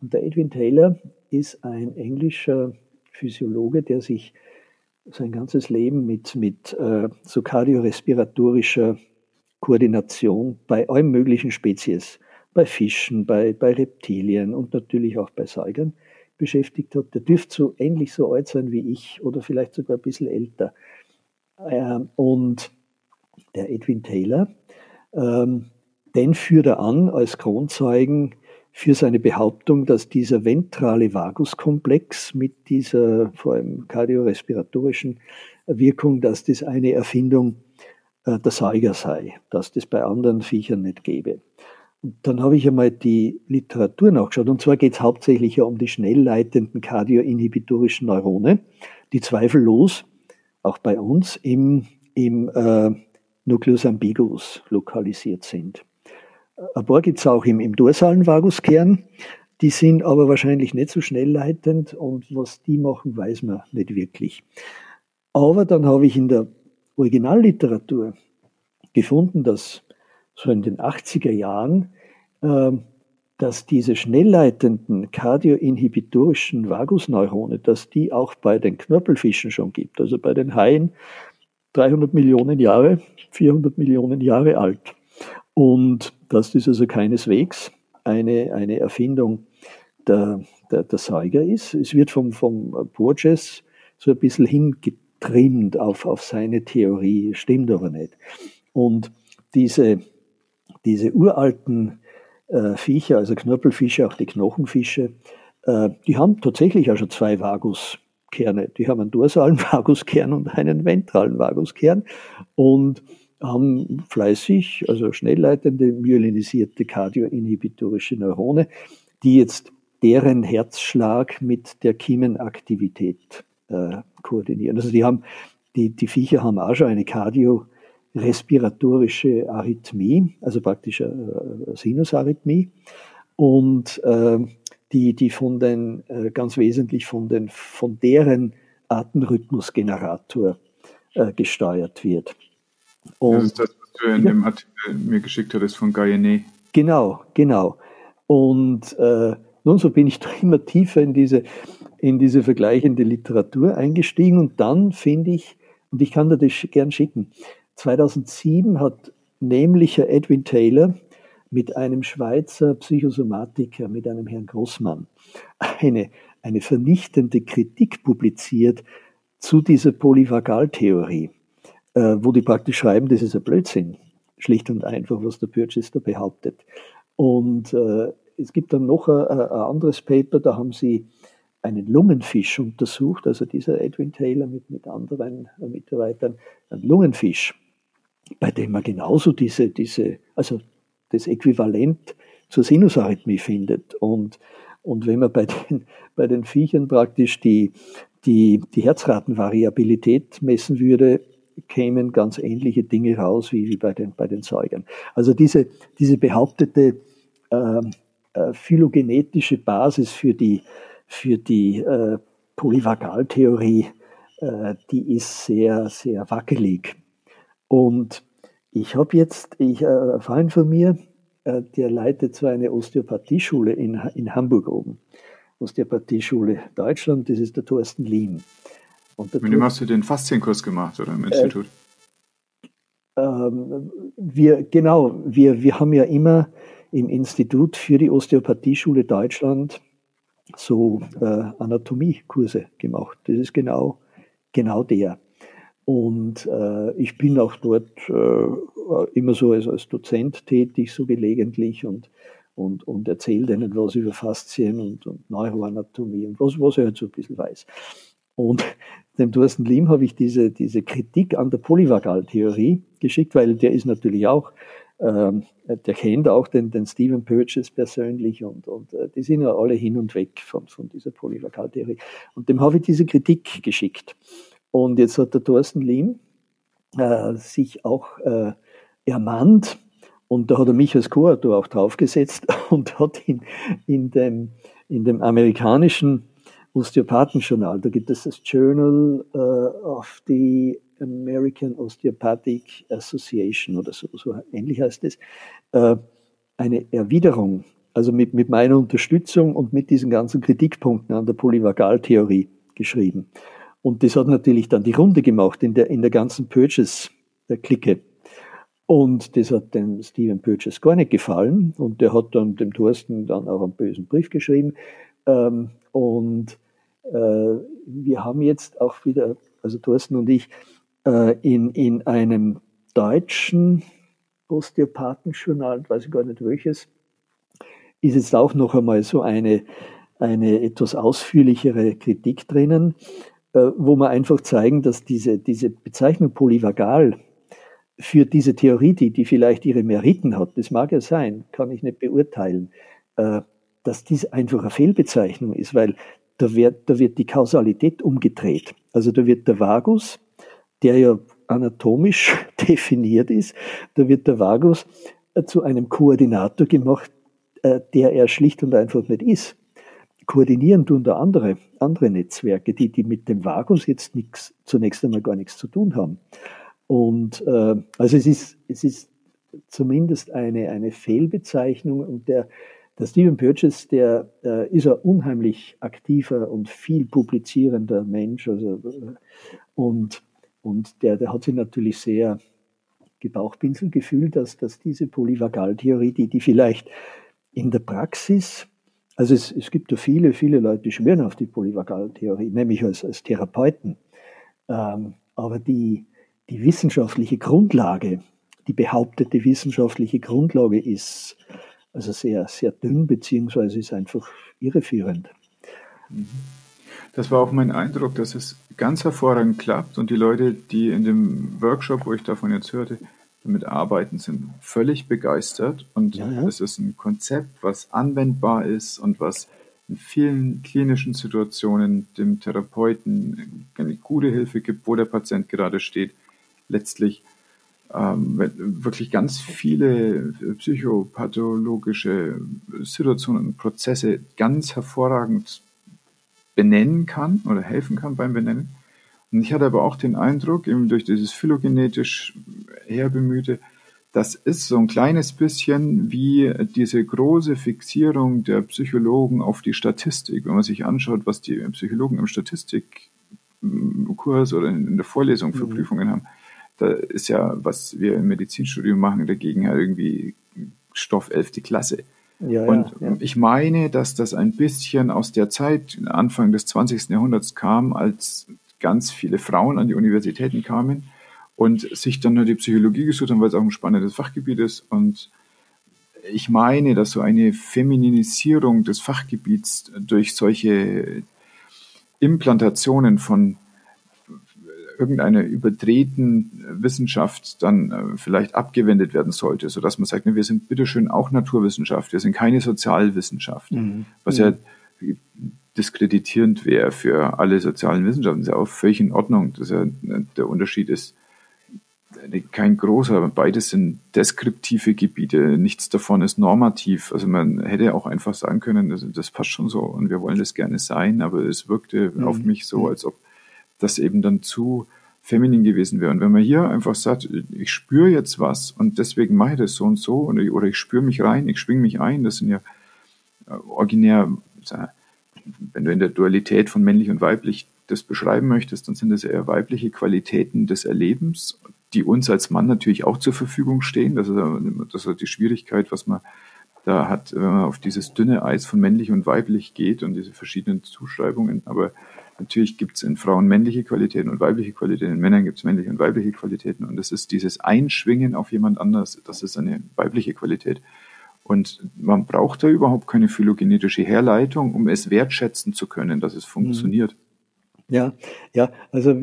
Und der Edwin Taylor ist ein englischer Physiologe, der sich sein ganzes Leben mit, mit äh, so kardiorespiratorischer Koordination bei allen möglichen Spezies, bei Fischen, bei, bei Reptilien und natürlich auch bei Säugern beschäftigt hat. Der dürfte so ähnlich so alt sein wie ich oder vielleicht sogar ein bisschen älter. Ähm, und der Edwin Taylor ähm, den führt er an als Kronzeugen für seine Behauptung, dass dieser ventrale Vaguskomplex mit dieser vor allem kardiorespiratorischen Wirkung, dass das eine Erfindung äh, der Säuger sei, dass das bei anderen Viechern nicht gäbe. Und dann habe ich einmal die Literatur nachgeschaut, und zwar geht es hauptsächlich ja um die schnell leitenden kardioinhibitorischen Neurone, die zweifellos auch bei uns im, im äh, Nucleus ambiguus lokalisiert sind. Ein paar gibt es auch im, im dorsalen Vaguskern. Die sind aber wahrscheinlich nicht so schnell leitend und was die machen, weiß man nicht wirklich. Aber dann habe ich in der Originalliteratur gefunden, dass so in den 80er Jahren, äh, dass diese schnellleitenden kardioinhibitorischen Vagusneurone, dass die auch bei den Knorpelfischen schon gibt, also bei den Haien 300 Millionen Jahre, 400 Millionen Jahre alt. Und das ist also keineswegs eine, eine Erfindung der, der, der Säuger ist. Es wird vom, vom Borges so ein bisschen hingetrimmt auf, auf seine Theorie, stimmt aber nicht. Und diese, diese uralten äh, Viecher, also Knorpelfische, auch die Knochenfische, äh, die haben tatsächlich auch schon zwei Vaguskerne. Die haben einen dorsalen Vaguskern und einen ventralen Vaguskern. Und haben fleißig, also schnellleitende myelinisierte kardioinhibitorische Neurone, die jetzt deren Herzschlag mit der Kiemenaktivität äh, koordinieren. Also die haben, die, die Viecher haben auch schon eine kardiorespiratorische Arrhythmie, also praktisch eine Sinusarrhythmie. Und äh, die, die von den, äh, ganz wesentlich von, den, von deren Atemrhythmusgenerator äh, gesteuert wird. Und das ist das, was du in ja, dem Artikel mir geschickt hattest von Guyane. Genau, genau. Und äh, nun, so bin ich doch immer tiefer in diese, in diese vergleichende Literatur eingestiegen und dann finde ich, und ich kann dir das gern schicken, 2007 hat nämlich Herr Edwin Taylor mit einem Schweizer Psychosomatiker, mit einem Herrn Grossmann, eine, eine vernichtende Kritik publiziert zu dieser Polyvagaltheorie äh, wo die praktisch schreiben, das ist ein Blödsinn, schlicht und einfach, was der Purchase da behauptet. Und äh, es gibt dann noch ein, ein, anderes Paper, da haben sie einen Lungenfisch untersucht, also dieser Edwin Taylor mit, mit anderen Mitarbeitern, einen Lungenfisch, bei dem man genauso diese, diese, also das Äquivalent zur Sinusarrhythmie findet. Und, und wenn man bei den, bei den Viechern praktisch die, die, die Herzratenvariabilität messen würde, kämen ganz ähnliche Dinge raus wie, wie bei, den, bei den Säugern. Also diese, diese behauptete äh, äh, phylogenetische Basis für die, für die äh, Polyvagaltheorie, äh, die ist sehr, sehr wackelig. Und ich habe jetzt, ich, äh, ein Freund von mir, äh, der leitet zwar eine Osteopathieschule in, in Hamburg oben. Osteopathieschule Deutschland, das ist der Thorsten Liem. Und Mit dem hast du den Faszienkurs gemacht, oder im äh, Institut? Ähm, wir, genau, wir, wir haben ja immer im Institut für die Osteopathieschule Deutschland so äh, Anatomiekurse gemacht. Das ist genau, genau der. Und äh, ich bin auch dort äh, immer so als, als Dozent tätig, so gelegentlich und, und, und erzähle denen was über Faszien und, und Neuroanatomie und was, was ich halt so ein bisschen weiß. Und dem Thorsten Lim habe ich diese, diese Kritik an der Polyvagaltheorie geschickt, weil der ist natürlich auch, ähm, der kennt auch den, den Stephen Purchase persönlich und, und äh, die sind ja alle hin und weg von, von dieser Polyvagaltheorie. Und dem habe ich diese Kritik geschickt. Und jetzt hat der Thorsten Lim äh, sich auch äh, ermannt und da hat er mich als Co-Autor auch draufgesetzt und hat in, in, dem, in dem amerikanischen Osteopathenjournal. Da gibt es das Journal uh, of the American Osteopathic Association oder so, so ähnlich heißt es, uh, eine Erwiderung, also mit, mit meiner Unterstützung und mit diesen ganzen Kritikpunkten an der Polyvagaltheorie geschrieben. Und das hat natürlich dann die Runde gemacht in der, in der ganzen Purchase-Clique. Und das hat dem Stephen Purchase gar nicht gefallen. Und der hat dann dem Thorsten dann auch einen bösen Brief geschrieben. Ähm, und äh, wir haben jetzt auch wieder, also Thorsten und ich, äh, in, in einem deutschen Osteopathenjournal, weiß ich gar nicht welches, ist jetzt auch noch einmal so eine, eine etwas ausführlichere Kritik drinnen, wo wir einfach zeigen, dass diese, diese Bezeichnung polyvagal für diese Theorie, die, die vielleicht ihre Meriten hat, das mag ja sein, kann ich nicht beurteilen, dass dies einfach eine Fehlbezeichnung ist, weil da wird, da wird die Kausalität umgedreht. Also da wird der Vagus, der ja anatomisch definiert ist, da wird der Vagus äh, zu einem Koordinator gemacht, äh, der er schlicht und einfach nicht ist. Koordinieren tun da andere, andere Netzwerke, die, die mit dem Vagus jetzt nichts, zunächst einmal gar nichts zu tun haben. Und äh, also es ist, es ist zumindest eine, eine Fehlbezeichnung und der, der Stephen Purchase, der äh, ist ein unheimlich aktiver und viel publizierender Mensch. Also, äh, und und der, der hat sich natürlich sehr gebauchpinselt gefühlt, dass, dass diese Polyvagaltheorie, die, die vielleicht in der Praxis, also es, es gibt ja viele, viele Leute, die schwören auf die Polyvagaltheorie, nämlich als, als Therapeuten. Ähm, aber die, die wissenschaftliche Grundlage, die behauptete wissenschaftliche Grundlage ist also sehr, sehr dünn, beziehungsweise ist einfach irreführend. Das war auch mein Eindruck, dass es ganz hervorragend klappt und die Leute, die in dem Workshop, wo ich davon jetzt hörte, damit arbeiten, sind völlig begeistert und ja, ja. es ist ein Konzept, was anwendbar ist und was in vielen klinischen Situationen dem Therapeuten eine gute Hilfe gibt, wo der Patient gerade steht, letztlich ähm, wirklich ganz viele psychopathologische Situationen und Prozesse ganz hervorragend benennen kann oder helfen kann beim Benennen. Und ich hatte aber auch den Eindruck, eben durch dieses phylogenetisch herbemühte, das ist so ein kleines bisschen wie diese große Fixierung der Psychologen auf die Statistik. Wenn man sich anschaut, was die Psychologen im Statistikkurs oder in der Vorlesung für mhm. Prüfungen haben, da ist ja, was wir im Medizinstudium machen, dagegen ja irgendwie Stoff 11. Klasse. Ja, und ja, ja. ich meine, dass das ein bisschen aus der Zeit, Anfang des 20. Jahrhunderts kam, als ganz viele Frauen an die Universitäten kamen und sich dann nur die Psychologie gesucht haben, weil es auch ein spannendes Fachgebiet ist. Und ich meine, dass so eine Femininisierung des Fachgebiets durch solche Implantationen von irgendeiner überdrehten Wissenschaft dann äh, vielleicht abgewendet werden sollte, so dass man sagt, ne, wir sind bitteschön auch Naturwissenschaft, wir sind keine Sozialwissenschaft, mhm. was ja diskreditierend wäre für alle sozialen Wissenschaften, das ist ja auch völlig in Ordnung, dass ja der Unterschied ist kein großer, beides sind deskriptive Gebiete, nichts davon ist normativ. Also man hätte auch einfach sagen können, das, das passt schon so und wir wollen das gerne sein, aber es wirkte mhm. auf mich so, mhm. als ob das eben dann zu feminin gewesen wäre. Und wenn man hier einfach sagt, ich spüre jetzt was und deswegen mache ich das so und so, oder, oder ich spüre mich rein, ich schwinge mich ein, das sind ja äh, originär, wenn du in der Dualität von männlich und weiblich das beschreiben möchtest, dann sind das eher weibliche Qualitäten des Erlebens, die uns als Mann natürlich auch zur Verfügung stehen. Das ist, das ist die Schwierigkeit, was man da hat, wenn man auf dieses dünne Eis von männlich und weiblich geht und diese verschiedenen Zuschreibungen. Aber Natürlich gibt es in Frauen männliche Qualitäten und weibliche Qualitäten, in Männern gibt es männliche und weibliche Qualitäten. Und das ist dieses Einschwingen auf jemand anders, das ist eine weibliche Qualität. Und man braucht da überhaupt keine phylogenetische Herleitung, um es wertschätzen zu können, dass es mhm. funktioniert. Ja, ja, also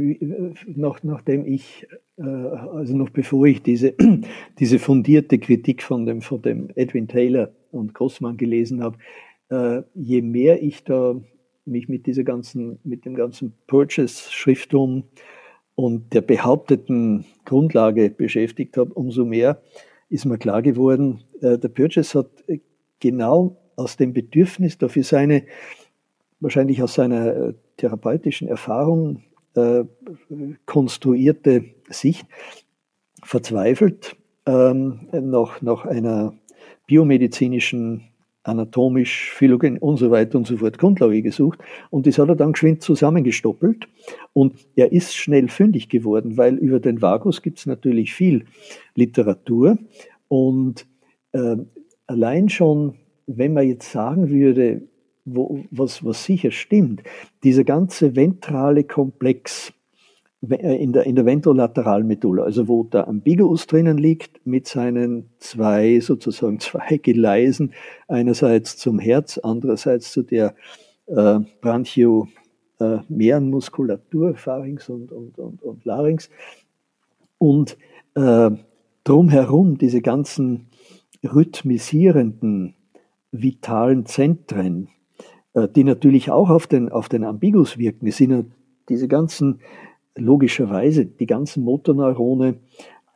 noch, nachdem ich, äh, also noch bevor ich diese, diese fundierte Kritik von dem, von dem Edwin Taylor und Grossmann gelesen habe, äh, je mehr ich da mich mit dieser ganzen, mit dem ganzen Purchase-Schrifttum und der behaupteten Grundlage beschäftigt habe, umso mehr ist mir klar geworden, äh, der Purchase hat genau aus dem Bedürfnis dafür seine, wahrscheinlich aus seiner äh, therapeutischen Erfahrung äh, konstruierte Sicht verzweifelt ähm, nach, nach einer biomedizinischen anatomisch, Phylogenie und so weiter und so fort Grundlage gesucht. Und das hat er dann geschwind zusammengestoppelt. Und er ist schnell fündig geworden, weil über den Vagus gibt es natürlich viel Literatur. Und äh, allein schon, wenn man jetzt sagen würde, wo, was, was sicher stimmt, dieser ganze ventrale Komplex, äh, in der, in der ventrolateralen Medulla, also wo der Ambiguus drinnen liegt, mit seinen zwei, sozusagen zwei Gleisen, einerseits zum Herz, andererseits zu der äh, Branchio äh, Meerenmuskulatur, Pharynx und, und, und, und Larynx. Und äh, drumherum diese ganzen rhythmisierenden, vitalen Zentren, äh, die natürlich auch auf den, auf den Ambigus wirken. Es sind ja diese ganzen logischerweise die ganzen Motorneurone,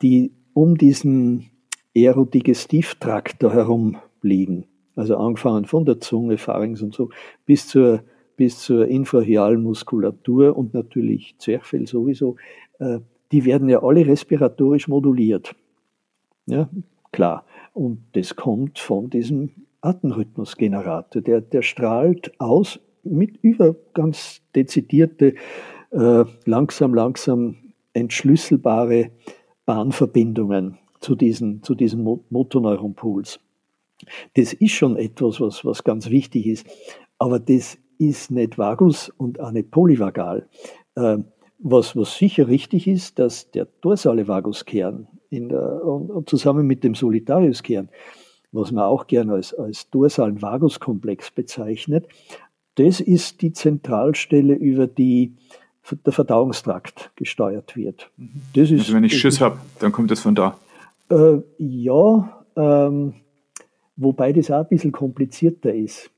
die um diesen Aerodigestivtrakt da herum liegen. Also angefangen von der Zunge, Pharynx und so, bis zur, bis zur infrahialen Muskulatur und natürlich Zwerchfell sowieso, äh, die werden ja alle respiratorisch moduliert. Ja, klar. Und das kommt von diesem Atemrhythmusgenerator. Der, der strahlt aus mit über ganz dezidierte äh, langsam, langsam entschlüsselbare Bahnverbindungen zu diesen, zu diesen Motorneuronpools. Das ist schon etwas, was, was ganz wichtig ist, aber das ist nicht vagus und auch nicht polyvagal. Äh, was, was sicher richtig ist, dass der dorsale Vaguskern in der, und, zusammen mit dem Solitariuskern, was man auch gerne als, als dorsalen Vaguskomplex bezeichnet, das ist die Zentralstelle, über die der Verdauungstrakt gesteuert wird. Das ist, also wenn ich Schiss habe, dann kommt das von da. Äh, ja, ähm, wobei das auch ein bisschen komplizierter ist.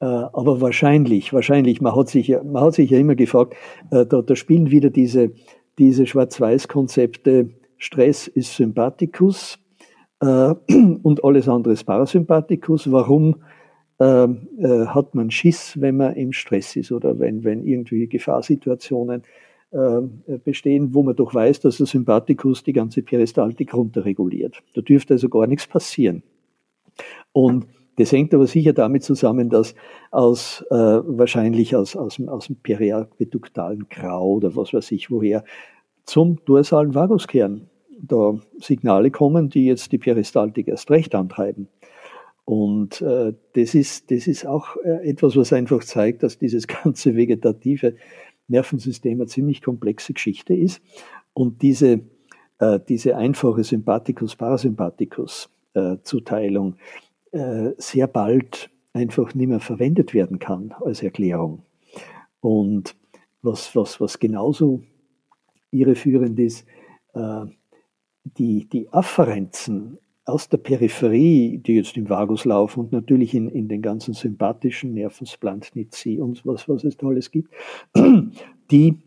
Äh, aber wahrscheinlich, wahrscheinlich, man hat sich ja, man hat sich ja immer gefragt, äh, da, da spielen wieder diese, diese Schwarz-Weiß-Konzepte, Stress ist Sympathikus äh, und alles andere ist Parasympathikus. Warum ähm, äh, hat man Schiss, wenn man im Stress ist oder wenn, wenn irgendwie Gefahrsituationen äh, bestehen, wo man doch weiß, dass der Sympathikus die ganze Peristaltik runterreguliert. Da dürfte also gar nichts passieren. Und das hängt aber sicher damit zusammen, dass aus, äh, wahrscheinlich aus, aus, aus dem periaqueduktalen Grau oder was weiß ich woher zum dorsalen Vaguskern da Signale kommen, die jetzt die Peristaltik erst recht antreiben. Und äh, das, ist, das ist auch äh, etwas, was einfach zeigt, dass dieses ganze vegetative Nervensystem eine ziemlich komplexe Geschichte ist. Und diese, äh, diese einfache Sympathikus-Parasympathikus, Zuteilung sehr bald einfach nicht mehr verwendet werden kann als Erklärung. Und was, was, was genauso irreführend ist, die, die Afferenzen aus der Peripherie, die jetzt im Vagus laufen und natürlich in, in den ganzen sympathischen Nerven, Splantnici und was, was es da alles gibt, die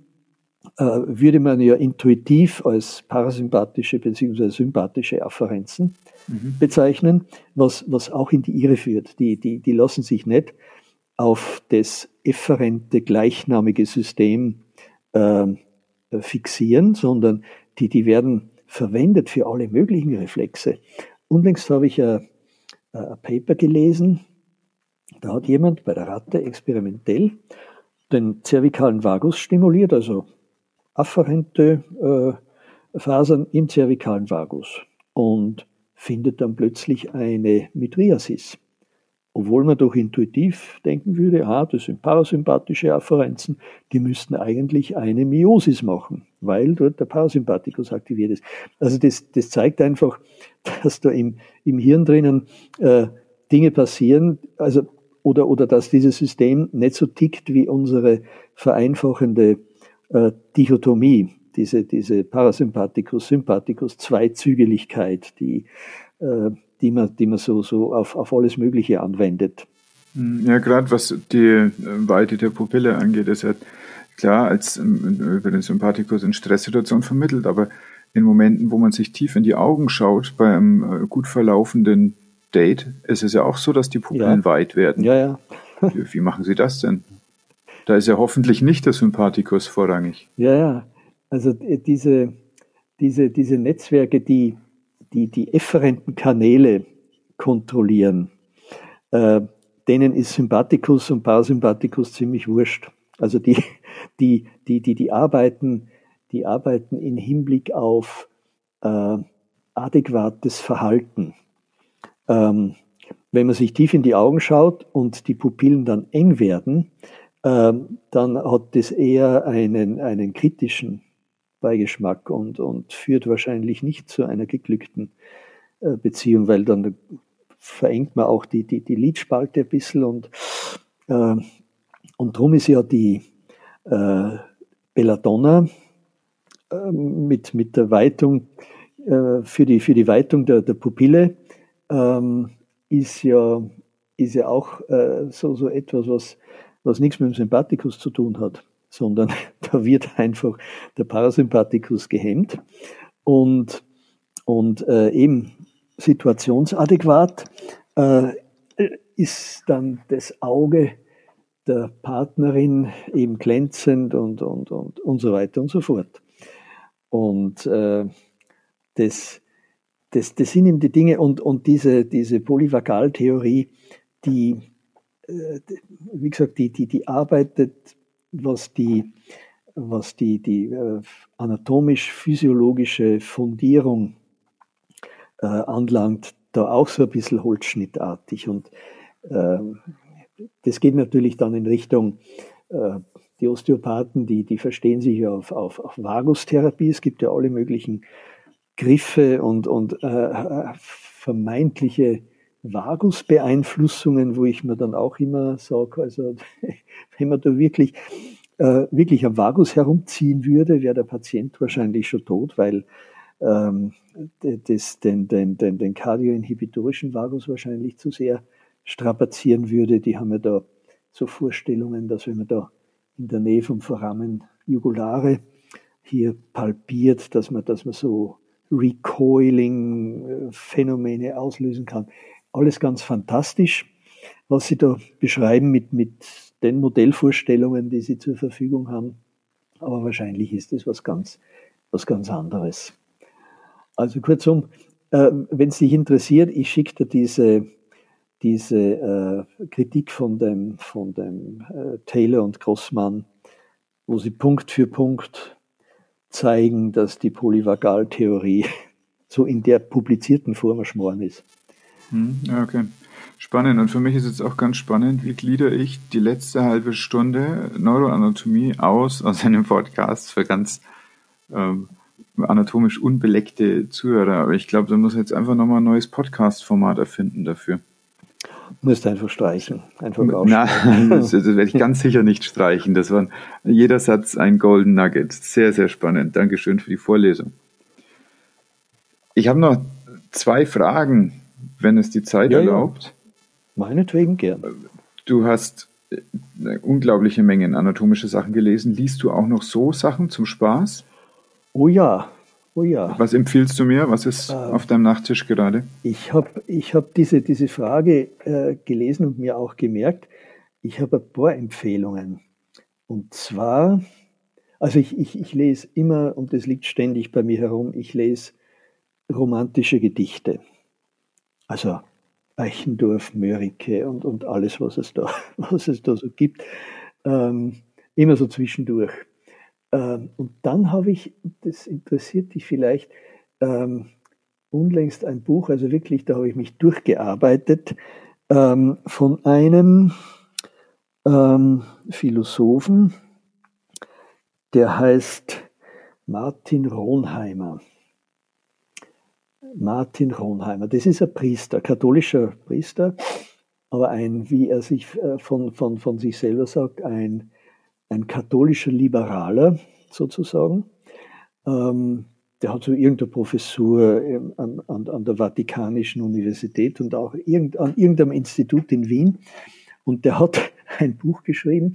äh, würde man ja intuitiv als parasympathische bzw. sympathische Afferenzen mhm. bezeichnen, was, was auch in die Irre führt. Die, die, die lassen sich nicht auf das efferente gleichnamige System äh, fixieren, sondern die, die werden verwendet für alle möglichen Reflexe. Unlängst habe ich ein, ein Paper gelesen, da hat jemand bei der Ratte experimentell den zervikalen Vagus stimuliert, also afferente äh, Fasern im zervikalen Vagus und findet dann plötzlich eine Mitriasis. Obwohl man doch intuitiv denken würde, ah, das sind parasympathische Afferenzen, die müssten eigentlich eine Miosis machen, weil dort der Parasympathikus aktiviert ist. Also das, das zeigt einfach, dass da im, im Hirn drinnen äh, Dinge passieren, also oder, oder dass dieses System nicht so tickt wie unsere vereinfachende äh, Dichotomie, diese, diese Parasympathikus-Sympathikus-Zweizügeligkeit, die äh, die man, die man so, so auf, auf alles Mögliche anwendet. Hm, ja, gerade was die äh, Weite der Pupille angeht, ist ja klar als ähm, über den Sympathikus in Stresssituationen vermittelt, aber in Momenten, wo man sich tief in die Augen schaut, bei einem äh, gut verlaufenden Date, ist es ja auch so, dass die Pupillen ja. weit werden. Ja, ja. Wie machen Sie das denn? Da ist ja hoffentlich nicht der Sympathikus vorrangig. Ja, ja. Also äh, diese, diese, diese Netzwerke, die, die die efferenten Kanäle kontrollieren, äh, denen ist Sympathikus und Parasympathikus ziemlich wurscht. Also die, die, die, die, die arbeiten, die arbeiten in Hinblick auf äh, adäquates Verhalten. Ähm, wenn man sich tief in die Augen schaut und die Pupillen dann eng werden, ähm, dann hat das eher einen, einen kritischen Beigeschmack und, und führt wahrscheinlich nicht zu einer geglückten äh, Beziehung, weil dann verengt man auch die, die, die Lidspalte ein bisschen und, äh, und darum ist ja die äh, Belladonna äh, mit, mit der Weitung, äh, für, die, für die Weitung der, der Pupille ähm, ist, ja, ist ja auch äh, so, so etwas, was, was nichts mit dem Sympathikus zu tun hat sondern da wird einfach der Parasympathikus gehemmt und, und äh, eben situationsadäquat äh, ist dann das Auge der Partnerin eben glänzend und, und, und, und so weiter und so fort. Und äh, das, das, das sind eben die Dinge und, und diese, diese Polyvagaltheorie, die, äh, wie gesagt, die, die, die arbeitet was die, was die, die äh, anatomisch-physiologische Fundierung äh, anlangt, da auch so ein bisschen holzschnittartig. Und äh, das geht natürlich dann in Richtung, äh, die Osteopathen, die, die verstehen sich auf, auf, auf Vagustherapie. Es gibt ja alle möglichen Griffe und, und äh, vermeintliche Vagusbeeinflussungen, wo ich mir dann auch immer sage, also wenn man da wirklich, äh, wirklich am Vagus herumziehen würde, wäre der Patient wahrscheinlich schon tot, weil ähm, das, den, den, den, den kardioinhibitorischen Vagus wahrscheinlich zu sehr strapazieren würde. Die haben ja da so Vorstellungen, dass wenn man da in der Nähe vom Foramen jugulare hier palpiert, dass man, dass man so Recoiling-Phänomene auslösen kann. Alles ganz fantastisch, was Sie da beschreiben mit, mit den Modellvorstellungen, die Sie zur Verfügung haben. Aber wahrscheinlich ist es was ganz, was ganz anderes. Also kurzum, äh, wenn es dich interessiert, ich schicke dir diese, diese äh, Kritik von dem, von dem äh, Taylor und Grossmann, wo sie Punkt für Punkt zeigen, dass die Polyvagaltheorie so in der publizierten Form erschmoren ist. Hm, okay. Spannend. Und für mich ist jetzt auch ganz spannend, wie glieder ich die letzte halbe Stunde Neuroanatomie aus aus einem Podcast für ganz ähm, anatomisch unbeleckte Zuhörer, aber ich glaube, da muss jetzt einfach nochmal ein neues Podcast-Format erfinden dafür. Du musst einfach streichen. Einfach Nein, das, das werde ich ganz sicher nicht streichen. Das war jeder Satz ein Golden Nugget. Sehr, sehr spannend. Dankeschön für die Vorlesung. Ich habe noch zwei Fragen, wenn es die Zeit ja, erlaubt. Ja. Meinetwegen gern. Du hast eine unglaubliche Menge anatomische Sachen gelesen. Liest du auch noch so Sachen zum Spaß? Oh ja, oh ja. Was empfiehlst du mir? Was ist äh, auf deinem Nachttisch gerade? Ich habe ich hab diese, diese Frage äh, gelesen und mir auch gemerkt. Ich habe ein paar Empfehlungen. Und zwar, also ich, ich, ich lese immer, und das liegt ständig bei mir herum, ich lese romantische Gedichte. Also Eichendorf, Mörike und, und alles, was es da, was es da so gibt. Ähm, immer so zwischendurch. Ähm, und dann habe ich, das interessiert dich vielleicht, ähm, unlängst ein Buch, also wirklich, da habe ich mich durchgearbeitet, ähm, von einem ähm, Philosophen, der heißt Martin Ronheimer. Martin Ronheimer. Das ist ein Priester, katholischer Priester, aber ein, wie er sich äh, von, von, von sich selber sagt, ein, ein katholischer Liberaler sozusagen. Ähm, der hat so irgendeine Professur an, an, an, der Vatikanischen Universität und auch irgend, an irgendeinem Institut in Wien. Und der hat ein Buch geschrieben,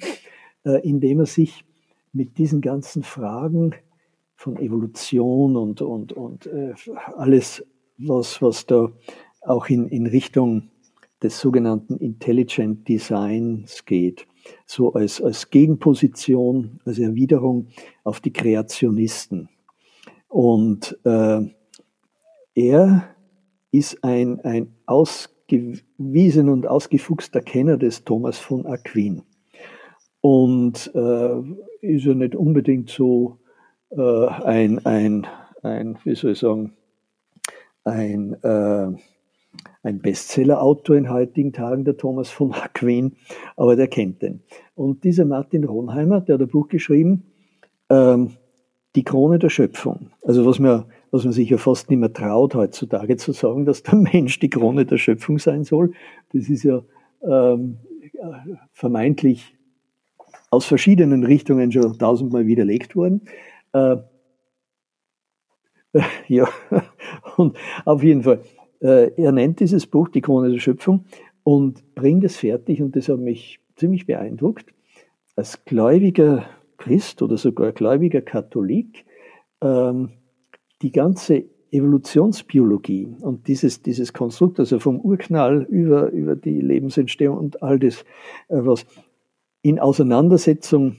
äh, in dem er sich mit diesen ganzen Fragen von Evolution und, und, und äh, alles, was, was da auch in, in Richtung des sogenannten Intelligent Designs geht. So als, als Gegenposition, als Erwiderung auf die Kreationisten. Und äh, er ist ein, ein ausgewiesen und ausgefuchster Kenner des Thomas von Aquin. Und äh, ist ja nicht unbedingt so äh, ein, ein, ein, wie soll ich sagen, ein, äh, ein Bestseller-Autor in heutigen Tagen, der Thomas von Aquin, aber der kennt den. Und dieser Martin Ronheimer, der hat ein Buch geschrieben, ähm, Die Krone der Schöpfung. Also was man, was man sich ja fast nicht mehr traut heutzutage zu sagen, dass der Mensch die Krone der Schöpfung sein soll. Das ist ja ähm, vermeintlich aus verschiedenen Richtungen schon tausendmal widerlegt worden. Äh, ja, und auf jeden Fall, äh, er nennt dieses Buch Die Krone der Schöpfung und bringt es fertig, und das hat mich ziemlich beeindruckt, als gläubiger Christ oder sogar gläubiger Katholik ähm, die ganze Evolutionsbiologie und dieses, dieses Konstrukt, also vom Urknall über, über die Lebensentstehung und all das, äh, was in Auseinandersetzung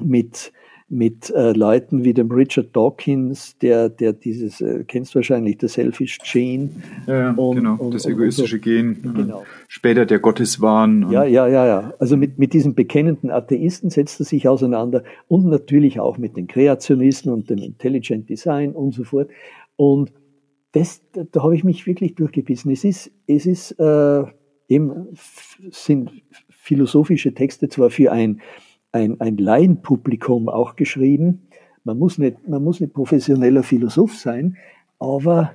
mit mit äh, Leuten wie dem Richard Dawkins, der, der dieses, äh, kennst du wahrscheinlich, der Selfish Gene. Ja, und, genau, und, das egoistische und Gen. Genau. Später der Gotteswahn. Ja, ja, ja, ja. Also mit, mit diesen bekennenden Atheisten setzt er sich auseinander und natürlich auch mit den Kreationisten und dem Intelligent Design und so fort. Und das, da, da habe ich mich wirklich durchgebissen. Es ist, es ist äh, eben, sind philosophische Texte zwar für ein ein, ein Laienpublikum auch geschrieben. Man muss, nicht, man muss nicht professioneller Philosoph sein, aber,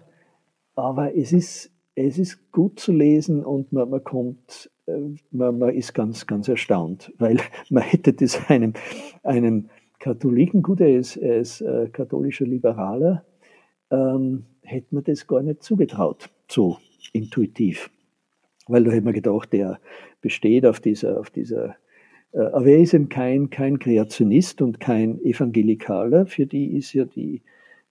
aber es, ist, es ist gut zu lesen und man, man kommt, äh, man, man ist ganz, ganz erstaunt, weil man hätte das einem, einem Katholiken, gut, er ist, er ist äh, katholischer Liberaler, ähm, hätte man das gar nicht zugetraut, so intuitiv. Weil da hätte man gedacht, der besteht auf dieser, auf dieser aber er ist eben kein, kein Kreationist und kein Evangelikaler. Für die ist ja die,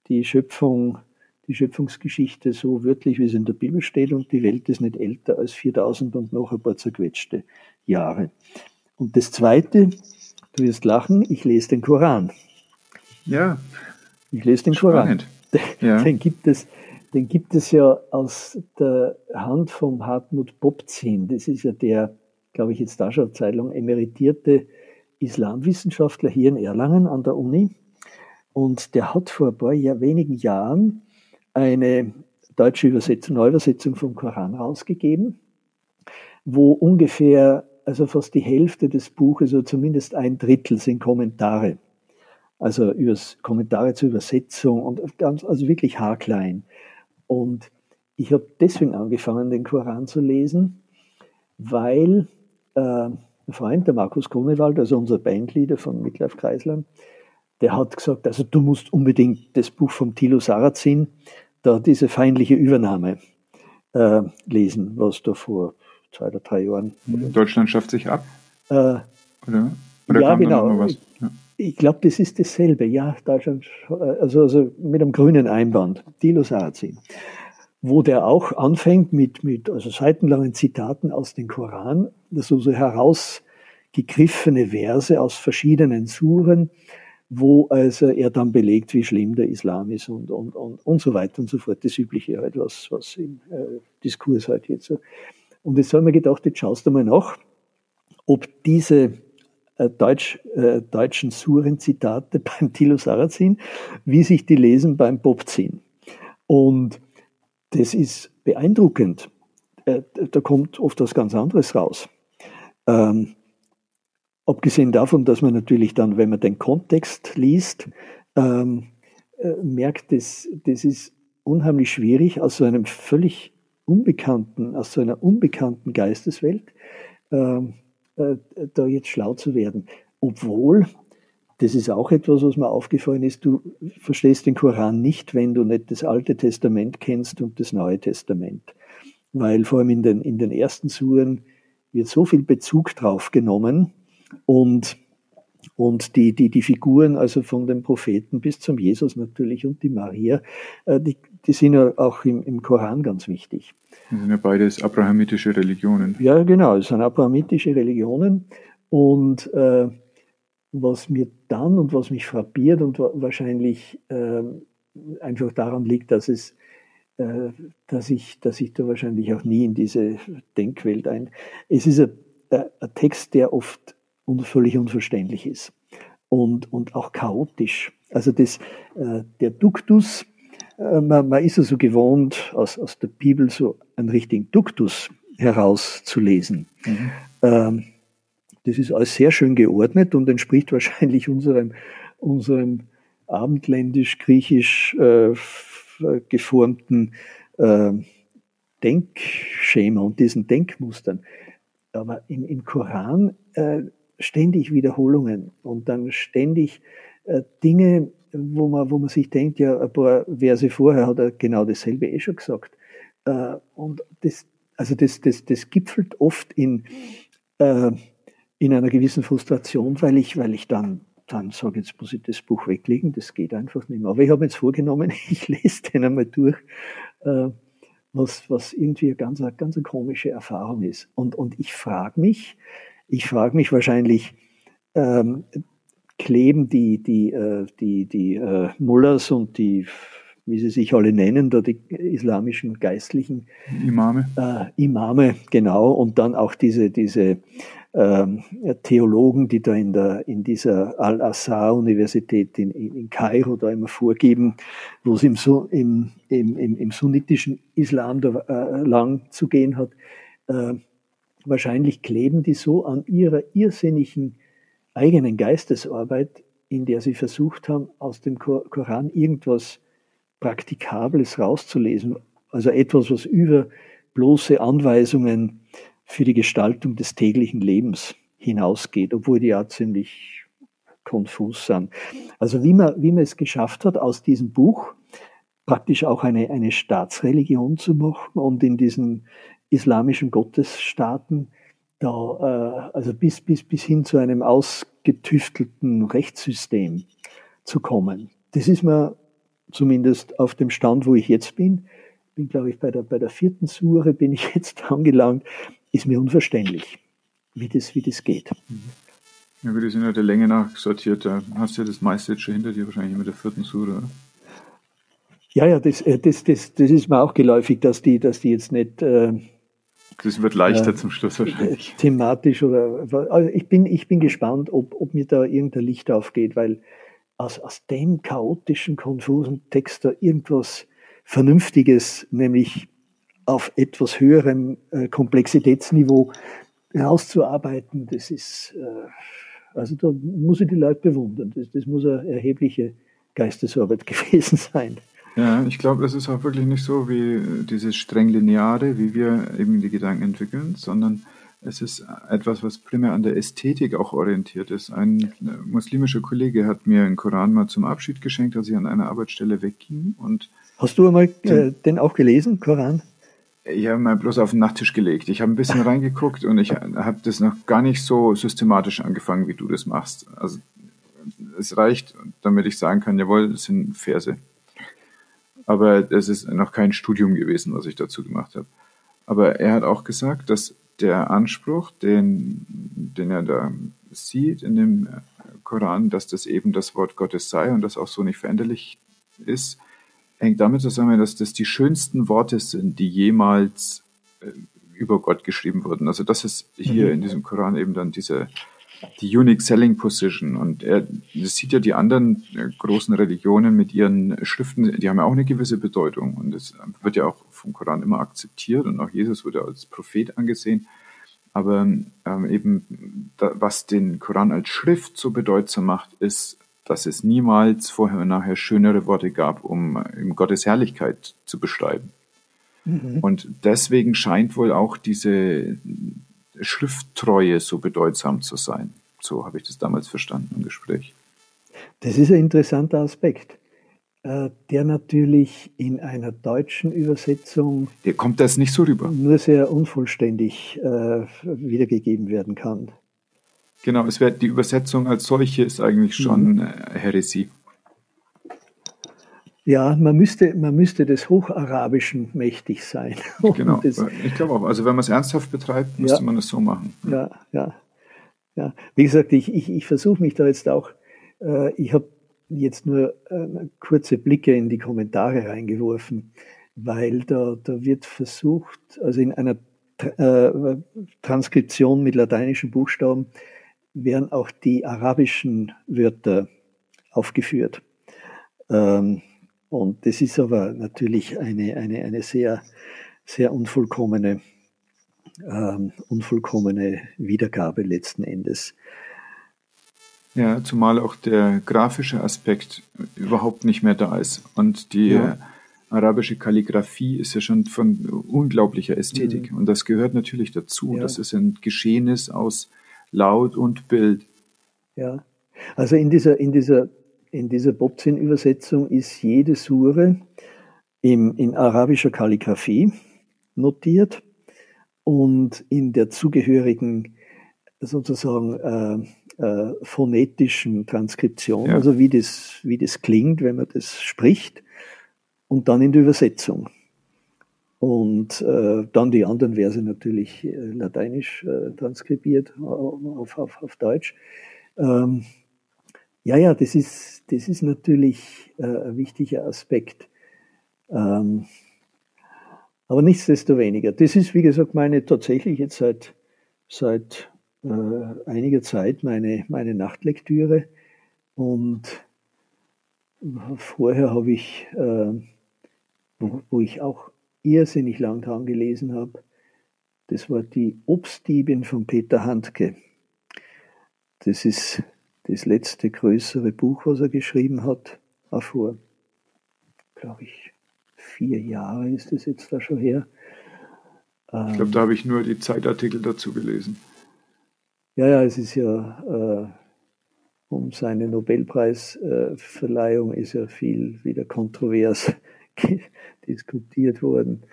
die Schöpfung, die Schöpfungsgeschichte so wörtlich, wie es in der Bibel steht, und die Welt ist nicht älter als 4000 und noch ein paar zerquetschte Jahre. Und das Zweite, du wirst lachen, ich lese den Koran. Ja. Ich lese den Spannend. Koran. Ja. Den, gibt es, den gibt es ja aus der Hand vom Hartmut Bobzin. Das ist ja der glaube ich, jetzt da schon eine Zeit lang emeritierte Islamwissenschaftler hier in Erlangen an der Uni. Und der hat vor ein paar Jahr, wenigen Jahren eine deutsche Übersetzung, Neuübersetzung vom Koran rausgegeben, wo ungefähr, also fast die Hälfte des Buches, oder zumindest ein Drittel sind Kommentare also übers Kommentare zur Übersetzung und ganz, also wirklich haarklein. Und ich habe deswegen angefangen, den Koran zu lesen, weil ein Freund, der Markus Grunewald, also unser Bandleader von Midlife Kreisler, der hat gesagt, also du musst unbedingt das Buch vom Thilo Sarrazin, da diese feindliche Übernahme äh, lesen, was da vor zwei oder drei Jahren. Deutschland schafft sich ab? Äh, oder? oder ja, genau. Ja. Ich glaube, das ist dasselbe. Ja, Deutschland, also, also mit einem grünen Einband, Thilo Sarrazin, wo der auch anfängt mit, mit also seitenlangen Zitaten aus dem Koran, das so, so herausgegriffene Verse aus verschiedenen Suren, wo also er dann belegt, wie schlimm der Islam ist und, und, und, und so weiter und so fort. Das Übliche halt, was, was im äh, Diskurs halt jetzt so. Und jetzt habe ich mir gedacht, jetzt schaust du mal nach, ob diese äh, Deutsch, äh, deutschen Suren-Zitate beim Thilo Sarrazin, wie sich die lesen beim Bob ziehen. Und das ist beeindruckend. Äh, da kommt oft was ganz anderes raus. Ähm, Abgesehen davon, dass man natürlich dann, wenn man den Kontext liest, ähm, äh, merkt, dass das ist unheimlich schwierig, aus so einem völlig unbekannten, aus so einer unbekannten Geisteswelt ähm, äh, da jetzt schlau zu werden. Obwohl, das ist auch etwas, was mir aufgefallen ist, du verstehst den Koran nicht, wenn du nicht das Alte Testament kennst und das Neue Testament. Weil vor allem in den, in den ersten Suren wird so viel Bezug drauf genommen, und, und die, die, die Figuren, also von den Propheten bis zum Jesus natürlich und die Maria, äh, die, die sind ja auch im, im Koran ganz wichtig. Das sind ja beides abrahamitische Religionen. Ja, genau, es sind abrahamitische Religionen. Und äh, was mir dann und was mich frappiert und wahrscheinlich äh, einfach daran liegt, dass es äh, dass ich, dass ich da wahrscheinlich auch nie in diese Denkwelt ein. Es ist ein, ein Text, der oft und völlig unverständlich ist und, und auch chaotisch. Also das, äh, der Duktus, äh, man, man ist also gewohnt, aus, aus der Bibel so einen richtigen Duktus herauszulesen. Mhm. Ähm, das ist alles sehr schön geordnet und entspricht wahrscheinlich unserem, unserem abendländisch-griechisch äh, geformten äh, Denkschema und diesen Denkmustern. Aber im, im Koran äh, ständig Wiederholungen und dann ständig äh, Dinge, wo man, wo man sich denkt, ja, ein paar Verse vorher hat er genau dasselbe eh schon gesagt. Äh, und das, also das, das, das gipfelt oft in, äh, in einer gewissen Frustration, weil ich, weil ich dann, dann sage, jetzt muss ich das Buch weglegen, das geht einfach nicht mehr. Aber ich habe mir jetzt vorgenommen, ich lese den einmal durch, äh, was, was irgendwie eine ganz, eine ganz komische Erfahrung ist. Und, und ich frage mich, ich frage mich wahrscheinlich, ähm, kleben die, die, äh, die, die äh, Mullahs und die, wie sie sich alle nennen, da die islamischen Geistlichen Imame. Äh, Imame, genau, und dann auch diese, diese Theologen, die da in, der, in dieser Al-Azhar-Universität in, in Kairo da immer vorgeben, wo es im, im, im, im, sunnitischen Islam da äh, lang zu gehen hat. Äh, Wahrscheinlich kleben die so an ihrer irrsinnigen eigenen Geistesarbeit, in der sie versucht haben, aus dem Koran irgendwas Praktikables rauszulesen. Also etwas, was über bloße Anweisungen für die Gestaltung des täglichen Lebens hinausgeht, obwohl die ja ziemlich konfus sind. Also wie man, wie man es geschafft hat, aus diesem Buch praktisch auch eine, eine Staatsreligion zu machen und in diesen islamischen Gottesstaaten da, äh, also bis, bis, bis hin zu einem ausgetüftelten Rechtssystem zu kommen. Das ist mir zumindest auf dem Stand, wo ich jetzt bin, bin glaube ich bei der, bei der vierten Sure bin ich jetzt angelangt, ist mir unverständlich, wie das, wie das geht. Ja, wir sind ja der Länge nach sortiert, da hast du ja das meiste jetzt schon hinter dir, wahrscheinlich mit der vierten Sure, oder? Ja, ja, das, äh, das, das, das ist mir auch geläufig, dass die, dass die jetzt nicht äh, das wird leichter äh, zum Schluss wahrscheinlich. Thematisch oder also ich bin, ich bin gespannt, ob, ob mir da irgendein Licht aufgeht, weil aus, aus dem chaotischen, konfusen Text da irgendwas Vernünftiges, nämlich auf etwas höherem äh, Komplexitätsniveau herauszuarbeiten, das ist, äh, Also da muss ich die Leute bewundern. Das, das muss eine erhebliche Geistesarbeit gewesen sein. Ja, ich glaube, das ist auch wirklich nicht so wie dieses streng lineare, wie wir eben die Gedanken entwickeln, sondern es ist etwas, was primär an der Ästhetik auch orientiert ist. Ein muslimischer Kollege hat mir einen Koran mal zum Abschied geschenkt, als ich an einer Arbeitsstelle wegging. Und Hast du einmal äh, den auch gelesen, Koran? Ich habe mal bloß auf den Nachttisch gelegt. Ich habe ein bisschen reingeguckt und ich habe das noch gar nicht so systematisch angefangen, wie du das machst. Also es reicht, damit ich sagen kann, jawohl, das sind Verse. Aber es ist noch kein Studium gewesen, was ich dazu gemacht habe. Aber er hat auch gesagt, dass der Anspruch, den, den er da sieht in dem Koran, dass das eben das Wort Gottes sei und das auch so nicht veränderlich ist, hängt damit zusammen, dass das die schönsten Worte sind, die jemals äh, über Gott geschrieben wurden. Also das ist hier mhm. in diesem Koran eben dann diese die Unique Selling Position. Und er das sieht ja die anderen äh, großen Religionen mit ihren Schriften, die haben ja auch eine gewisse Bedeutung. Und es wird ja auch vom Koran immer akzeptiert und auch Jesus wurde als Prophet angesehen. Aber ähm, eben, da, was den Koran als Schrift so bedeutsam macht, ist, dass es niemals vorher und nachher schönere Worte gab, um Gottes Herrlichkeit zu beschreiben. Mhm. Und deswegen scheint wohl auch diese Schrifttreue so bedeutsam zu sein. So habe ich das damals verstanden im Gespräch. Das ist ein interessanter Aspekt, äh, der natürlich in einer deutschen Übersetzung. Der kommt das nicht so rüber. Nur sehr unvollständig äh, wiedergegeben werden kann. Genau, es wird die Übersetzung als solche ist eigentlich schon mhm. Äh, Heresie. Ja, man müsste, man müsste des Hocharabischen mächtig sein. Genau, das, ich glaube auch. Also wenn man es ernsthaft betreibt, müsste ja, man das so machen. Ja, ja. ja. Wie gesagt, ich, ich, ich versuche mich da jetzt auch, äh, ich habe jetzt nur äh, kurze Blicke in die Kommentare reingeworfen, weil da, da wird versucht, also in einer äh, Transkription mit lateinischen Buchstaben werden auch die arabischen Wörter aufgeführt. Ähm, und das ist aber natürlich eine, eine, eine sehr, sehr unvollkommene, ähm, unvollkommene Wiedergabe letzten Endes. Ja, zumal auch der grafische Aspekt überhaupt nicht mehr da ist. Und die ja. arabische Kalligraphie ist ja schon von unglaublicher Ästhetik. Mhm. Und das gehört natürlich dazu. Ja. Das ist ein Geschehnis aus Laut und Bild. Ja, also in dieser, in dieser in dieser Bobzin-Übersetzung ist jede Sure im, in arabischer Kalligraphie notiert und in der zugehörigen sozusagen äh, äh, phonetischen Transkription, ja. also wie das, wie das klingt, wenn man das spricht, und dann in der Übersetzung. Und äh, dann die anderen Verse natürlich äh, lateinisch äh, transkribiert auf, auf, auf Deutsch. Ähm, ja, ja, das ist, das ist natürlich äh, ein wichtiger Aspekt. Ähm, aber nichtsdestoweniger, das ist, wie gesagt, meine tatsächlich jetzt seit, seit äh, einiger Zeit meine, meine Nachtlektüre. Und vorher habe ich, äh, wo, wo, ich auch irrsinnig lang dran gelesen habe, das war die Obstdiebin von Peter Handke. Das ist das letzte größere Buch, was er geschrieben hat, vor, glaube ich, vier Jahre ist es jetzt da schon her. Ich glaube, da habe ich nur die Zeitartikel dazu gelesen. Ja, ja, es ist ja äh, um seine Nobelpreisverleihung ist ja viel wieder kontrovers diskutiert worden.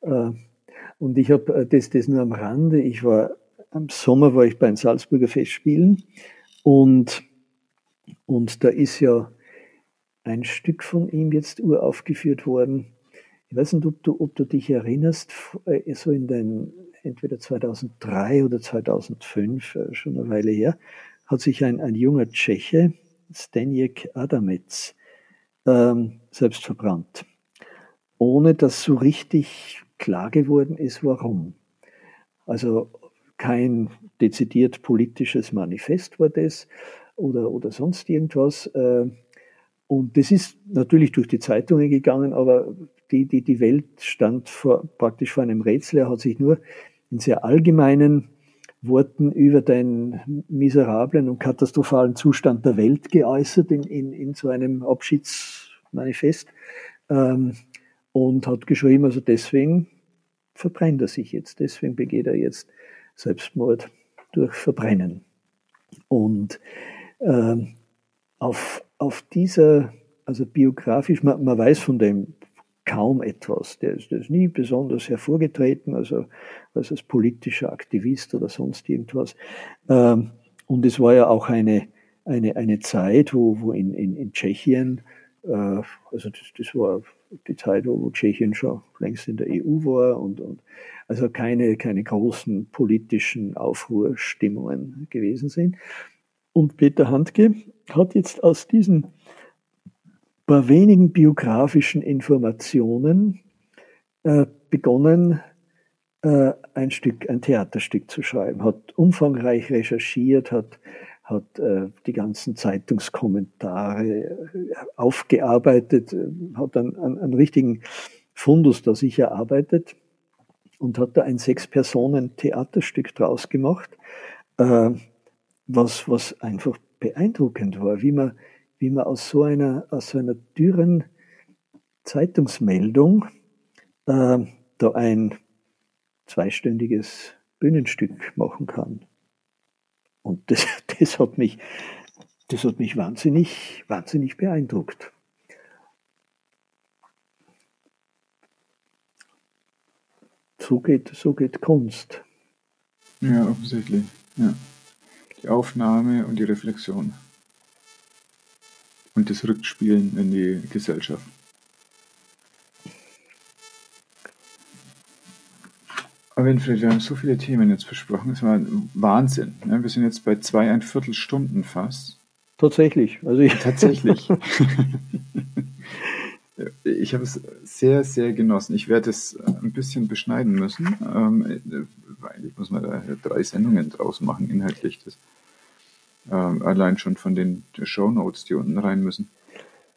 Äh, und ich habe äh, das, das nur am Rande. Ich war am Sommer war ich beim Salzburger Festspielen und, und da ist ja ein Stück von ihm jetzt uraufgeführt worden. Ich weiß nicht, ob du, ob du dich erinnerst, äh, so in den, entweder 2003 oder 2005, äh, schon eine Weile her, hat sich ein, ein junger Tscheche, Stenjek Adamec, ähm, selbst verbrannt. Ohne dass so richtig klar geworden ist, warum. Also kein dezidiert politisches Manifest war das oder, oder sonst irgendwas. Äh, und das ist natürlich durch die Zeitungen gegangen, aber die, die, die Welt stand vor, praktisch vor einem Rätsel. Er hat sich nur in sehr allgemeinen Worten über den miserablen und katastrophalen Zustand der Welt geäußert in, in, in so einem Abschiedsmanifest ähm, und hat geschrieben, also deswegen verbrennt er sich jetzt, deswegen begeht er jetzt Selbstmord durch Verbrennen. Und ähm, auf, auf dieser, also biografisch, man, man weiß von dem kaum etwas. Der ist, der ist nie besonders hervorgetreten, also, also als politischer Aktivist oder sonst irgendwas. Ähm, und es war ja auch eine, eine, eine Zeit, wo, wo in, in, in Tschechien, äh, also das, das war die Zeit, wo, Tschechien schon längst in der EU war und, und also keine, keine großen politischen Aufruhrstimmungen gewesen sind. Und Peter Handke hat jetzt aus diesen paar wenigen biografischen Informationen äh, begonnen, äh, ein Stück, ein Theaterstück zu schreiben, hat umfangreich recherchiert, hat, hat äh, die ganzen Zeitungskommentare äh, aufgearbeitet, äh, hat einen, einen, einen richtigen Fundus da sich erarbeitet und hat da ein Sechs-Personen-Theaterstück draus gemacht, äh, was, was einfach beeindruckend war, wie man wie man aus so einer, aus so einer dürren Zeitungsmeldung äh, da ein zweistündiges Bühnenstück machen kann. Und das, das, hat mich, das hat mich wahnsinnig, wahnsinnig beeindruckt. So geht, so geht Kunst. Ja, offensichtlich. Ja. Die Aufnahme und die Reflexion und das Rückspielen in die Gesellschaft. Aber Winfried, wir haben so viele Themen jetzt besprochen, es war Wahnsinn. Ne? Wir sind jetzt bei zweieinviertel Stunden fast. Tatsächlich. Also ich Tatsächlich. ich habe es sehr, sehr genossen. Ich werde es ein bisschen beschneiden müssen. Ähm, eigentlich muss man da drei Sendungen draus machen, inhaltlich. Das ähm, allein schon von den Show Notes, die unten rein müssen.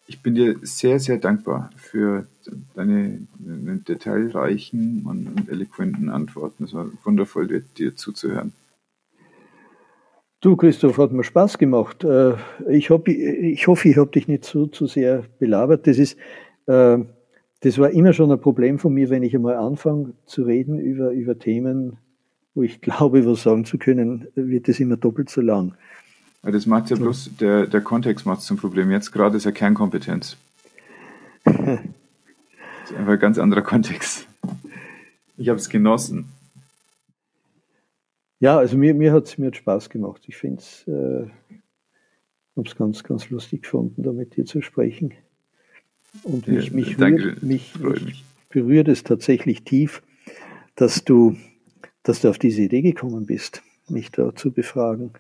Ich bin dir sehr, sehr dankbar für deine detailreichen und eloquenten Antworten. Es war wundervoll, dir, dir zuzuhören. Du, Christoph, hat mir Spaß gemacht. Äh, ich, hab, ich hoffe, ich habe dich nicht zu, zu sehr belabert. Das ist, äh, das war immer schon ein Problem von mir, wenn ich einmal anfange zu reden über, über Themen, wo ich glaube, was sagen zu können, wird es immer doppelt so lang. Das macht ja bloß, der, der Kontext macht es zum Problem. Jetzt gerade ist ja Kernkompetenz. das ist einfach ein ganz anderer Kontext. Ich habe es genossen. Ja, also mir, mir hat es mir Spaß gemacht. Ich finde es, äh, habe es ganz, ganz lustig gefunden, da mit dir zu sprechen. Und mich, ja, mich, rührt, mich, mich berührt es tatsächlich tief, dass du, dass du auf diese Idee gekommen bist, mich da zu befragen.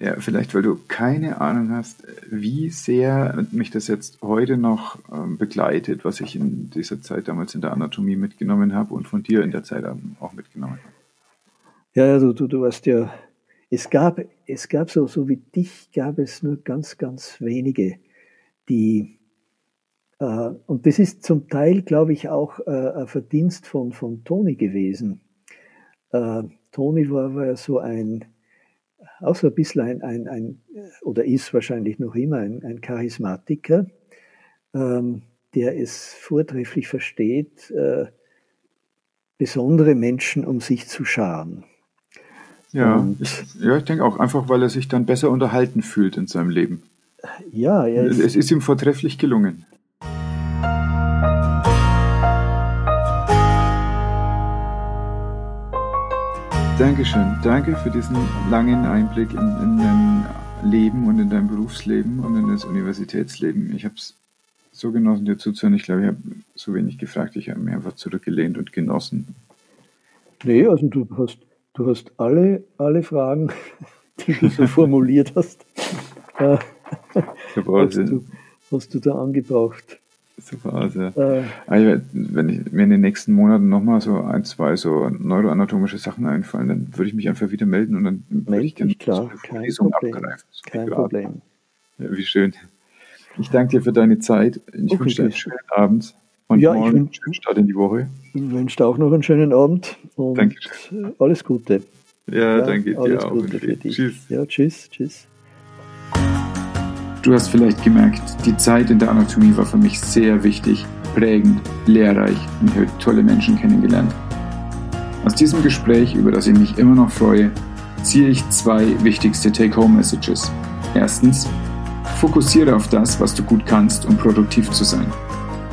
Ja, vielleicht, weil du keine Ahnung hast, wie sehr mich das jetzt heute noch ähm, begleitet, was ich in dieser Zeit damals in der Anatomie mitgenommen habe und von dir in der Zeit auch mitgenommen habe. Ja, du, du, du hast ja, es gab, es gab so, so wie dich, gab es nur ganz, ganz wenige, die, äh, und das ist zum Teil, glaube ich, auch äh, ein Verdienst von, von Toni gewesen. Äh, Toni war, war so ein, auch so ein bisschen ein, ein, ein oder ist wahrscheinlich noch immer ein, ein Charismatiker, ähm, der es vortrefflich versteht, äh, besondere Menschen um sich zu scharen. Ja, ich, ja, ich denke auch einfach, weil er sich dann besser unterhalten fühlt in seinem Leben. Ja, er ist, es ist ihm vortrefflich gelungen. Dankeschön. Danke für diesen langen Einblick in, in dein Leben und in dein Berufsleben und in das Universitätsleben. Ich habe es so genossen, dir zuzuhören. Ich glaube, ich habe so wenig gefragt. Ich habe mich einfach zurückgelehnt und genossen. Nee, also du hast, du hast alle, alle Fragen, die du so formuliert hast, äh, hast, du, hast du da angebracht. Super, also, äh, also wenn ich, mir in den nächsten Monaten nochmal so ein, zwei so neuroanatomische Sachen einfallen, dann würde ich mich einfach wieder melden und dann würde ich dann klar, so kein Lesung Problem, abgreifen. Kein Problem. Ja, wie schön. Ich danke dir für deine Zeit. Ich okay, wünsche dir einen schönen Abend und ja, morgen einen schönen Start in die Woche. Ich wünsche dir auch noch einen schönen Abend und Dankeschön. alles Gute. Ja, ja danke dir auch. Gute für dich. Tschüss. Ja, tschüss, tschüss. Du hast vielleicht gemerkt, die Zeit in der Anatomie war für mich sehr wichtig, prägend, lehrreich und ich habe tolle Menschen kennengelernt. Aus diesem Gespräch, über das ich mich immer noch freue, ziehe ich zwei wichtigste Take-Home-Messages. Erstens, fokussiere auf das, was du gut kannst, um produktiv zu sein.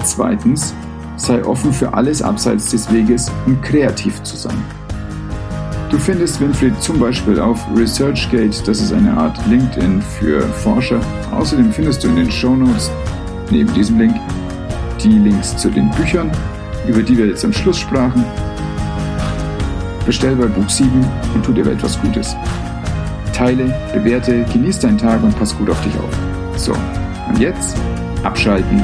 Zweitens, sei offen für alles abseits des Weges, um kreativ zu sein. Du findest Winfried zum Beispiel auf ResearchGate, das ist eine Art LinkedIn für Forscher. Außerdem findest du in den Show Notes neben diesem Link die Links zu den Büchern, über die wir jetzt am Schluss sprachen. Bestell bei Buch 7 und tu dir etwas Gutes. Teile, bewerte, genieß deinen Tag und pass gut auf dich auf. So, und jetzt abschalten.